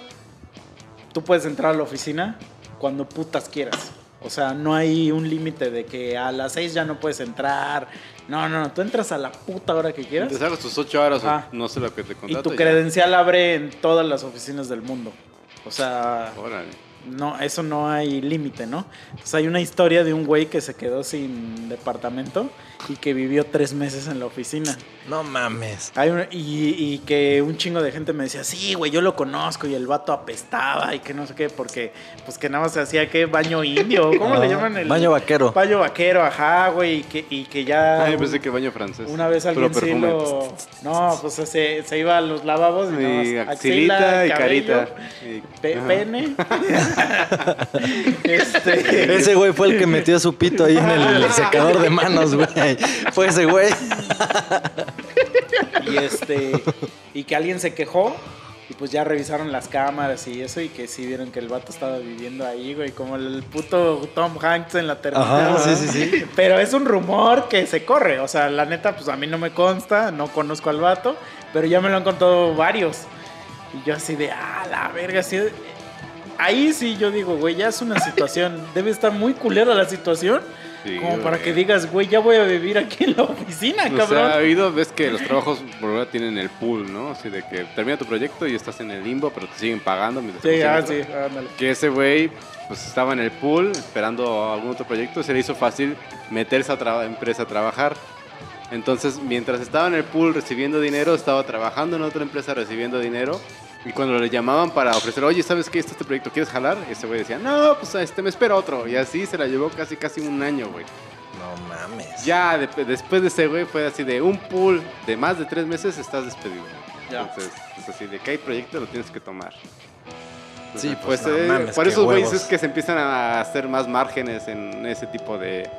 tú puedes entrar a la oficina cuando putas quieras. O sea, no hay un límite de que a las 6 ya no puedes entrar. No, no, no, tú entras a la puta hora que quieras. Te sacas tus 8 horas o no sé lo que te Y contrato. tu ya. credencial abre en todas las oficinas del mundo. O sea, Órale. no, eso no hay límite, ¿no? Entonces hay una historia de un güey que se quedó sin departamento y que vivió tres meses en la oficina. No mames. Hay una- y, y que un chingo de gente me decía, sí, güey, yo lo conozco y el vato apestaba y que no sé qué, porque pues que nada más se hacía que baño indio, ¿cómo le Ah, llaman? El, Baño vaquero. Baño vaquero, ajá, güey, y que, y que ya... Ay, pensé que baño francés. Una vez alguien sí perfume. lo... No, pues se, se iba a los lavabos y, nada Y más axilita y cabello, carita. Y- pe- Ajá. pene. este... Ese güey fue el que metió su pito ahí en el secador de manos, güey. Fue ese güey. Y este... Y que alguien se quejó y pues ya revisaron las cámaras y eso y que sí vieron que el vato estaba viviendo ahí, güey, como el puto Tom Hanks en la terminal. Ajá, sí, sí, sí. Pero es un rumor que se corre, o sea, la neta, pues a mí no me consta, no conozco al vato, pero ya me lo han contado varios. Y yo así de, ah, la verga, sí. Ahí sí yo digo, güey, ya es una situación, debe estar muy culera la situación, Sí, como para que digas, güey, ya voy a vivir aquí en la oficina, O cabrón. sea, ha habido, ves que los trabajos por ahora tienen el pool, ¿no? Así de que termina tu proyecto y estás en el limbo, pero te siguen pagando. mientras sí, ah, sí, ándale. Que ese güey, pues estaba en el pool esperando algún otro proyecto, se le hizo fácil meterse a otra empresa a trabajar. Entonces, mientras estaba en el pool recibiendo dinero, estaba trabajando en otra empresa recibiendo dinero. Y cuando le llamaban para ofrecer, oye, ¿sabes qué? Está este proyecto, ¿quieres jalar? Ese güey decía, no, pues este, me espero otro. Y así se la llevó casi, casi un año, güey. No mames. Ya de- después de ese güey fue así de un pool de más de tres meses estás despedido. Ya. Entonces, es así de que hay proyecto lo tienes que tomar. Sí, Entonces, pues, no eh, mames, por esos güeyes es que se empiezan a hacer más márgenes en ese tipo de...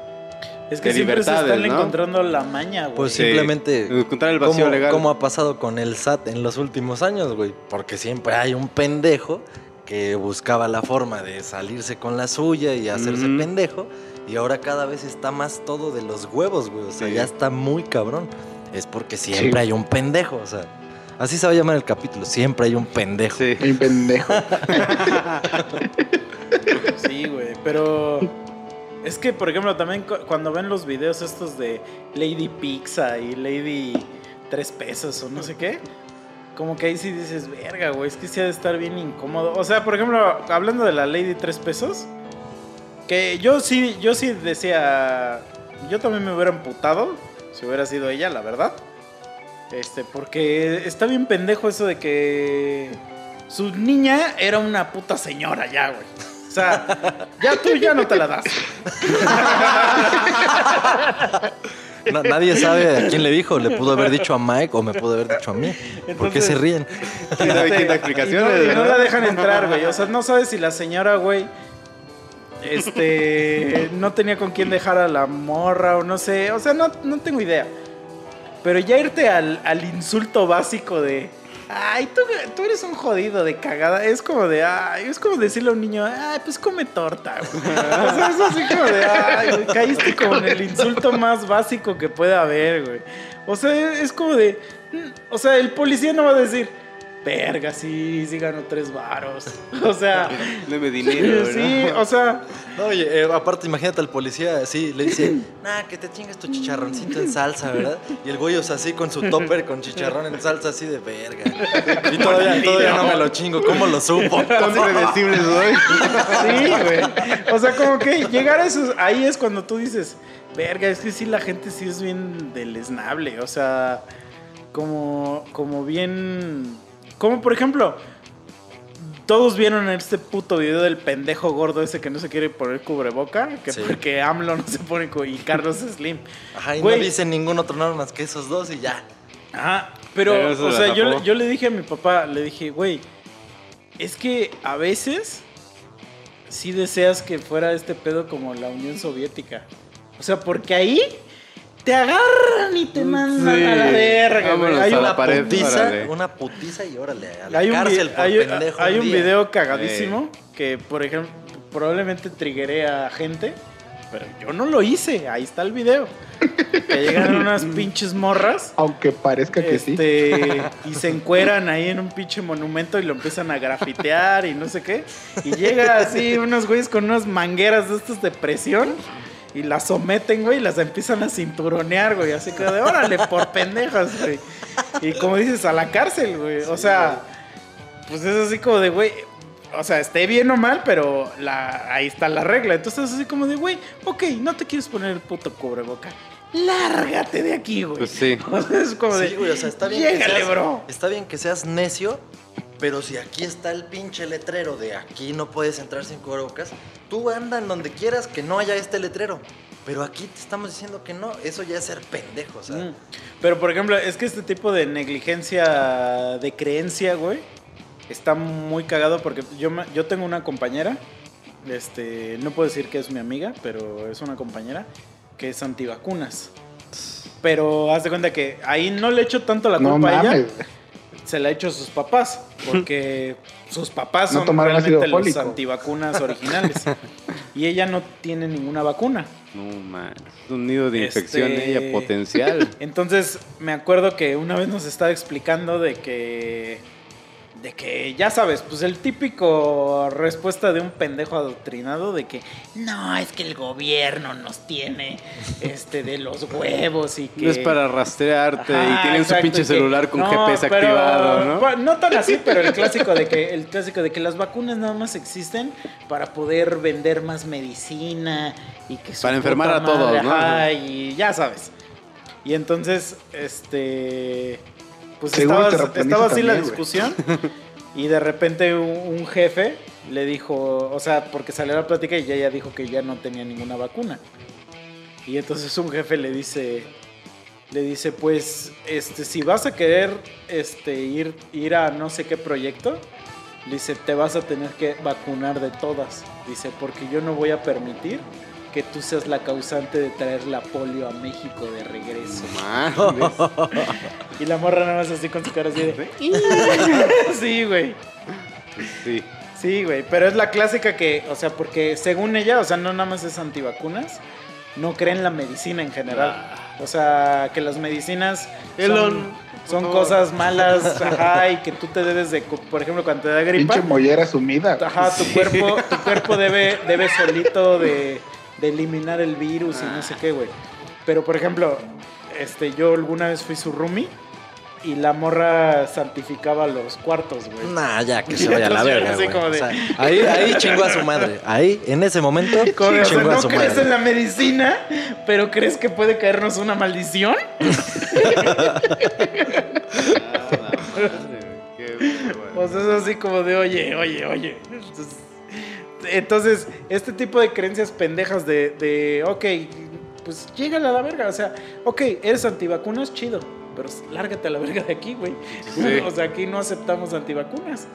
Es que De siempre se están ¿no? encontrando la maña, güey. Pues Sí. simplemente. Encontrar el vacío como, legal. como ha pasado con el SAT en los últimos años, güey. Porque siempre hay un pendejo que buscaba la forma de salirse con la suya y hacerse pendejo. Y ahora cada vez está más todo de los huevos, güey. O sea, Sí. ya está muy cabrón. Es porque siempre Sí. hay un pendejo, o sea. Así se va a llamar el capítulo. Siempre hay un pendejo. Sí. Mi pendejo. Sí, güey, pero es que, por ejemplo, también cu- cuando ven los videos estos de Lady Pizza y Lady Tres Pesos o no sé qué, como que ahí sí dices, verga, güey, es que sí ha de estar bien incómodo. O sea, por ejemplo, hablando de la Lady Tres Pesos, que yo sí, yo sí decía, yo también me hubiera amputado si hubiera sido ella, la verdad. Este, porque está bien pendejo eso de que su niña era una puta señora ya, güey. O sea, ya tú ya no te la das. Na- nadie sabe a quién le dijo. Le pudo haber dicho a Mike o me pudo haber dicho a mí. ¿Por qué Entonces- se ríen? ¿Quién sabe quién da Y explicaciones? no, y no verdad? la dejan entrar, güey. O sea, no sabes si la señora, güey, este, no tenía con quién dejar a la morra o no sé. O sea, no, no tengo idea. Pero ya irte al, al insulto básico de, ay, tú, eres un jodido de cagada. Es como de, es como decirle a un niño, ay, pues come torta. O sea, es así como de, ay, caíste como en el insulto más básico que puede haber, güey. O sea, es como de, mm, o sea, el policía no va a decir, verga, sí, sí ganó tres varos. O sea, Deme dinero, sí, ¿no? o sea, No, oye, eh, aparte, imagínate al policía así, le dice, nah, que te chingues tu chicharroncito en salsa, ¿verdad? Y el güey, o sea, así con su topper con chicharrón en salsa, así de verga. Y todavía, todavía no me lo chingo, ¿cómo lo supo? Tan predecibles hoy. Sí, güey. O sea, como que llegar a esos. Ahí es cuando tú dices, verga, es que sí, la gente sí es bien deleznable. O sea, como, como bien. Como por ejemplo, todos vieron este puto video del pendejo gordo ese que no se quiere poner cubreboca. Que Sí. porque AMLO no se pone y Carlos Slim. Ajá, y Güey. no dicen ningún otro nombre más que esos dos y ya. Ajá, pero, Pero o sea, yo, yo le dije a mi papá, le dije, güey, es que a veces sí deseas que fuera este pedo como la Unión Soviética. O sea, porque ahí te agarran y te mandan Sí. a la verga, güey. Vámonos Hay a un, la pared, putiza, órale. una putiza y órale, a la hay un, cárcel por hay- pendejo hay un día. video cagadísimo que, por ejemplo, probablemente triggeré a gente, pero yo no lo hice. Ahí está el video. Que llegan unas pinches morras. Aunque parezca que sí. Este, y se encueran ahí en un pinche monumento y lo empiezan a grafitear y no sé qué. Y llega así unos güeyes con unas mangueras de estos de presión y las someten, güey, y las empiezan a cinturonear, güey. Así que de órale, por pendejas, güey. Y como dices, a la cárcel, güey. O sea, pues es así como de, güey. O sea, esté bien o mal, pero la, ahí está la regla. Entonces es así como de, güey, ok, no te quieres poner el puto cubreboca. Lárgate de aquí, güey. Pues sí. O sea, es como de. Sí, güey, o sea, está bien, que Llégale, seas, bro. está bien que seas necio, pero si aquí está el pinche letrero de aquí no puedes entrar sin cubrebocas, tú anda en donde quieras que no haya este letrero. Pero aquí te estamos diciendo que no, eso ya es ser pendejo, sea. Mm. Pero por ejemplo, es que este tipo de negligencia de creencia, güey, está muy cagado porque yo, me- yo tengo una compañera, este, no puedo decir que es mi amiga, pero es una compañera que es antivacunas. Pero haz de cuenta que ahí no le echo tanto la No culpa a ella, mames. Se la echo a sus papás, porque sus papás No son realmente los fólico. antivacunas originales. y ella no tiene ninguna vacuna. No, man. Es un nido de Este- infección ella potencial. Entonces me acuerdo que una vez nos estaba explicando de que de que ya sabes, pues el típico respuesta de un pendejo adoctrinado de que no, es que el gobierno nos tiene este de los huevos y que No es para rastrearte Ajá, y tienen exacto, su pinche celular con no, GPS pero- activado, ¿no? no tan así, pero el clásico de que el clásico de que las vacunas nada más existen para poder vender más medicina y que Para enfermar a todos, ¿no? ajá, y ya sabes. Y entonces, este pues Seguro estaba, así la discusión y de repente un, un jefe le dijo, o sea, porque salió la plática y ella dijo que ya no tenía ninguna vacuna. Y entonces un jefe le dice, le dice, pues, este, si vas a querer este, ir, ir a no sé qué proyecto, dice, te vas a tener que vacunar de todas. Dice, porque yo no voy a permitir que tú seas la causante de traer la polio a México de regreso. Mames. Y la morra nada más así con su cara así de... Sí, güey. Sí. Sí, güey. Pero es la clásica que, o sea, porque según ella, o sea, no nada más es antivacunas, no cree en la medicina en general. O sea, que las medicinas Elon, son, son cosas malas, ajá, y que tú te debes de, por ejemplo, cuando te da gripa, Pinche mollera sumida. ajá, tu cuerpo, tu cuerpo debe, debe solito de, de eliminar el virus y no sé qué, güey. Pero, por ejemplo, este, yo alguna vez fui su roomie y la morra santificaba los cuartos, güey. Nah, ya que se vaya a la verga, güey. O sea, ahí, ahí chingó a su madre. Ahí, en ese momento, de, o sea, chingó a no su crees en la medicina, pero crees que puede caernos una maldición. Ah, la madre, qué bueno. Pues es así como de, oye, oye, oye. Entonces, entonces, este tipo de creencias pendejas de, de, ok, pues llégale a la verga. O sea, ok, eres antivacunas, chido. Pero lárgate a la verga de aquí, güey. Sí. O sea, aquí no aceptamos antivacunas.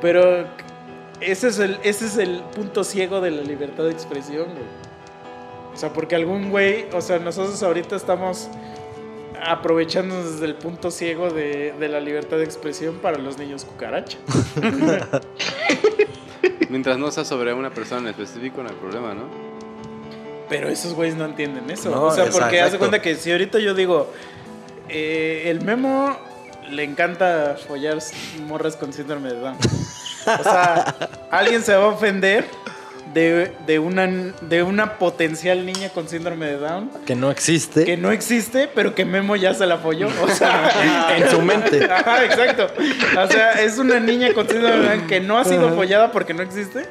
Pero ese es el, ese es el punto ciego de la libertad de expresión, güey. O sea, porque algún güey, o sea, nosotros ahorita estamos aprovechándonos desde el punto ciego de, de la libertad de expresión para los niños cucaracha. Mientras no sea sobre una persona en específico, no hay problema, ¿no? Pero esos güeyes no entienden eso. No, o sea, porque exacto. haz de cuenta que si ahorita yo digo, eh, el memo le encanta follar morras con síndrome de Down. O sea, alguien se va a ofender de, de una, de una potencial niña con síndrome de Down Que no existe. que no existe, pero que Memo ya se la folló. O sea, En su mente. Ajá, exacto. O sea, es una niña con síndrome de Down que no ha sido follada porque no existe,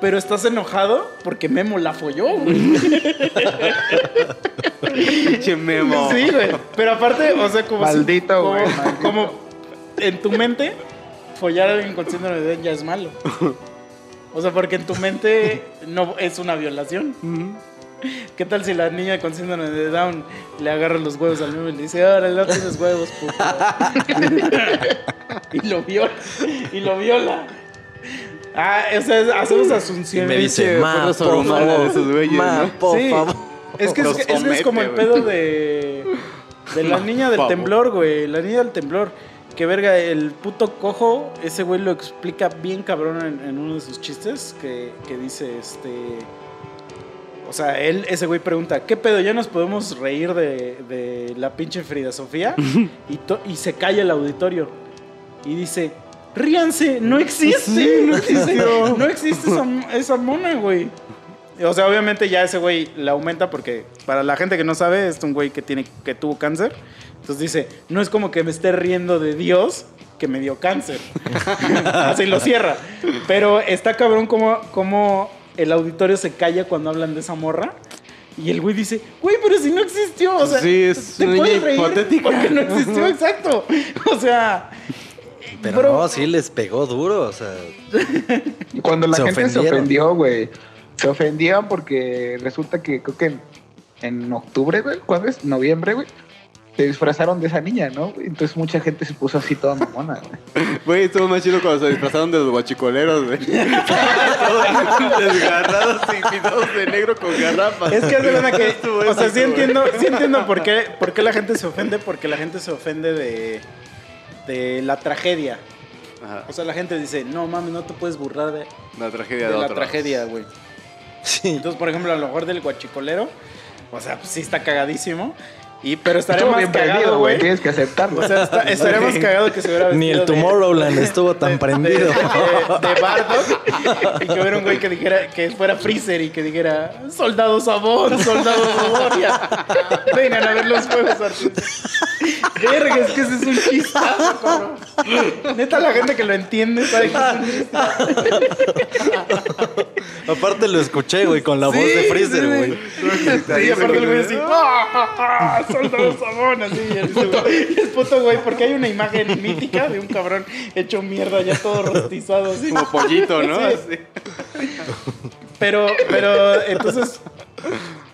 pero estás enojado porque Memo la folló, güey. Pinche memo. Sí, güey. Pero aparte, o sea, como si- Maldito, como, güey, maldito. como en tu mente, follar a alguien con síndrome de Down ya es malo. O sea, porque en tu mente no es una violación. ¿Qué tal si la niña con síndrome de Down le agarra los huevos al Memo y le dice, ahora no tienes huevos, puto? y lo viola. Y lo viola. Ah, o sea, hacemos Y asunciones. me dice, ma, por favor, de esos güeyes, ma, ¿no? por Sí. favor. Es que es, es que es como el pedo de. De la Ma, niña del temblor, güey. La niña del temblor. Que verga, el puto cojo, ese güey lo explica bien cabrón en, en uno de sus chistes. Que, que dice, este. O sea, él, ese güey pregunta, ¿qué pedo? ¿Ya nos podemos reír de, de la pinche Frida Sofía? y, to- y se calla el auditorio. Y dice, ríanse, no existe. no existe, no existe esa, esa mona, güey. O sea, obviamente ya ese güey la aumenta porque para la gente que no sabe, es un güey que, tiene, que tuvo cáncer. Entonces dice, no es como que me esté riendo de Dios que me dio cáncer. Así lo cierra. Pero está cabrón como, como el auditorio se calla cuando hablan de esa morra. Y el güey dice, güey, pero si no existió. O sea, Sí, es te puedes reír hipotética. Porque no existió, exacto. O sea... Pero bro, no, sí les pegó duro, o sea. Y Cuando la Se gente se ofendió, güey. Se ofendían porque resulta que creo que en, en octubre, güey, ¿cuándo es? Noviembre, güey. Se disfrazaron de esa niña, ¿no? Entonces mucha gente se puso así toda mamona, güey. Güey, estuvo más chido cuando se disfrazaron de los guachicoleros, güey. Todos desgarrados y pintados de negro con garrafas. Es que hace cuenta que, o sea, sí entiendo, sí entiendo por qué, por qué la gente se ofende, porque la gente se ofende de, de la tragedia. Ajá, O sea, la gente dice, no mames, no te puedes burlar de, la tragedia de de, la otros. tragedia, güey. Sí. Entonces, por ejemplo, a lo mejor del guachicolero, o sea, pues sí está cagadísimo, y, pero Estuvo más cagado, güey. Tienes que aceptarlo. O sea, está- estaría más cagado que se hubiera Ni el de- Tomorrowland estuvo tan de- prendido. De, de, de Bardock. Y que hubiera un güey que dijera que fuera Freezer y que dijera Soldado Sabón, Soldado Gloria. Vengan a ver los artificiales. Verga, es que ese es un chistazo, cabrón. Neta, la gente que lo entiende sabe que es un chiste. Aparte lo escuché, güey, con la voz Sí, de Freezer, sí, güey. Sí, aparte el güey así, ¡ah, ah, ah! Soldado Sabón, así. Y el puto güey, porque hay una imagen mítica de un cabrón hecho mierda, ya todo rostizado, así. Como pollito, ¿no? Sí. Pero, pero, entonces,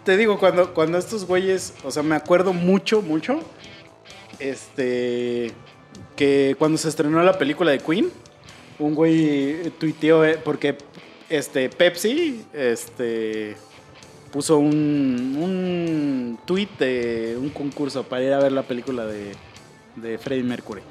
te digo, cuando, cuando estos güeyes, o sea, me acuerdo mucho, mucho, este, que cuando se estrenó la película de Queen, un güey tuiteó, eh, porque este, Pepsi, este, puso un, un tweet de un concurso para ir a ver la película de, de Freddie Mercury.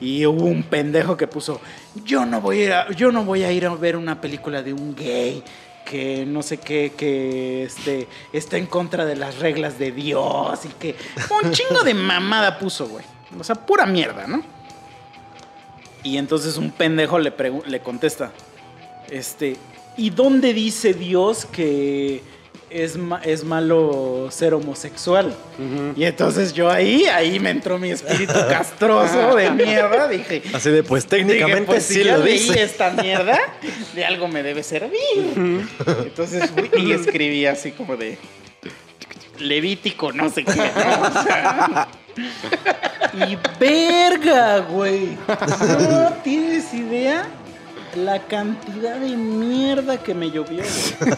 Y hubo un pendejo que puso, yo no voy a ir a, yo no voy a, ir a ver una película de un gay que no sé qué, que este, está en contra de las reglas de Dios y que un chingo de mamada puso, güey. O sea, pura mierda, ¿no? Y entonces un pendejo le, le contesta, este, ¿y dónde dice Dios que es, ma- es malo ser homosexual? Y entonces yo ahí, ahí me entró mi espíritu castroso de mierda, dije, Así de, pues técnicamente Dije, pues, sí si lo leí dice. esta mierda, de algo me debe servir. Entonces fui y escribí así como de Levítico, no sé qué. ¿no? O sea, y verga, güey. No tienes idea la cantidad de mierda que me llovió, güey.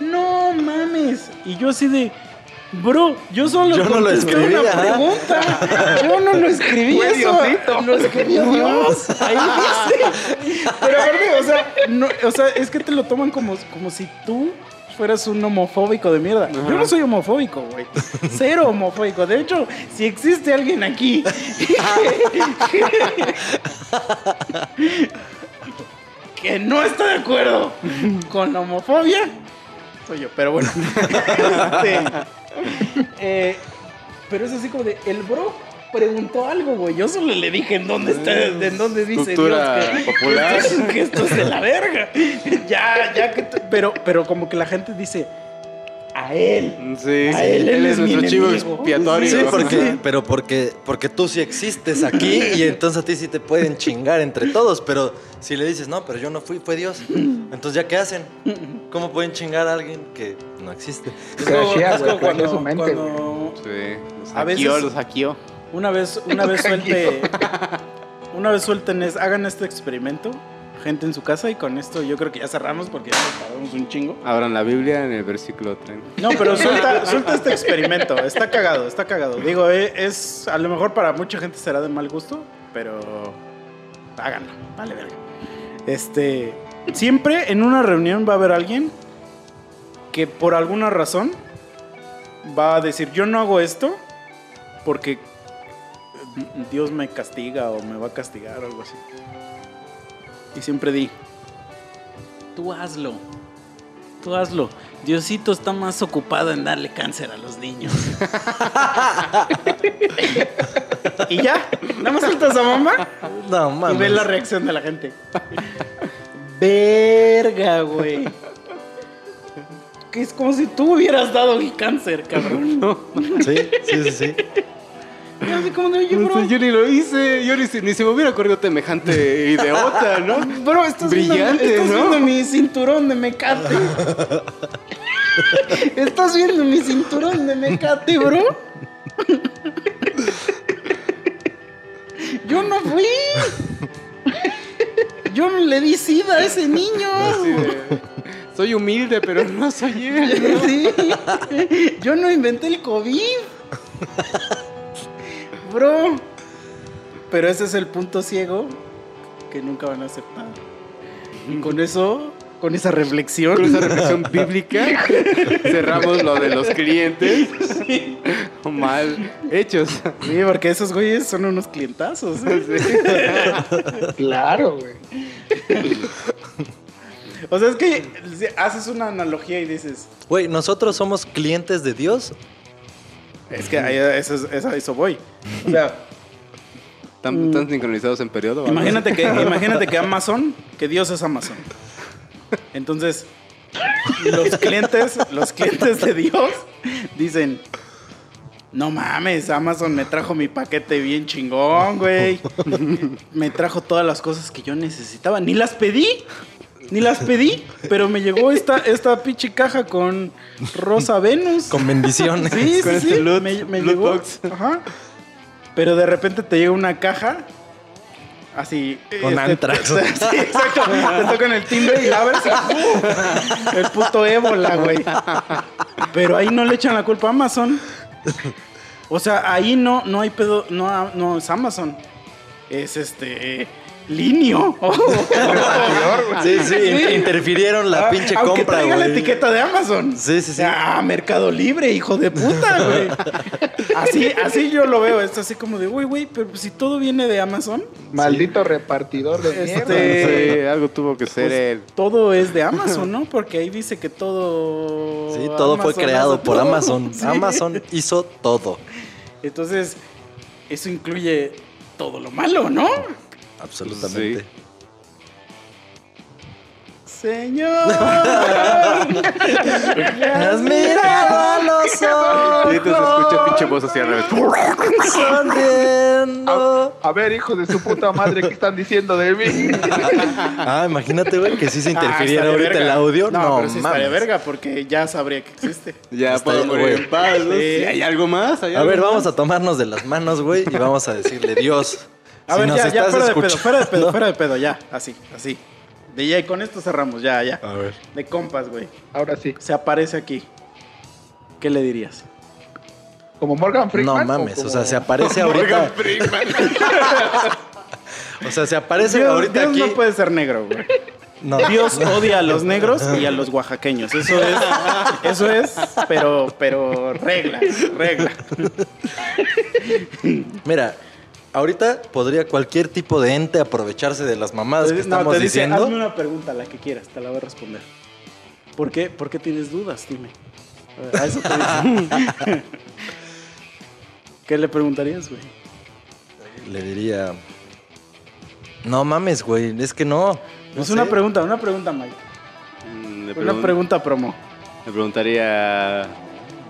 No mames. Y yo así de. Bro, yo solo Yo no lo escribí, una pregunta. Yo no lo escribí Fue eso. Diosito. Lo escribió Dios. Ahí dice. Pero aparte, o sea, no, o sea, es que te lo toman como, como si tú fueras un homofóbico de mierda. Yo no soy homofóbico, güey. Cero homofóbico. De hecho, si existe alguien aquí que no está de acuerdo con la homofobia, soy yo. Pero bueno. Este, eh, pero es así como de, el bro preguntó algo, güey. Yo solo le dije en dónde está, en dónde dice Dios que, popular. que esto- es de la verga. ya, ya que, pero, pero como que la gente dice a él. Sí, A él, él él es es nuestro mi chivo expiatorio. Sí, porque, pero porque, porque tú sí existes aquí y entonces a ti sí te pueden chingar entre todos. Pero si le dices, no, pero yo no fui, fue Dios. Entonces, ¿ya qué hacen? ¿Cómo pueden chingar a alguien que no existe? Es como- es como cuando, su mente, cuando Sí, los A hackeó, veces- los hackeó. una vez, una vez suelte, una vez suelten, es- hagan este experimento, gente en su casa y con esto yo creo que ya cerramos porque ya nos tardamos un chingo. Abran la Biblia en el versículo 30. No, pero suelta, suelta este experimento. Está cagado, está cagado. Digo, eh, es a lo mejor para mucha gente será de mal gusto, pero háganlo. Vale, verga. Este, siempre en una reunión va a haber alguien que por alguna razón va a decir, yo no hago esto porque Dios me castiga o me va a castigar o algo así. Y siempre di, tú hazlo. Tú hazlo. Diosito está más ocupado en darle cáncer a los niños. y ya, nada más sueltas esa bomba No, y mames. ves la reacción de la gente. Verga, güey. Que es como si tú hubieras dado el cáncer, cabrón. Sí, sí, sí, sí. Y así como de, oye, No bro. sé, yo ni lo hice, yo ni, se- ni se me hubiera ocurrido semejante idiota, ¿no? Bro, estás, Brillante, viendo, estás ¿no? viendo mi cinturón de mecate. estás viendo mi cinturón de mecate, bro. Yo no fui. Yo no le di sida a ese niño. Soy humilde, pero no soy él. ¿no? Sí. Yo no inventé el COVID. Bro. Pero ese es el punto ciego que nunca van a aceptar. Y con eso, con esa reflexión. Con esa reflexión bíblica, cerramos lo de los clientes mal hechos. Sí, porque esos güeyes son unos clientazos. ¿eh? Claro, güey. O sea, es que haces una analogía y dices, Güey, nosotros somos clientes de Dios. Es que ahí- eso, es- eso- a eso voy. O sea, ¿Están, están sincronizados en periodo? imagínate que, imagínate que Amazon, que Dios es Amazon. Entonces, los clientes, los clientes de Dios dicen, no mames, Amazon me trajo mi paquete bien chingón, güey. Me trajo todas las cosas que yo necesitaba. Ni las pedí. Ni las pedí, pero me llegó esta, esta pinche caja con Rosa Venus. Con bendiciones. Sí, Con sí, este sí. loot- me, me loot llegó. box. Ajá. Pero de repente te llega una caja Así. Con este, Antrax. Sí, exacto. Te tocan el timbre y la abres. ¡uh! El puto ébola, güey. Pero ahí no le echan la culpa a Amazon. O sea, ahí no, no hay pedo. No, no es Amazon. Es este. Linio. Sí, sí, in- interfirieron la Ah, pinche aunque compra, traiga la güey. etiqueta de Amazon. Sí, sí, sí. Ah, Mercado Libre, hijo de puta, güey. Así, así yo lo veo. Es así como de, güey, güey, pero si todo viene de Amazon, Maldito repartidor de Este- mierda. Sí, algo tuvo que ser pues, él. todo es de Amazon, ¿no? Porque ahí dice que todo. Sí, todo fue creado por todo. Amazon. Sí. Amazon hizo todo. Entonces, eso incluye todo lo malo, ¿no? Absolutamente. Señor. Has mirado a los ojos. Sí, te se escucha pinche voz así al revés. sonriendo. A, a ver, hijo de su puta madre, ¿qué están diciendo de mí? Ah, imagínate, güey, que sí se Ah, interfiriera ahorita verga. el audio. No, No, pero sí estaría mames. verga porque ya sabría que existe. Ya Está- puedo morir en paz. ¿no? Sí. Sí, ¿Hay algo más? ¿Hay A algo ver, más? vamos a tomarnos de las manos, güey, y vamos a decirle Dios. A si ver, ya, ya, fuera de pedo, fuera de pedo, fuera de pedo, ya, así, así. De ya, y con esto cerramos, ya, ya. A ver. De compas, güey. Ahora sí. Se aparece aquí. ¿Qué le dirías? ¿Como Morgan Freeman? No mames, como- o sea, se aparece ahorita. O sea, se aparece Dios, ahorita Dios aquí. no puede ser negro, güey. No. Dios odia a los negros y a los oaxaqueños. Eso es, eso es, pero, pero regla, regla. Mira, ahorita podría cualquier tipo de ente aprovecharse de las mamadas que No, estamos te dice, diciendo. hazme una pregunta, la que quieras, te la voy a responder. ¿Por qué, ¿Por qué tienes dudas? Dime. A eso te dice. ¿Qué le preguntarías, güey? Le diría. No mames, güey, es que no. no es una pregunta, una pregunta, Mike. Mm, Una pregun- pregunta promo. le preguntaría...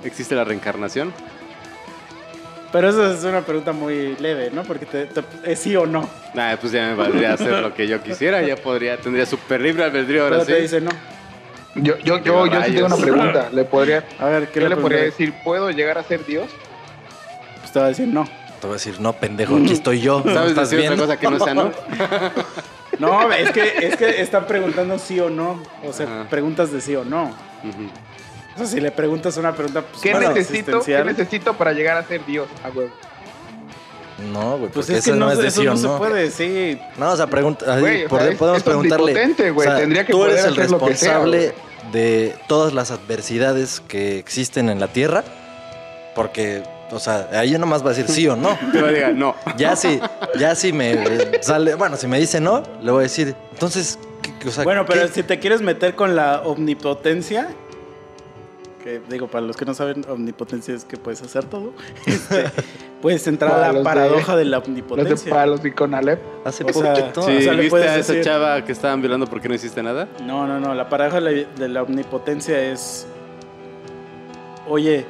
¿Existe la reencarnación? Pero esa es una pregunta muy leve, ¿no? Porque te, te- es sí o no. Nah, pues ya me valdría hacer lo que yo quisiera. Ya podría, tendría súper libre albedrío ahora Pero sí. te dice no. Yo, yo, yo, yo sí tengo una pregunta. ¿Le podría, A ver, ¿qué ¿Qué le podría decir? ¿Puedo llegar a ser Dios? Pues te va a decir no. Te voy a decir, no, pendejo, aquí estoy yo. ¿no ¿Sabes estás decir viendo? otra cosa que no sea no? No, es que, es que están preguntando sí o no. O sea, Ajá. preguntas de sí o no. Ujú. O sea, si le preguntas una pregunta pues, ¿Qué, bueno, necesito, ¿Qué necesito para llegar a ser Dios? A huevo. No, güey, Pues porque es que eso no, no es de eso sí no o se no. puede, sí. No, o sea, pregunta, ahí Güey, o por- sea, podemos es preguntarle. omnipotente, güey, tendría que tú eres el sea, responsable de todas las adversidades que existen en la Tierra, porque, o sea, ahí yo nomás va a decir sí o no. Te va a decir, no. Ya si, ya si me sale, bueno, si me dice no, le voy a decir, entonces, ¿qué- qué- o sea, Bueno, pero ¿qué? si te quieres meter con la omnipotencia, que digo, para los que no saben, omnipotencia es que puedes hacer todo, este, puedes entrar Para a la de- paradoja de la Los de omnipotencia. palos y con Alep. hace o sea, Sí, o sea, ¿viste puedes a esa decir- chava que estaban violando porque no hiciste nada? No, no, no, la paradoja de la, de la omnipotencia es, oye,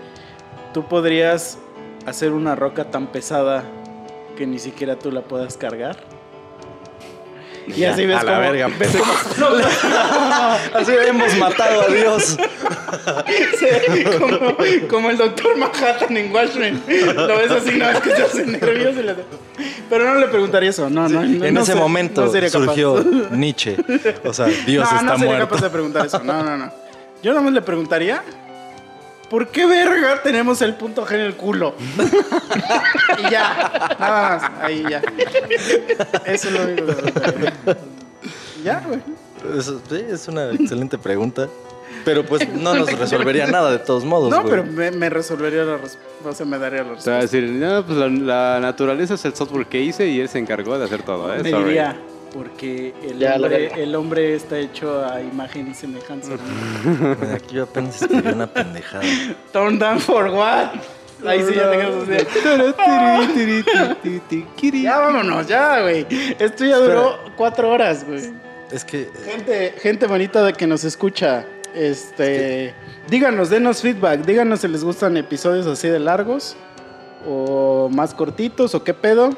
tú podrías hacer una roca tan pesada que ni siquiera tú la puedas cargar. Y así ves a la cómo- verga. ves cómo- así hemos matado a Dios. Sí, como, como el doctor Manhattan en Watchmen. Lo ves así, no es que se hace nervioso. y le- Pero no le preguntaría eso. No, no, no, en no ese sé, momento no surgió Nietzsche. O sea, Dios no, está no sería muerto. capaz de preguntar eso. No, no, no. Yo nomás le preguntaría. ¿Por qué verga tenemos el punto G en el culo? y ya, nada más, ahí ya. Eso es lo único que. Ya, güey. Eso, sí, es una excelente pregunta. Pero pues no nos resolvería nada de todos modos, No, güey. pero me, me resolvería la respuesta. O sea, me daría la Te va a respuesta. decir, no, pues la, la naturaleza es el software que hice y él se encargó de hacer todo, ¿eh? Me Sorry. Porque el Ya, hombre, verga. el hombre está hecho a imagen y semejanza. Aquí yo apenas escribí una pendejada. Turn down for what? Ahí sí ya tengo Ya vámonos, ya, güey. Esto ya duró cuatro horas, güey. Es que Gente, gente bonita de que nos escucha. Este, díganos, denos feedback, díganos si les gustan episodios así de largos o más cortitos o qué pedo.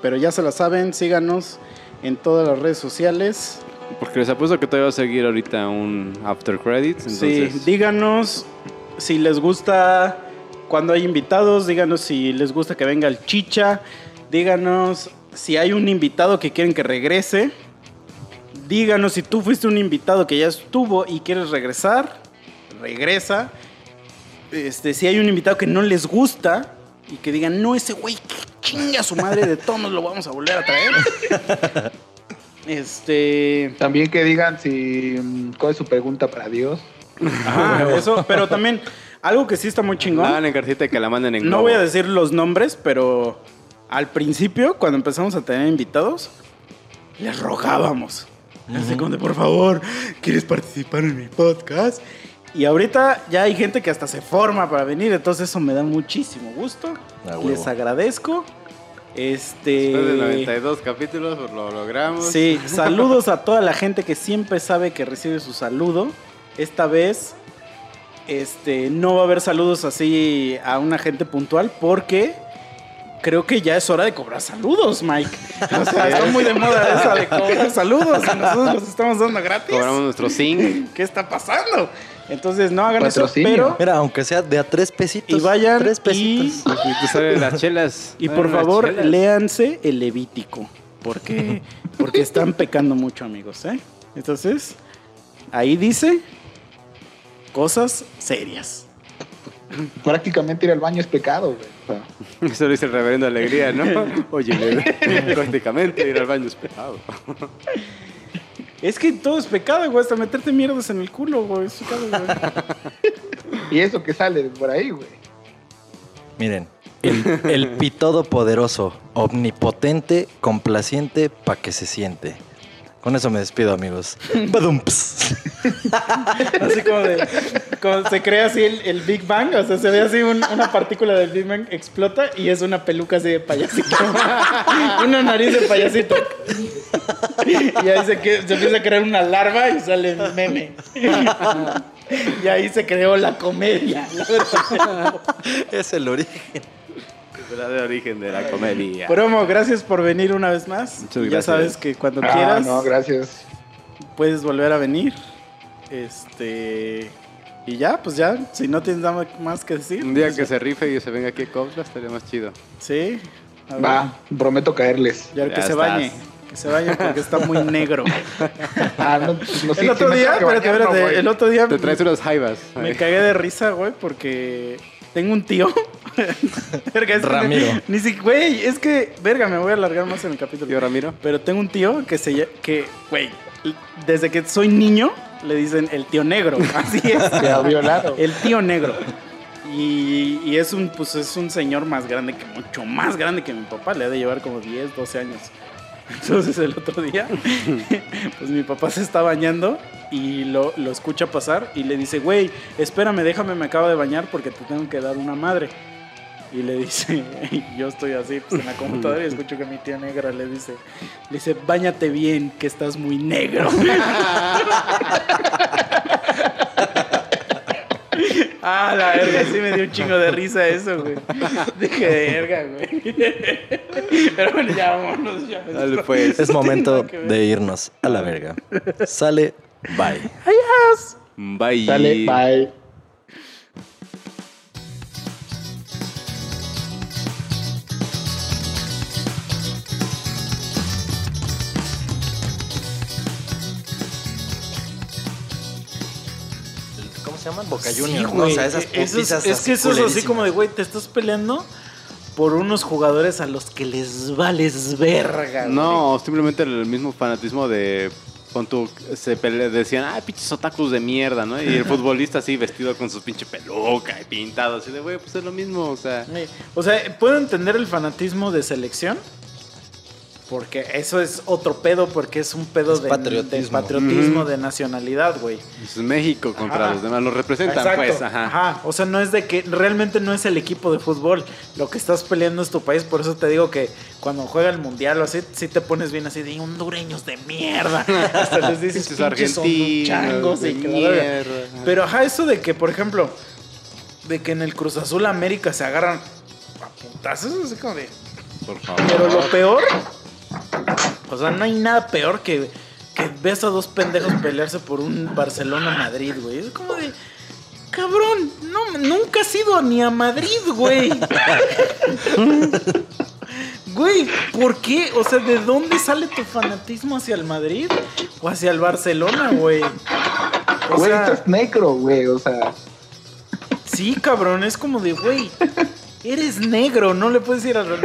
Pero ya se la saben, síganos en todas las redes sociales. Porque les apuesto que todavía va a seguir ahorita un after credits. Entonces, Sí, díganos si les gusta cuando hay invitados, díganos si les gusta que venga el chicha, díganos si hay un invitado que quieren que regrese, díganos si tú fuiste un invitado que ya estuvo y quieres regresar, regresa. Este, si hay un invitado que no les gusta y que digan, no, ese güey, que chinga su madre, de todos nos lo vamos a volver a traer. Este. También que digan si mm, cuál es su pregunta para Dios. Ajá, eso, pero también algo que sí está muy La chingón. en cartita y que la manden en No globo. voy a decir los nombres, pero al principio, cuando empezamos a tener invitados, les rogábamos. Así como de, por favor, ¿quieres participar en mi podcast? Y ahorita ya hay gente que hasta se forma para venir, entonces eso me da muchísimo gusto. Les agradezco. Este. Después de 92 capítulos pues, lo logramos. Sí, saludos a toda la gente que siempre sabe que recibe su saludo. Esta vez este, no va a haber saludos así a una gente puntual porque creo que ya es hora de cobrar saludos, Mike. O sea, está muy de moda esa de cobrar saludos y nosotros los estamos dando gratis. Cobramos nuestro zinc. ¿Qué está pasando? Entonces no hagan eso, pero Mira, aunque sea de a tres pesitos. Y vayan Tres pesitos. Y las chelas. y por favor chelas. léanse el Levítico porque porque están pecando mucho, amigos, ¿eh? Entonces, ahí dice cosas serias. Prácticamente ir al baño es pecado, güey. Eso lo dice el reverendo Alegría, ¿no? Oye, prácticamente ir al baño es pecado. Es que todo es pecado, güey, hasta meterte mierdas en el culo, güey, es pecado, güey. y eso que sale por ahí, güey. Miren, el, el pi todopoderoso, omnipotente, complaciente, pa' que se siente. Con eso me despido, amigos. Badumps. Así como de como se crea así el, el Big Bang, o sea, se ve así un- una partícula del Big Bang explota y es una peluca así de payasito. una nariz de payasito. y ahí se, se empieza a crear una larva y sale el meme. y ahí se creó la comedia. la. Es el origen. Verdadero origen de la comedia. Promo, gracias por venir una vez más. Muchas ya gracias. sabes que cuando Ah, quieras no, gracias. puedes volver a venir. Este. Y ya, pues ya, si no tienes nada más que decir. Un día pues que ya. se rife y se venga aquí a Copla estaría más chido. Sí. Va, prometo caerles. Y ahora que Ya se estás. bañe. Que se bañe porque está muy negro. Ah, no, pues, no el si otro me día, espérate, espérate. el otro día Te traes unas jaivas. me cagué de risa, güey, porque tengo un tío. verga, es Ramiro. Ni si, güey, es que, verga, me voy a alargar más en el capítulo. Tío Ramiro. Pero tengo un tío que se que, güey, desde que soy niño le dicen el tío negro. Así es. Te ha violado. El tío negro. Y, y es un pues es un señor más grande que mucho más grande que mi papá, le ha de llevar como 10, 12 años. Entonces el otro día, pues mi papá se está bañando y lo, lo escucha pasar y le dice, güey, espérame, déjame, me acabo de bañar porque te tengo que dar una madre. Y le dice, yo estoy así pues, en la computadora y escucho que mi tía negra le dice, le dice, bañate bien, que estás muy negro. Ah, la verga, sí me dio un chingo de risa eso, güey. Dije, verga, güey. Pero bueno, ya vámonos. Ya. Dale, pues. Es momento de irnos a la verga. Sale, bye. Adiós. Bye. Dale, bye. Se llaman? Boca Sí, Juniors, ¿no? güey. O sea, esas Eso es, putizas es que eso es así como de, güey, te estás peleando por unos jugadores a los que les vales verga. güey. No, simplemente el mismo fanatismo de. Con tu, se pele- decían, ah, pinches otakus de mierda, ¿no? Y el futbolista así vestido con su pinche peluca y pintado, así de, güey, pues es lo mismo, o sea. Sí. O sea, puedo entender el fanatismo de selección. Porque eso es otro pedo, porque es un pedo Es de patriotismo. de, patriotismo, Ujú. de nacionalidad, güey. Es México contra Ajá. los demás, los representan, Exacto. pues, ajá. Ajá. O sea, no es de que realmente no es el equipo de fútbol. Lo que estás peleando es tu país. Por eso te digo que cuando juega el mundial o así, sí te pones bien así de hondureños de mierda. Hasta les dices Pinches pinches argentinos changos de y mierda. Pero ajá, eso de que, por ejemplo, de que en el Cruz Azul América se agarran a putazos, así como de. Por favor. Pero lo peor, o sea, no hay nada peor que, que ves a dos pendejos pelearse por un Barcelona-Madrid, güey. Es como de, cabrón, no, nunca has ido ni a Madrid, güey. güey, ¿por qué? O sea, ¿de dónde sale tu fanatismo hacia el Madrid o hacia el Barcelona, güey? O Güey, sea, estás negro, güey, o sea. sí, cabrón, es como de, güey, eres negro, no le puedes ir a... No, no,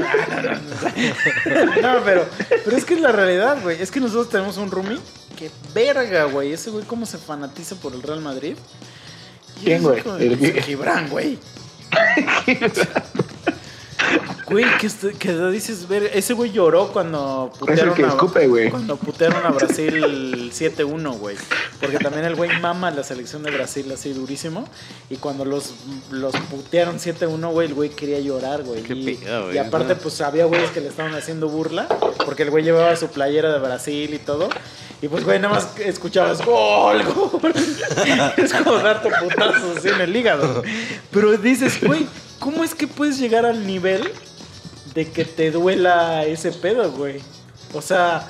no, pero, pero es que es la realidad, güey. Es que nosotros tenemos un roomie que verga, güey. Ese güey cómo se fanatiza por el Real Madrid. ¿Quién, güey? El- Gibran, güey. Güey, que, que dices, ver, ese güey lloró cuando Es el que a- escupe, güey. Cuando putearon a Brasil 7-1, güey. Porque también el güey mama la selección de Brasil así durísimo. Y cuando los, los putearon 7-1, güey, el güey quería llorar, güey. Qué y, pedo, güey. y aparte, pues había güeyes que le estaban haciendo burla. Porque el güey llevaba su playera de Brasil y todo. Y pues, güey, nada más escuchabas gol, gol. es como darte putazos así en el hígado. Pero dices, güey, ¿cómo es que puedes llegar al nivel de que te duela ese pedo, güey? O sea,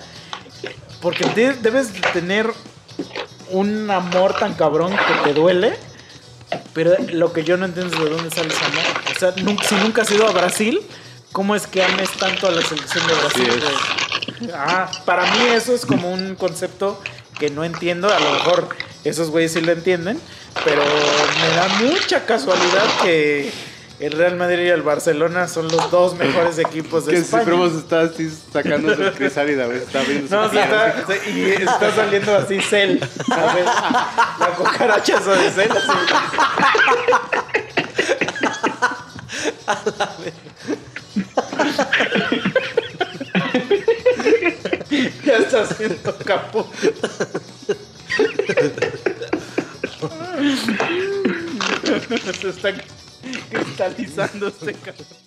porque te- debes de tener un amor tan cabrón que te duele. Pero lo que yo no entiendo es de dónde sale ese amor. O sea, si nunca has ido a Brasil, ¿cómo es que ames tanto a la selección de Brasil? Ah, para mí eso es como un concepto que no entiendo. A lo mejor esos güeyes sí lo entienden. Pero me da mucha casualidad que el Real Madrid y el Barcelona son los dos mejores equipos de Que España. siempre vos estás así sacando su crisálida. Está viendo No, su está, y está saliendo así Cell. A ver, la cucaracha de Cell. así. ya está haciendo capó. Se está cristalizando este cabrón.